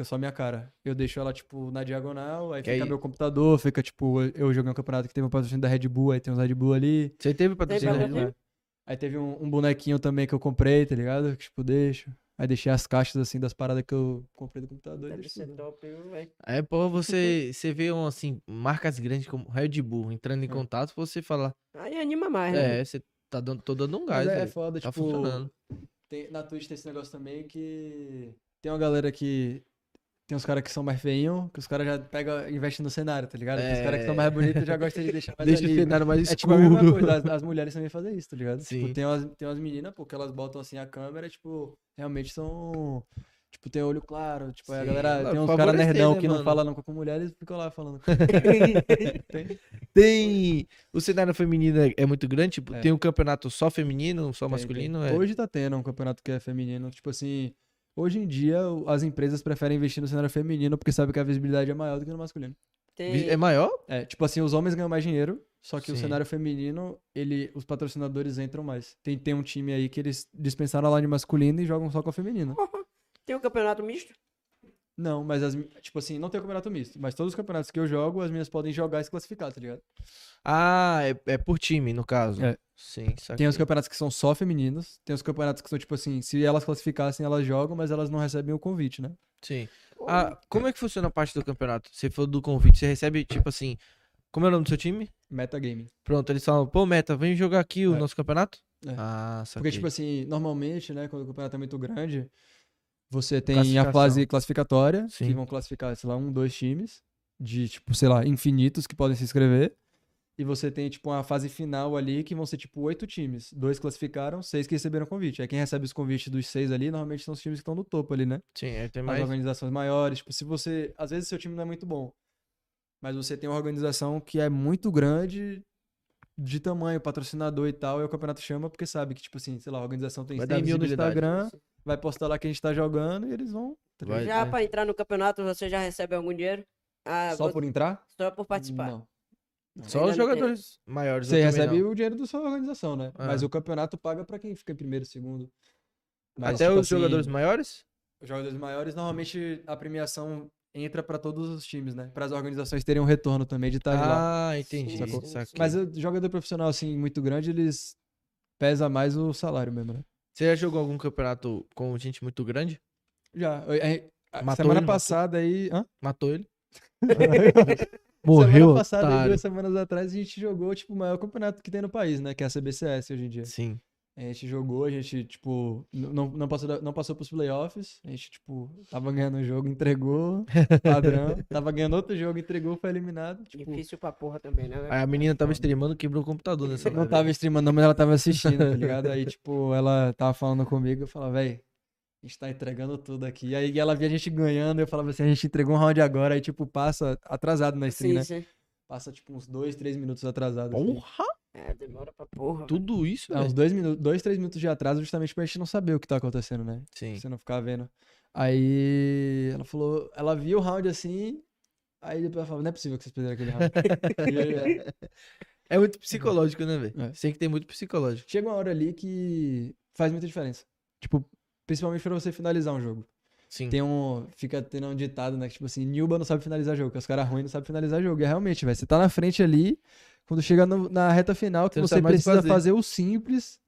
Fica só a minha cara. Eu deixo ela, tipo, na diagonal, aí Que fica aí- meu computador, fica, tipo, eu joguei um campeonato que teve um patrocínio da Red Bull, aí tem uns Red Bull ali. Você teve patrocínio? patrocínio? né? Aí teve um, um bonequinho também que eu comprei, tá ligado? Que, tipo, deixo. Aí deixei as caixas, assim, das paradas que eu comprei do computador. Deve ser tudo. top, viu, velho? É, pô, você, você vê, um, assim, marcas grandes como Red Bull entrando em É. contato, você fala, Aí anima mais, né? é, você tá dando, tô dando um Mas gás, é, é foda, Tá tipo, funcionando. Tem, na Twitch tem esse negócio também que tem uma galera que. Tem uns caras que são mais feinhos, que os caras já pegam investem no cenário, tá ligado? Tem os caras que são mais bonitos já gostam de deixar mais Deixa o ali. cenário mais É tipo escuro. a mesma coisa, as, as mulheres também fazem isso, tá ligado? Sim. Tipo, tem umas, tem umas meninas, pô, que elas botam assim a câmera, tipo, realmente são. Tipo, tem olho claro, tipo, aí a Sim, galera. Tem uns caras nerdão né, que não mano? falam nunca com mulheres e ficam lá falando. Tem. Tem. O cenário feminino é, é muito grande, tipo, É. tem um campeonato só feminino, só Tem, masculino. tem. É. Hoje tá tendo um campeonato que é feminino. Tipo assim, hoje em dia o- as empresas preferem investir no cenário feminino porque sabem que a visibilidade é maior do que no masculino. Tem... É maior? É, tipo assim, os homens ganham mais dinheiro, só que o Sim. cenário feminino, ele, os patrocinadores entram mais. Tem, tem um time aí que eles dispensaram a line masculina e jogam só com a feminina. Tem um campeonato misto? Não, mas as, tipo assim, não tem o campeonato misto, mas todos os campeonatos que eu jogo, as minhas podem jogar e se classificar, tá ligado? Ah, é, é por time, no caso. É. Sim, saquei. Tem os campeonatos que são só femininos, tem os campeonatos que são tipo assim, se elas classificassem, elas jogam, mas elas não recebem o convite, né? Sim. Ah, como é que funciona a parte do campeonato? Você falou do convite, você recebe, tipo assim, como é o nome do seu time? Metagame. Pronto, eles falam, pô, Meta, vem jogar aqui o É. nosso campeonato? É. Ah, saquei. Porque, tipo assim, normalmente, né, quando o campeonato é muito grande, você tem a fase classificatória, Sim. que vão classificar, sei lá, um, dois times, de, tipo, sei lá, infinitos que podem se inscrever. E você tem, tipo, uma fase final ali, que vão ser, tipo, oito times. Dois classificaram, seis que receberam convite. Aí quem recebe os convites dos seis ali, normalmente são os times que estão no topo ali, né? Sim, aí tem As mais. organizações maiores. Tipo, se você. Às vezes seu time não é muito bom. Mas você tem uma organização que é muito grande de tamanho, patrocinador e tal, e o campeonato chama porque sabe que, tipo assim, sei lá, a organização tem Vai 100 dar mil no. Instagram, vai postar lá que a gente tá jogando e eles vão. Vai- já é. pra entrar no campeonato, você já recebe algum dinheiro? Ah, Só vou- por entrar? só por participar. Não. Só Ainda os não jogadores maiores. eu Você recebe não. o dinheiro da sua organização, né? Ah. Mas o campeonato paga pra quem fica em primeiro, segundo. Mas, Até tipo os assim, jogadores maiores? Os jogadores maiores, normalmente a premiação entra pra todos os times, né? Para as organizações terem um retorno também de estar lá. Ah, entendi. Mas o jogador profissional, assim, muito grande, eles pesa mais o salário mesmo, né? Você já jogou algum campeonato com gente muito grande? Já. A, a- Matou semana ele, matou? passada aí. Hã? Matou ele? semana passada, aí, otário. duas semanas atrás, a gente jogou, tipo, o maior campeonato que tem no país, né? Que é a CBCS hoje em dia. Sim. A gente jogou, a gente, tipo, não, não, passou, não passou pros playoffs. A gente, tipo, tava ganhando um jogo, entregou, padrão. tava ganhando outro jogo, entregou, foi eliminado. Tipo, Difícil pra porra também, né? velho? Aí a menina tava streamando, quebrou o computador nessa não tava streamando, não, mas ela tava assistindo, tá ligado? Aí, tipo, ela tava falando comigo, eu falava, véi, a gente tá entregando tudo aqui. Aí ela via a gente ganhando, eu falava assim, a gente entregou um round agora, aí, tipo, passa atrasado na stream, Sim, né? sim. Passa, tipo, uns dois, três minutos atrasado. assim. Porra! É, demora pra porra. Tudo isso, É, uns dois, minutos, dois, três minutos de atraso, justamente pra gente não saber o que tá acontecendo, né? Sim. Você não ficar vendo. Aí ela falou, ela viu o round assim, aí depois ela falou, não é possível que vocês perderam aquele round. Aí, é. É muito psicológico, né, velho? É. Tem que ter muito psicológico. Chega uma hora ali que faz muita diferença. Tipo, principalmente pra você finalizar um jogo. Sim. Tem um. Fica tendo um ditado, né? Que, tipo assim, Nilba não sabe finalizar jogo, que os caras ruins não sabem finalizar jogo. E é realmente, velho. Você tá na frente ali, quando chega no- na reta final, que Você você precisa fazer. fazer. o simples.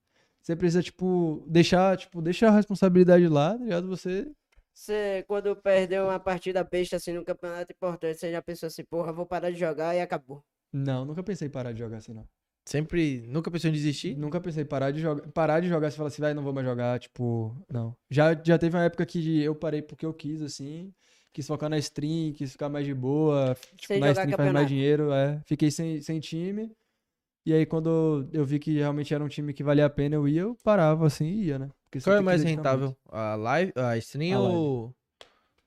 Você precisa, tipo, deixar, tipo, deixar a responsabilidade lá, tá ligado? Você. Você, quando perdeu uma partida besta assim no campeonato importante, você já pensou assim, porra, vou parar de jogar e acabou. Não, nunca pensei em parar de jogar assim, não. Sempre. Nunca pensou em desistir? Nunca pensei em parar de jogar. Parar de jogar, você fala assim, vai, não vou mais jogar, tipo, não. Já, já teve uma época que eu parei porque eu quis, assim. Quis focar na stream, quis ficar mais de boa. Tipo, Sem na jogar stream faz mais dinheiro, é. Fiquei sem, sem time. E aí, quando eu vi que realmente era um time que valia a pena, eu ia, eu parava assim e ia, né? Qual é mais rentável? A live, a stream A live. ou.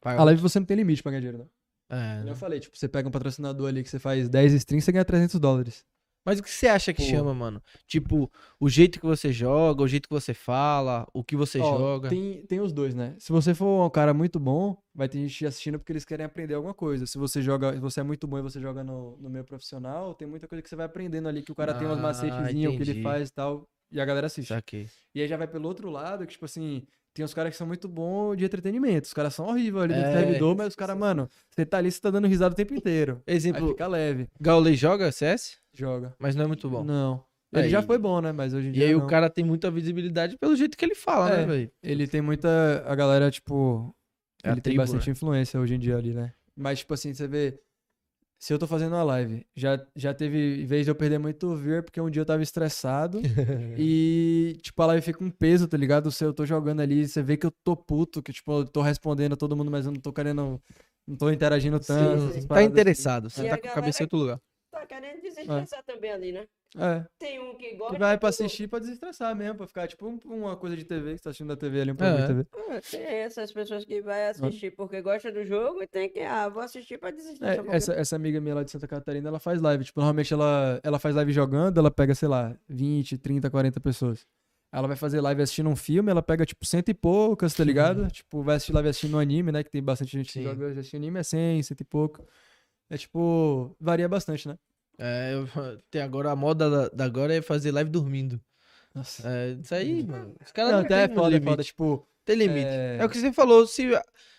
A live você não tem limite pra ganhar dinheiro, não. É, Como né? eu falei, tipo, você pega um patrocinador ali que você faz 10 streams, você ganha 300 dólares. Mas o que você acha que Pô. chama, mano? Tipo, o jeito que você joga, o jeito que você fala, o que você Ó, joga. Tem, tem os dois, né? Se você for um cara muito bom, vai ter gente assistindo porque eles querem aprender alguma coisa. Se você joga, se você é muito bom e você joga no, no meio profissional, tem muita coisa que você vai aprendendo ali, que o cara tem umas Ah, macetezinhos, o que ele faz e tal, e a galera assiste. Saquei. E aí já vai pelo outro lado, que tipo assim, tem uns caras que são muito bons de entretenimento. Os caras são horríveis ali É. servidor, mas os caras, mano, você tá ali, você tá dando risada o tempo inteiro. Aí Exemplo, fica leve, Gaulei joga CS, joga. mas não é muito bom. Não. Ele Aí- já foi bom, né? Mas hoje em E dia aí não. o cara tem muita visibilidade pelo jeito que ele fala, É. né, velho? Ele tem muita. A galera, tipo. É ele tem tribo, bastante né? influência hoje em dia ali, né? Mas, tipo assim, você vê. Se eu tô fazendo uma live, já, já teve vez de eu perder muito viewer porque um dia eu tava estressado e, tipo, a live fica um peso, tá ligado? Se eu tô jogando ali, você vê que eu tô puto, que, tipo, eu tô respondendo a todo mundo, mas eu não tô querendo. Não tô interagindo Sim, tanto. sim. essas Tá assim. interessado, você E tá a com a cabeça em outro lugar. Tá querendo desestressar também ali, né? É. Tem um que gosta. Tu vai pra assistir pra desestressar mesmo, pra ficar, tipo, um- uma coisa de TV, que você tá assistindo da TV ali, um programa É. de TV. Ah, Tem essas pessoas que vai assistir porque gosta do jogo e tem que, ah, vou assistir pra desestressar. É, essa, essa amiga minha lá de Santa Catarina, ela faz live. Tipo, normalmente ela, ela faz live jogando, ela pega, sei lá, 20, 30, 40 pessoas. Ela vai fazer live assistindo um filme, ela pega, tipo, cento e poucas, tá ligado? Tipo, vai assistir live assistindo um anime, né? Que tem bastante gente Sim. que joga assistindo anime, é 100, cento e pouco. É, tipo, varia bastante, né? É, eu- tem agora a moda da, da agora é fazer live dormindo. Nossa. É, isso aí, mano. Os caras Não, não, até é tem foda, é limite. foda. Tipo, Tem limite. É. É... o que você falou, se,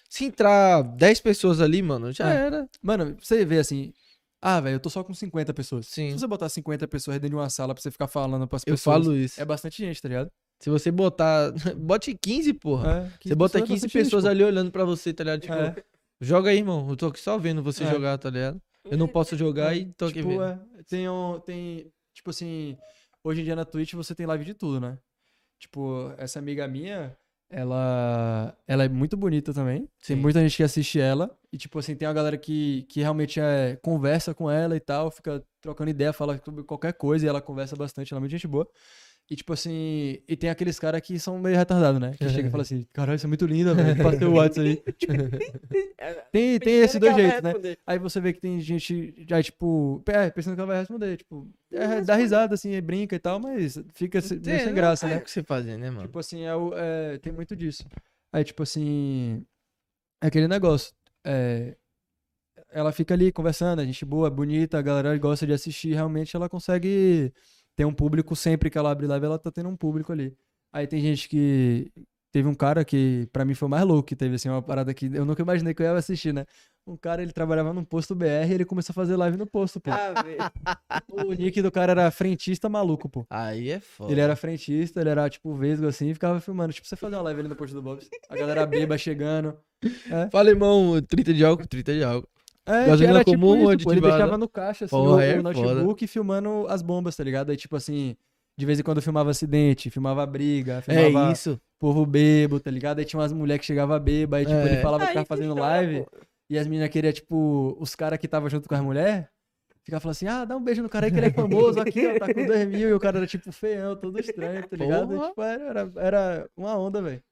se entrar 10 pessoas ali, mano, já É. era. mano, você vê assim. Ah, velho, eu tô só com 50 pessoas. Sim. Se você botar 50 pessoas dentro de uma sala pra você ficar falando pras Eu pessoas. falo isso. É bastante gente, tá ligado? Se você botar. Bote 15, porra. É, 15 você bota pessoas é 15 gente, ali olhando pra você, tá ligado? Tipo, É. joga aí, irmão. Eu tô aqui só vendo você É. jogar, tá ligado? Eu não posso jogar e tô aqui tipo, vendo. é, tem, um, tem, tipo assim, hoje em dia na Twitch você tem live de tudo, né? Tipo, essa amiga minha, ela, ela é muito bonita também. Tem Sim. muita gente que assiste ela. E, tipo assim, tem uma galera que, que realmente é, conversa com ela e tal, fica trocando ideia, fala sobre qualquer coisa e ela conversa bastante, ela é muito gente boa. E, tipo assim, e tem aqueles caras que são meio retardados, né? Que chega e fala assim, caralho, você é muito linda, velho. Passa teu WhatsApp aí. Tipo, É, tem, tem que dois jeitos, né? Aí você vê que tem gente já, tipo, é, pensando que ela vai responder, tipo, é, dá risada, assim, brinca e tal, mas fica sem não graça, tem né? o que você fazer, né, mano? Tipo assim, é, é, tem muito disso. Aí, tipo assim, é aquele negócio, é, ela fica ali conversando, a gente boa, bonita, a galera gosta de assistir, realmente ela consegue ter um público sempre que ela abre live, ela tá tendo um público ali. Aí tem gente que. Teve um cara que, pra mim, foi o mais louco, que teve, assim, uma parada que eu nunca imaginei que eu ia assistir, né? Um cara, ele trabalhava num posto BR e ele começou a fazer live no posto, pô. Ah, velho. O nick do cara era frentista maluco, pô. Aí é foda. Ele era frentista, ele era, tipo, vesgo, assim, e ficava filmando. Tipo, você fazer uma live ali no posto do Bob's. A galera beba chegando. Fala, irmão, 30 de álcool, 30 de álcool. É, Gasolina que era tipo comum, isso, pô. Ele deixava no caixa, assim, Porra, o, é o notebook filmando as bombas, tá ligado? Aí, tipo assim, de vez em quando filmava acidente, filmava briga, filmava É isso. povo bebo, tá ligado? Aí tinha umas mulheres que chegavam bêba, aí, tipo, É. ele falava que tava fazendo funciona, live, pô. e as meninas queriam, tipo, os caras que tava junto com as mulheres, ficava falando assim, ah, dá um beijo no cara aí que ele é famoso aqui, ó, tá com dois mil, e o cara era, tipo, feião, todo estranho, tá ligado? E, tipo, era, era, era uma onda, velho.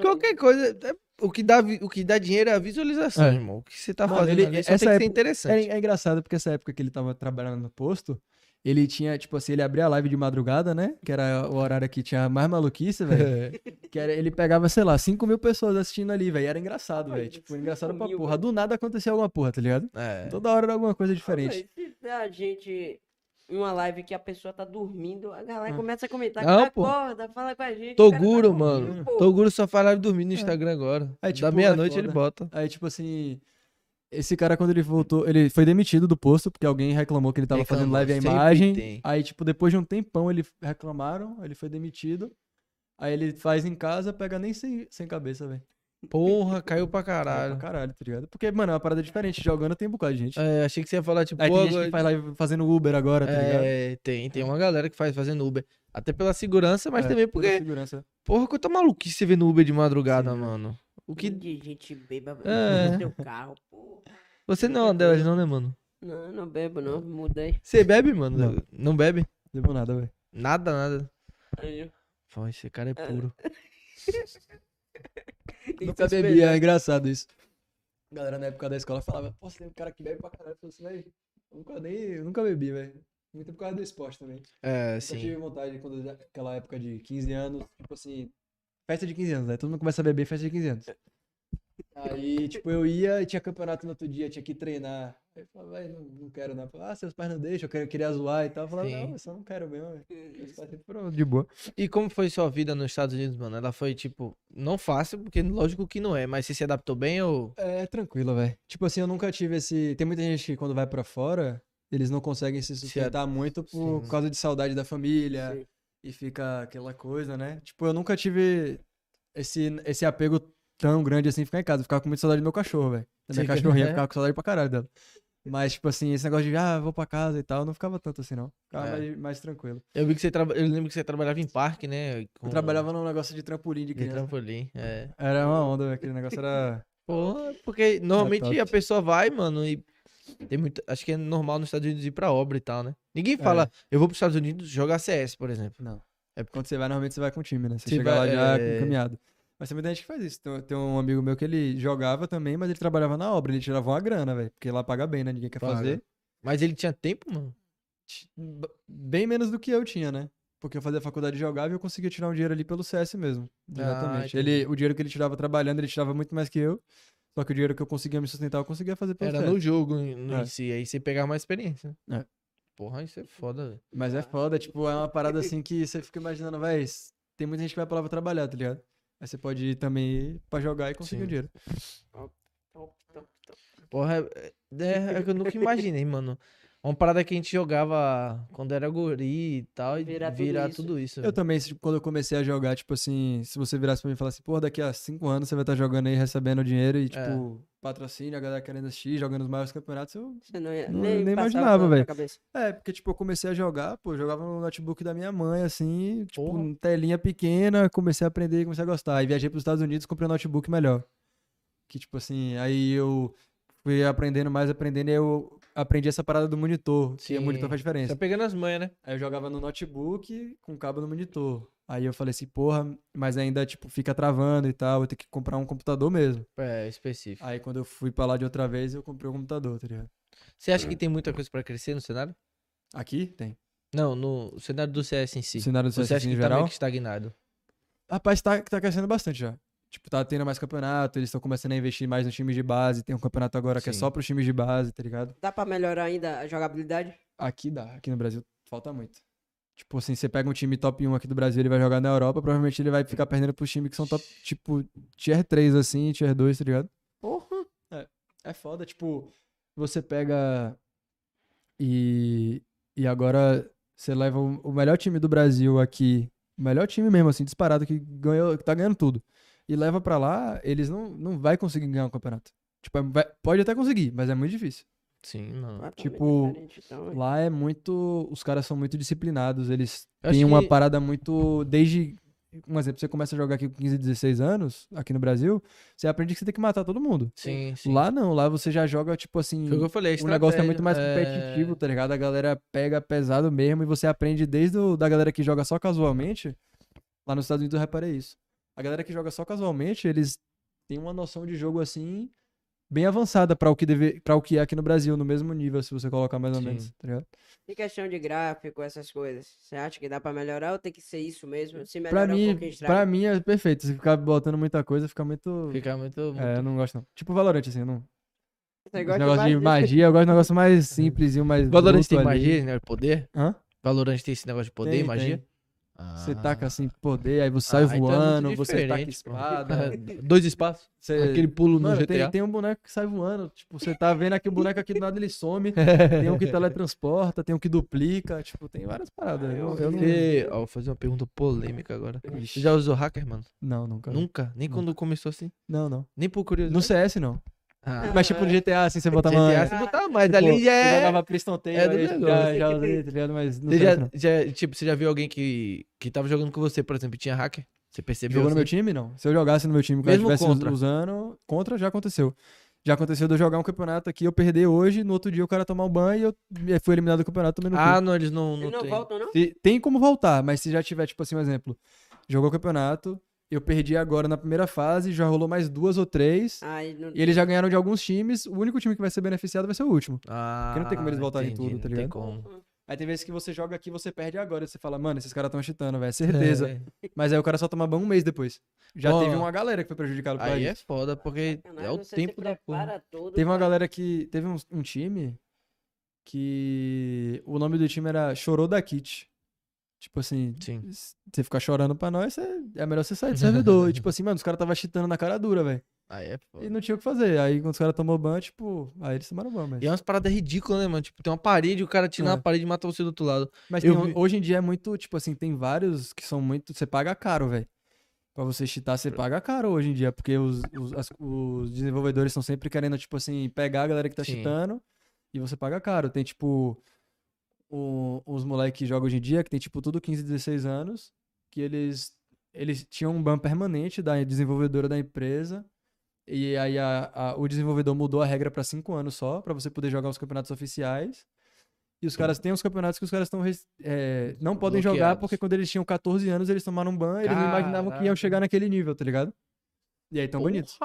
Qualquer coisa. é- O que, dá, o que dá dinheiro é a visualização, É. irmão. O que você tá Mano, fazendo ele- ali só essa tem que ser época- interessante. É, é engraçado porque essa época que ele tava trabalhando no posto, ele tinha, tipo assim, ele abria a live de madrugada, né? Que era o horário que tinha mais maluquice, velho. que era, ele pegava, sei lá, 5 mil pessoas assistindo ali, velho. Era engraçado, velho. Tipo, engraçado 5 pra mil, porra. velho. Do nada acontecia alguma porra, tá ligado? É. Toda hora era alguma coisa diferente. Mas se a gente em uma live que a pessoa tá dormindo, a galera Ah. começa a comentar, Não, pô. acorda, fala com a gente. tá Toguro, dormindo, mano. pô. Toguro só faz live dormindo no Instagram agora. É, da tipo, meia-noite é ele bota. Aí, tipo assim. Esse cara, quando ele voltou, ele foi demitido do posto, porque alguém reclamou que ele tava fazendo Reclamou, live a sempre imagem. tem. Aí, tipo, depois de um tempão, ele reclamaram, ele foi demitido. Aí ele faz em casa, pega nem sem, sem cabeça, velho. Porra, caiu pra Caralho. caralho. Pra caralho, tá ligado? Porque, mano, é uma parada diferente. Jogando tem um bocado de gente. É, achei que você ia falar, tipo, Aí tem gente que faz live fazendo Uber agora, tá ligado? É, tem, tem uma galera que faz fazendo Uber. Até pela segurança, mas É, também pela porque, segurança. porra, quanta maluquice você vê no Uber de madrugada, Sim, mano. O que. de gente beba É. no seu carro, pô. Você não é uma delas, não, né, mano? Não, não bebo, não. Mudei. Você bebe, mano? Não. Não, bebe? Deu nada, velho. Nada, nada. Aí Pô, esse cara é puro. Nunca Isso bebia, é engraçado isso. A galera na época da escola falava, pô, você tem um cara que bebe pra caralho. Eu falei assim, velho, eu nunca nem, eu nunca bebi, velho. Muito por causa do esporte também. É, Eu sim. tive vontade quando eu- aquela época de 15 anos, tipo assim, festa de 15 anos, né? Todo mundo começa a beber festa de 15 anos. Aí, tipo, eu ia e tinha campeonato no outro dia, tinha que treinar. Aí eu falava, vai, não, não quero não. Eu falava, ah, seus pais não deixam, eu queria, queria zoar e tal. Eu falava, Sim. não, eu só não quero mesmo. velho." Meus pais sempre foram de boa. E como foi sua vida nos Estados Unidos, mano? Ela foi, tipo, não fácil, porque lógico que não é, mas você se adaptou bem ou. É, tranquilo, velho. Tipo assim, eu nunca tive esse. Tem muita gente que quando vai pra fora, eles não conseguem se sustentar muito por Sim. causa de saudade da família. Sim. E fica aquela coisa, né? Tipo, eu nunca tive esse, esse apego tão grande assim ficar em casa. Eu ficava com muita saudade do meu cachorro, velho. Da minha Sim, cachorrinha, é. ficava com saudade pra caralho dela. Mas, tipo assim, esse negócio de, ah, vou pra casa e tal, não ficava tanto assim, não. Ficava É. mais, mais tranquilo. Eu vi que você traba... Eu lembro que você trabalhava em parque, né? com- Eu trabalhava num negócio de trampolim de de criança. trampolim. É. Era uma onda. Aquele negócio era. Pô, porque normalmente a pessoa vai, mano, e tem muito. Acho que é normal nos Estados Unidos ir pra obra e tal, né? Ninguém fala, eu vou pros Estados Unidos jogar CS, por exemplo. Não. É porque quando você vai, normalmente você vai com o time, né? Você Você chega vai- lá já é. encaminhado. Mas tem muita gente que faz isso. Tem, tem um amigo meu que ele jogava também, mas ele trabalhava na obra. Ele tirava uma grana, velho. Porque lá paga bem, né? Ninguém quer Paga. fazer. Mas ele tinha tempo, mano? Bem menos do que eu tinha, né? Porque eu fazia faculdade e jogava e eu conseguia tirar um dinheiro ali pelo CS mesmo. Diretamente. entendi. ele, o dinheiro que ele tirava trabalhando, ele tirava muito mais que eu. Só que o dinheiro que eu conseguia me sustentar, eu conseguia fazer pelo Era CS. no jogo no É. em si, aí você pegava mais experiência. né? É. Porra, isso é foda, velho. Mas é foda, tipo, é uma parada assim que você fica imaginando, vai, tem muita gente que vai pra lá pra trabalhar, tá ligado? Aí você pode ir também pra jogar e conseguir Sim. o dinheiro. Top, top, top. Porra, é, é, é que eu nunca imaginei, mano. Uma parada que a gente jogava quando era guri e tal, e Virar virar, tudo tudo isso. isso. Eu também, tipo, quando eu comecei a jogar, tipo assim, se você virasse pra mim e falasse, pô, daqui a cinco anos você vai estar jogando aí, recebendo dinheiro e, tipo, patrocínio, a galera querendo assistir, jogando os maiores campeonatos, eu... Você não ia Não- nem, nem imaginava, velho. É, porque, tipo, eu comecei a jogar, pô, eu jogava no notebook da minha mãe, assim, tipo, Porra. telinha pequena, comecei a aprender e comecei a gostar. Aí viajei pros Estados Unidos, comprei um notebook melhor. Que, tipo assim, aí eu fui aprendendo mais, aprendendo, e eu aprendi essa parada do monitor, que o Sim. monitor faz diferença. Tá pegando as manhas, né? Aí eu jogava no notebook com cabo no monitor. Aí eu falei assim, porra, mas ainda, tipo, fica travando e tal, vou ter que comprar um computador mesmo. É, específico. Aí quando eu fui pra lá de outra vez, eu comprei um computador, tá ligado? Você acha que tem muita coisa pra crescer no cenário? Aqui tem. Não, no cenário do CS em si. O cenário do Você CS acha em que tá geral. meio que estagnado? Rapaz, tá, tá crescendo bastante já. Tipo, tá tendo mais campeonato, eles estão começando a investir mais nos times de base. Tem um campeonato agora que é Sim. só pros times de base, tá ligado? Dá pra melhorar ainda a jogabilidade? Aqui dá, aqui no Brasil falta muito. Tipo assim, você pega um time top 1 aqui do Brasil, ele vai jogar na Europa, provavelmente ele vai ficar perdendo pros times que são top, tipo, tier 3 assim, tier 2, tá ligado? Porra. É foda, tipo, você pega e, e agora você leva o, o melhor time do Brasil aqui, o melhor time mesmo, assim, disparado, que ganhou, que tá ganhando tudo, e leva pra lá, eles não, não vai conseguir ganhar um campeonato. Tipo, é- vai- pode até conseguir, mas é muito difícil. Sim, não. Totalmente Tipo, então, é. Lá é muito. Os caras são muito disciplinados. Eles Eu têm uma que- parada muito. Desde. Um exemplo, você começa a jogar aqui com 15, 16 anos, aqui no Brasil, você aprende que você tem que matar todo mundo. Sim, sim. Lá não, lá você já joga, tipo assim. Foi o que eu falei, O negócio é muito mais competitivo, tá ligado? A galera pega pesado mesmo e você aprende desde o, da galera que joga só casualmente. Lá nos Estados Unidos eu reparei isso. A galera que joga só casualmente, eles têm uma noção de jogo assim bem avançada pra o que deve, para o que é aqui no Brasil, no mesmo nível, se você colocar mais ou Sim. menos, tá ligado? E questão de gráfico, essas coisas. Você acha que dá pra melhorar ou tem que ser isso mesmo? Se Pra melhorar um mim, pouquinho estraga? pra mim é perfeito. Se ficar botando muita coisa, fica muito. Fica muito. É, muito- eu não gosto não. Tipo Valorant, assim, eu não. Você gosta negócio de mais magia, eu gosto de um negócio mais simples e mais. Valorant tem ali. magia, né? Poder? Hã? Valorant tem esse negócio de poder e Tem, magia? tem. Você Ah. taca assim poder, aí você sai Ah, então é voando, você taca espada. Dois espaços. Você... Aquele pulo no Mano, GTA. tem, tem um boneco que sai voando. Tipo, você tá vendo aqui o boneco aqui do nada ele some. tem um que teletransporta, tem um que duplica. Tipo, tem várias paradas. eu, eu não... Você- ó, vou fazer uma pergunta polêmica agora. Você Vixe. já usou hacker, mano? Não, nunca. Nunca? Nem Nunca. quando começou assim? Não, não. Nem por curiosidade? No CS, não. Ah, Mas tipo no GTA, assim, você bota GTA você botar mais, Tipo, ali já é... jogava Priston Tail, é do aí já, negócio. já usei, tá ligado? Mas não Você já, não. já, tipo, você já viu alguém que, que tava jogando com você, por exemplo, e tinha hacker? Você percebeu Jogou no meu assim? time, não. Se eu jogasse no meu time, que eu estivesse contra? usando, contra já aconteceu. Já aconteceu de eu jogar um campeonato aqui, eu perder hoje, no outro dia o cara tomar um banho e eu e fui eliminado do campeonato também no Ah, não, eles não, não, Eles não tem. voltam, não? Se- Tem como voltar, mas se já tiver, tipo assim, um exemplo. Jogou o campeonato, eu perdi agora na primeira fase, já rolou mais duas ou três. Aí não... E eles já ganharam de alguns times. O único time que vai ser beneficiado vai ser o último. Ah, Porque não tem como eles voltarem entendi, tudo, tá não tem ligado? como. Aí tem vezes que você joga aqui e você perde agora. Você fala, mano, esses caras tão cheatando, velho. Certeza. É. Mas aí o cara só toma ban um mês depois. Já Ó, teve uma galera que foi prejudicada por Aí é isso. foda, porque Sacanagem, é o você tempo da porra. prepara todo Teve uma pra- galera que. Teve um, um time que. O nome do time era Chorou da Kit. Tipo assim, Sim. você ficar chorando pra nós, é, melhor você sair do servidor. e tipo assim, mano, os caras tava cheatando na cara dura, velho. Aí é foda. E não tinha o que fazer. Aí quando os caras tomou ban, tipo, aí eles tomaram ban, mas. E é umas paradas ridículas, né, mano? Tipo, tem uma parede, o cara tira É. na parede e mata você do outro lado. Mas Eu tem- vi- hoje em dia é muito, tipo assim, tem vários que são muito. Você paga caro, velho. Pra você cheatar, você paga caro hoje em dia, porque os, os, as- os desenvolvedores estão sempre querendo, tipo assim, pegar a galera que tá Sim. cheatando e você paga caro. Tem, tipo, o- os moleques que jogam hoje em dia, que tem, tipo, tudo 15, 16 anos, que eles, eles tinham um ban permanente da desenvolvedora da empresa. E aí a- a- o desenvolvedor mudou a regra pra 5 anos só, pra você poder jogar os campeonatos oficiais. E os caras têm uns campeonatos que os caras estão não podem jogar porque quando eles tinham 14 anos eles tomaram um ban, eles não imaginavam que iam chegar naquele nível, tá ligado? E aí tão bonitos.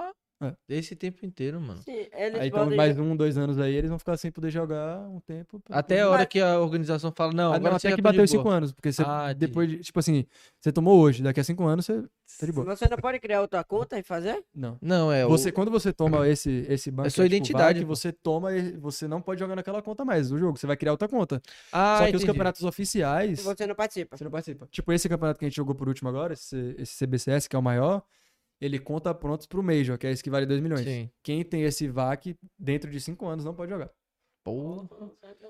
É. Esse tempo inteiro, mano. Sim, eles Aí então podem mais um, dois anos aí, eles vão ficar sem poder jogar um tempo. Até poder- a hora que a organização fala, não, Ah, agora não, você até que tá bateu boa. 5 anos, porque você, Ah, depois, de- tipo assim, você tomou hoje, daqui a 5 anos você tá de boa. Você não pode criar outra conta e fazer? Não. Não, é Você, o... quando você toma esse, esse banco, É sua identidade, pô. você toma, você não pode jogar naquela conta mais do jogo, você vai criar outra conta. Ah, Só que os campeonatos oficiais, Você não participa. você não participa. Tipo, esse campeonato que a gente jogou por último agora, esse, esse CBCS, que é o maior, ele conta prontos pro Major, que é esse que vale 2 milhões. Sim. Quem tem esse VAC dentro de 5 anos não pode jogar. Porra.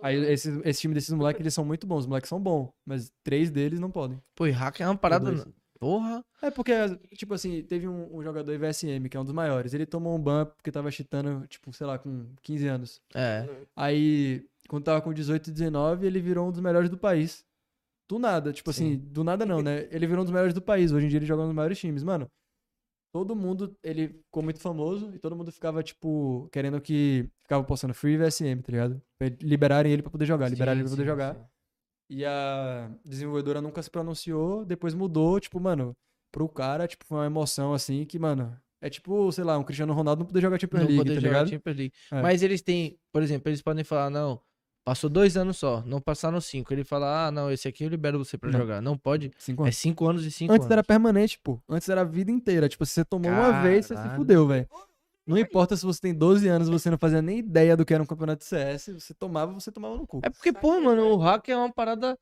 Aí esse, esse time desses moleques, eles são muito bons. Os moleques são bons, mas três deles não podem. Pô, e hack é uma parada... dois. Porra. É porque, tipo assim, teve um, um jogador IVSM, que é um dos maiores. Ele tomou um ban porque tava cheatando, tipo, sei lá, com 15 anos. É. Aí, quando tava com 18 e 19, ele virou um dos melhores do país. Do nada, tipo Sim. assim, do nada não, né? Ele virou um dos melhores do país. Hoje em dia ele joga nos maiores times. Mano, todo mundo, ele ficou muito famoso e todo mundo ficava, tipo, querendo que. Ficava postando free VSM, tá ligado? Liberarem ele pra poder jogar, liberarem Sim, ele pra poder sim, jogar. sim. E a desenvolvedora nunca se pronunciou, depois mudou, tipo, mano, pro cara, tipo, foi uma emoção assim que, mano, é tipo, sei lá, um Cristiano Ronaldo não poder jogar Champions Não League, poder tá jogar ligado? Champions League. É. Mas eles têm, por exemplo, eles podem falar, não, passou dois anos só, não passaram cinco. Ele fala, ah, não, esse aqui eu libero você pra Não. jogar. Não pode. Cinco É anos. cinco anos e cinco Antes anos. era permanente, pô. Antes era a vida inteira. Tipo, se você tomou uma vez, você se Caralho. fudeu, velho. Não importa se você tem 12 anos e você não fazia nem ideia do que era um campeonato de CS, você tomava, você tomava no cu. É porque, pô, mano, o hack é uma parada.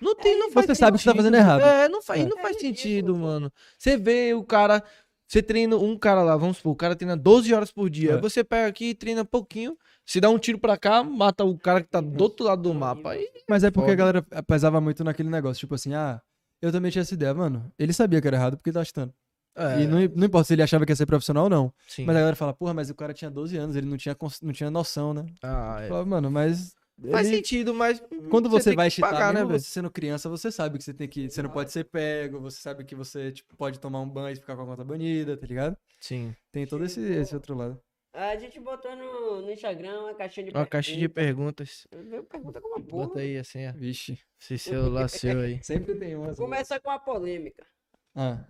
Não tem, não faz Você sabe que você tá sentido. fazendo errado. É, não faz, É. não É faz ridículo, sentido, mano. Você vê o cara. Você treina um cara lá, vamos supor, o cara treina 12 horas por dia. É. Aí você pega aqui e treina pouquinho. Se dá um tiro pra cá, mata o cara que tá do outro lado do mapa. Aí, Mas é porque a galera pesava muito naquele negócio, tipo assim, ah, eu também tinha essa ideia, mano. Ele sabia que era errado porque ele tá achando. é, E não, não importa se ele achava que ia ser profissional ou não. sim. Mas a galera fala, porra, mas o cara tinha 12 anos, ele não tinha, não tinha noção, né? Ah, Eu é. falava, mano, mas. Faz ele- sentido, mas. Quando você, tem vai que cheatar, pagar, né, você sendo criança, você sabe que você tem que. Você não pode ser pego, você sabe que você tipo, pode tomar um banho e ficar com a conta banida, tá ligado? Sim. Tem todo esse, esse outro lado. A gente botou no, no Instagram uma caixinha de Uma caixinha de perguntas. perguntas. Pergunta com uma porra. Bota aí assim, ó. Vixe. Esse celular seu aí. Sempre tem uma. Começa com a polêmica. Ah.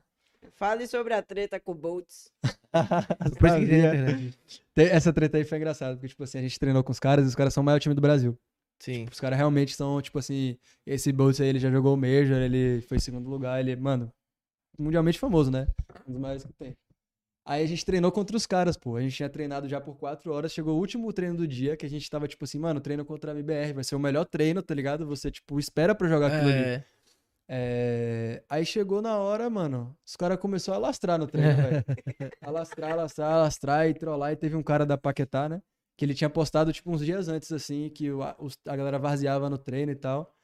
Fale sobre a treta com o Boltz. Depois que tem na Sabia. internet. Essa treta aí foi engraçada, porque, tipo assim, a gente treinou com os caras e os caras são o maior time do Brasil. Sim. Os caras realmente são, tipo assim, esse Boltz aí, ele já jogou o Major, ele foi segundo lugar, ele, mano, mundialmente famoso, né? Um dos maiores que tem. Aí a gente treinou contra os caras, pô. A gente tinha treinado já por quatro horas. Chegou o último treino do dia, que a gente tava, tipo assim, mano, treino contra a MBR, vai ser o melhor treino, tá ligado? Você, tipo, espera pra jogar aquilo ali. É, É, Aí chegou na hora, mano, os caras começaram a lastrar no treino, velho. Alastrar, alastrar, alastrar e trollar. E teve um cara da Paquetá, né? Que ele tinha postado, tipo, uns dias antes, assim, que o- a, galera varzeava no treino e tal.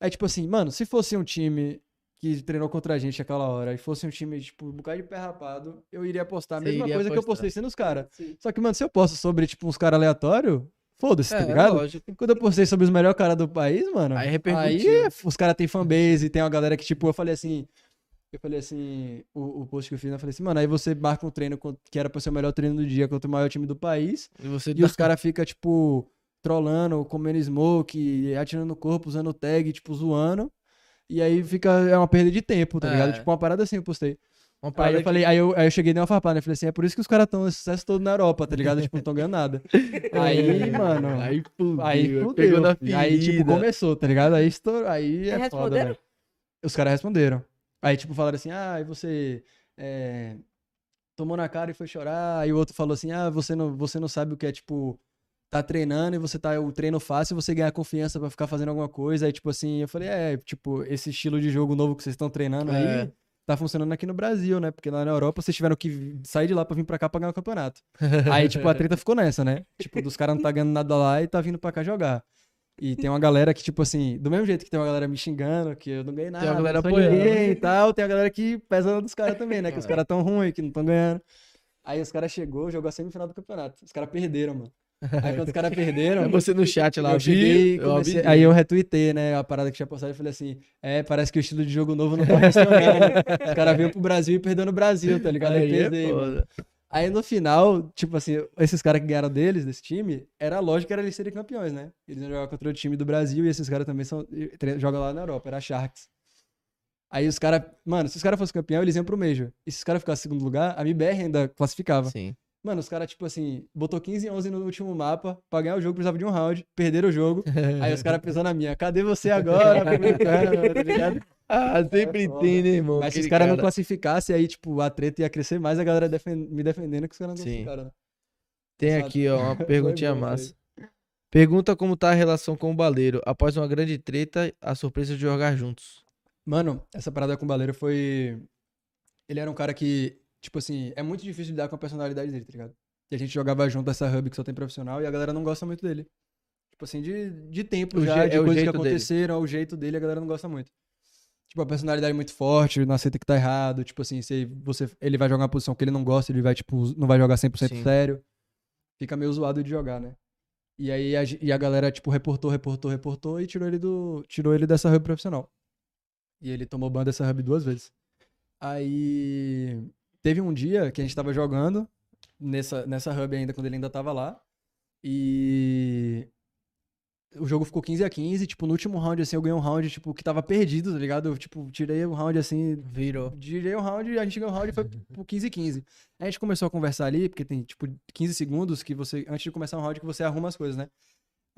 Aí, tipo assim, mano, se fosse um time que treinou contra a gente aquela hora e fosse um time, tipo, um bocado de pé rapado, eu iria postar a mesma coisa que eu postei sendo os caras. Só que, mano, se eu posto sobre, tipo, uns caras aleatórios, foda-se, tá é, ligado? lógico. Quando eu postei sobre os melhores caras do país, mano. Aí Aí repercutiu. os caras têm fanbase, tem uma galera que, tipo, eu falei assim. Eu falei assim, o, o post que eu fiz, eu falei assim, mano, aí você marca um treino que era pra ser o melhor treino do dia contra o maior time do país. E você E os caras ficam, tipo, trolando, comendo smoke, atirando no corpo, usando tag, tipo, zoando. E aí fica, é uma perda de tempo, tá ligado? É. Tipo, uma parada assim eu postei. Uma Aí parada eu que- falei, aí eu, aí eu cheguei dei uma farpada, né? Falei assim, é por isso que os caras estão esse sucesso todo na Europa, tá ligado? tipo, não estão ganhando nada. Aí, mano. Aí fudeu. Aí fudeu. Pegou na filho. Aí, tipo, começou, tá ligado? Aí estourou. Aí é foda, velho. Os caras responderam. Aí, tipo, falaram assim, ah, e você é, tomou na cara e foi chorar. Aí o outro falou assim, ah, você não, você não sabe o que é, tipo, tá treinando e você tá o treino fácil você ganhar confiança pra ficar fazendo alguma coisa. Aí, tipo assim, eu falei, é, tipo, esse estilo de jogo novo que vocês estão treinando aí É. tá funcionando aqui no Brasil, né? Porque lá na Europa vocês tiveram que sair de lá pra vir pra cá pra ganhar o campeonato. Aí, tipo, a treta ficou nessa, né? Tipo, dos caras não tá ganhando nada lá e tá vindo pra cá jogar. E tem uma galera que, tipo assim, do mesmo jeito que tem uma galera me xingando, que eu não ganhei nada, Tem uma galera apoiando. e tal, tem a galera que pesa dos caras também, né? Que os caras tão ruins, que não tão ganhando. Aí os caras chegou, jogou a semifinal do campeonato. Os caras perderam, mano. Aí quando os caras perderam, Aí você no chat lá, eu cheguei, comecei- Eu aí eu retuitei, né, a parada que tinha postado e falei assim, é, parece que o estilo de jogo novo não tá funcionando. Os caras veio pro Brasil e perdeu no Brasil, tá ligado? Aí, Aí é. Aí no final, tipo assim, esses caras que ganharam deles, desse time, era lógico que era eles serem campeões, né? Eles iam jogar contra o time do Brasil e esses caras também são, jogam lá na Europa, era a Sharks. Aí os caras, mano, se os caras fossem campeão, eles iam pro Major. E se os caras ficassem em segundo lugar, a MBR ainda classificava. Sim. Mano, os caras, tipo assim, botou 15 e 11 no último mapa, pra ganhar o jogo precisava de um round, perderam o jogo. Aí os caras pensando na minha, cadê você agora, americano, tá ligado? Ah, sempre É tem, né, irmão? Mas se os caras não cara. classificassem, aí, tipo, a treta ia crescer mais, a galera defen- me defendendo que os caras não Sim. classificaram, né? Tem Sabe? aqui, ó, uma perguntinha bom isso aí. massa. Pergunta como tá a relação com o Baleiro. Após uma grande treta, a surpresa de jogar juntos. Mano, essa parada com o Baleiro foi. Ele era um cara que, tipo assim, é muito difícil lidar com a personalidade dele, tá ligado? E a gente jogava junto essa hub que só tem profissional e a galera não gosta muito dele. Tipo assim, de, de tempo O já, de é coisas que jeito dele. aconteceram, o jeito dele, a galera não gosta muito. Tipo, a personalidade muito forte, não aceita que tá errado. Tipo assim, se você, ele vai jogar uma posição que ele não gosta, ele vai, tipo, não vai jogar 100% Sim. sério. Fica meio zoado de jogar, né? E aí a, e a galera, tipo, reportou, reportou, reportou e tirou ele do. Tirou ele dessa hub profissional. E ele tomou ban dessa hub duas vezes. Aí teve um dia que a gente tava jogando nessa, nessa hub ainda, quando ele ainda tava lá. E o jogo ficou 15 a 15, tipo, no último round, assim, eu ganhei um round, tipo, que tava perdido, tá ligado? Eu, tipo, tirei o round, assim, Virou. tirei o round, a gente ganhou o round e foi pro 15 a 15. Aí a gente começou a conversar ali, porque tem, tipo, 15 segundos que você, antes de começar um round, que você arruma as coisas, né?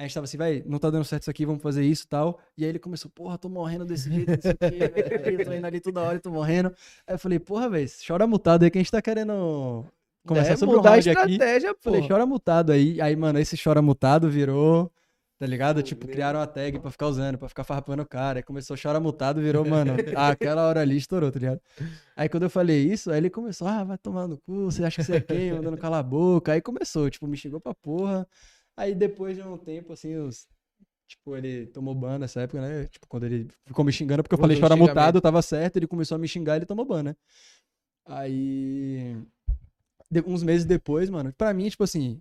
A gente tava assim, vai, não tá dando certo isso aqui, vamos fazer isso e tal. E aí ele começou, porra, tô morrendo desse jeito, não sei o quê, velho, eu tô indo ali toda hora e tô morrendo. Aí eu falei, porra, velho, chora mutado aí que a gente tá querendo conversar é, sobre mudar a round estratégia, pô. Falei, chora mutado aí. Aí, mano, esse chora mutado virou, tá ligado? Tipo, meu. criaram uma tag pra ficar usando, pra ficar farpando o cara. Aí começou chora mutado, virou, mano, aquela hora ali estourou, tá ligado? Aí quando eu falei isso, aí ele começou, ah, vai tomar no cu, você acha que você é quem? Mandando calar a boca. Aí começou, tipo, me xingou pra porra. Aí depois de um tempo, assim, os. Tipo, ele tomou ban nessa época, né? Tipo, quando ele ficou me xingando, porque eu falei Usou chora xingamento. mutado, tava certo, ele começou a me xingar ele tomou ban, né? Aí. de- uns meses depois, mano, pra mim, tipo assim,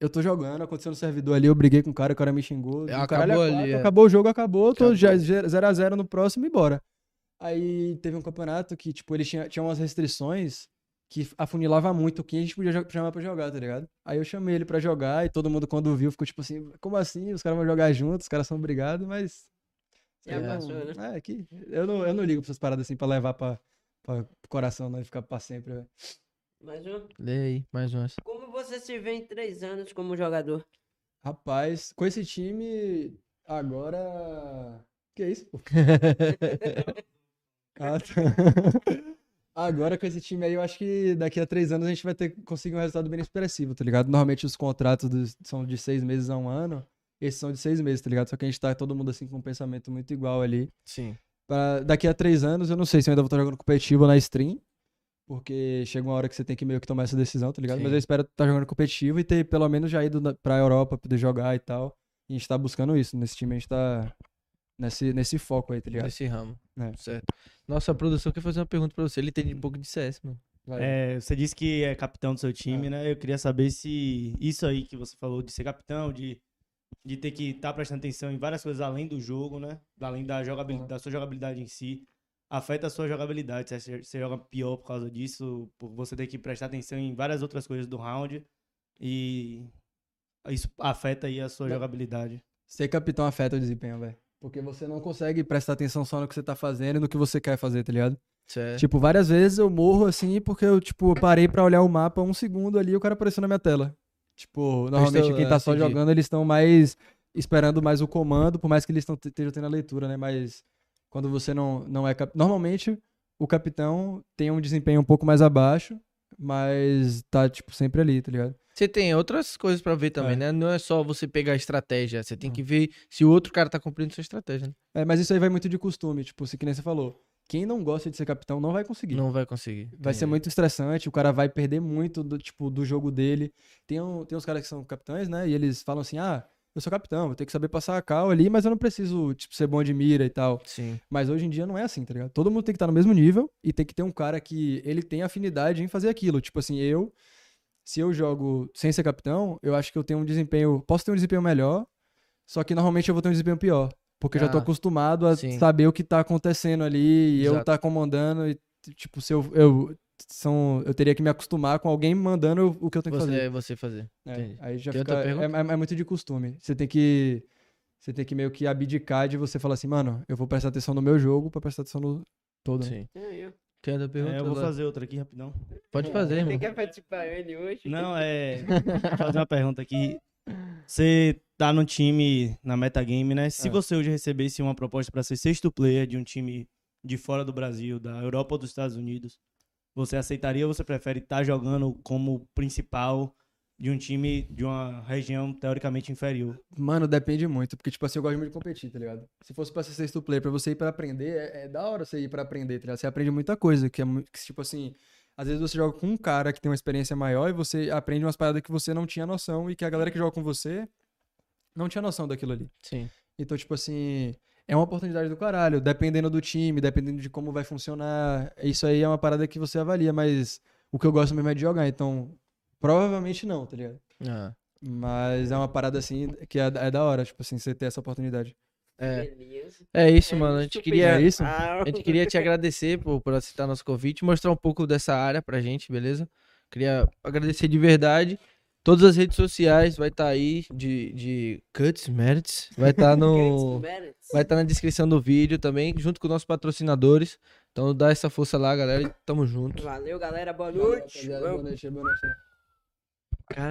eu tô jogando, aconteceu no servidor ali, eu briguei com o cara, o cara me xingou. O acabou caralho ali, quatro, é. Acabou o jogo, acabou, eu tô já 0x0 no próximo e bora. Aí teve um campeonato que, tipo, ele tinha, tinha umas restrições que afunilava muito quem a gente podia chamar pra jogar, tá ligado? Aí eu chamei ele pra jogar e todo mundo, quando viu, ficou tipo assim, como assim? Os caras vão jogar juntos, os caras são brigados, mas. Já eu não- passou, né? É, que eu não, eu não ligo pra essas paradas assim pra levar pra, pra coração, não, e ficar pra sempre, velho. Mais um. Lê aí, mais umas. Como você se vê em três anos como jogador? Rapaz, com esse time, agora. Que é isso, pô? Ah, tá. Agora com esse time aí, eu acho que daqui a três anos a gente vai ter conseguir um resultado bem expressivo, tá ligado? Normalmente os contratos dos- são de seis meses a um ano. Esses são de seis meses, tá ligado? Só que a gente tá todo mundo assim com um pensamento muito igual ali. Sim. Pra daqui a três anos, eu não sei se eu ainda vou estar jogando competitivo ou na stream. Porque chega uma hora que você tem que meio que tomar essa decisão, tá ligado? Mas Sim. eu espero estar jogando competitivo e ter pelo menos já ido pra Europa, poder jogar e tal. E a gente tá buscando isso. Nesse time a gente tá nesse, nesse foco aí, tá ligado? Nesse ramo. É. Certo. Nossa, a produção quer fazer uma pergunta pra você. Ele tem um pouco de CS, mano. É, você disse que é capitão do seu time, né? Eu queria saber se isso aí que você falou de ser capitão, de, de ter que estar prestando atenção em várias coisas além do jogo, né? Além da, jogabilidade, da sua jogabilidade em si, afeta a sua jogabilidade. Se você, você joga pior por causa disso, por você ter que prestar atenção em várias outras coisas do round e isso afeta aí a sua Não. jogabilidade. Ser capitão afeta o desempenho, velho. Porque você não consegue prestar atenção só no que você tá fazendo e no que você quer fazer, tá ligado? Certo. Tipo, várias vezes eu morro assim porque eu, tipo, parei pra olhar o mapa um segundo ali e o cara apareceu na minha tela. Tipo, normalmente estou- quem tá ah, só entendi. jogando, eles estão mais esperando mais o comando, por mais que eles estejam tendo a leitura, né? Mas quando você não, não é cap... Normalmente o capitão tem um desempenho um pouco mais abaixo, mas tá, tipo, sempre ali, tá ligado? Você tem outras coisas pra ver também, É. né? Não é só você pegar a estratégia. Você tem que ver se o outro cara tá cumprindo sua estratégia. né? É, mas isso aí vai muito de costume, tipo, se que nem você falou. Quem não gosta de ser capitão não vai conseguir. Não vai conseguir. Vai ser Entendi. muito estressante, o cara vai perder muito do, tipo, do jogo dele. Tem, um, tem uns caras que são capitães, né? E eles falam assim: ah, eu sou capitão, eu tenho que saber passar a cal ali, mas eu não preciso, tipo, ser bom de mira e tal. Sim. Mas hoje em dia não é assim, tá ligado? Todo mundo tem que estar no mesmo nível e tem que ter um cara que ele tem afinidade em fazer aquilo. Tipo assim, eu, se eu jogo sem ser capitão, eu acho que eu tenho um desempenho. Posso ter um desempenho melhor, só que normalmente eu vou ter um desempenho pior. Porque eu já tô Ah, acostumado a sim. saber o que tá acontecendo ali e eu Exato. tá comandando e, tipo, se eu. eu são, eu teria que me acostumar com alguém mandando eu- o que eu tenho que Você, fazer. você fazer. É, entendi. aí já Tem fica, é, é- é muito de costume. Você tem que você tem que meio que abdicar de você falar assim, mano, eu vou prestar atenção no meu jogo pra prestar atenção no todo. né? Sim. É, eu. Tem outra pergunta? É, eu vou Léo? fazer outra aqui rapidão. Pode fazer, Você irmão. quer participar ele hoje? Não, é. Vou fazer uma pergunta aqui. Você tá no time na Metagame, né? Se Ah. você hoje recebesse uma proposta pra ser sexto player de um time de fora do Brasil, da Europa ou dos Estados Unidos, você aceitaria ou você prefere estar jogando como principal de um time de uma região teoricamente inferior? Mano, depende muito, porque tipo assim, eu gosto muito de competir, tá ligado? Se fosse pra ser sexto player, pra você ir pra aprender, é, é da hora você ir pra aprender, tá ligado? Você aprende muita coisa, que é que, tipo assim, às vezes você joga com um cara que tem uma experiência maior e você aprende umas paradas que você não tinha noção e que a galera que joga com você não tinha noção daquilo ali. Sim. Então, tipo assim, é uma oportunidade do caralho, dependendo do time, dependendo de como vai funcionar. Isso aí é uma parada que você avalia, mas o que eu gosto mesmo é de jogar, então provavelmente não, tá ligado? Ah, Mas é uma parada assim que é, é da hora, tipo assim, você ter essa oportunidade. é. Beleza. é isso, mano. A gente Super queria, É isso? A gente queria te agradecer por, por aceitar nosso convite, mostrar um pouco dessa área pra gente, beleza? Queria agradecer de verdade. Todas as redes sociais vai estar aí de, de Cuts Merits. Vai estar no. Vai estar na descrição do vídeo também, junto com nossos patrocinadores. Então dá essa força lá, galera. e Tamo junto. Valeu, galera. Boa noite. Rapaziada, boa noite, boa noite. Cal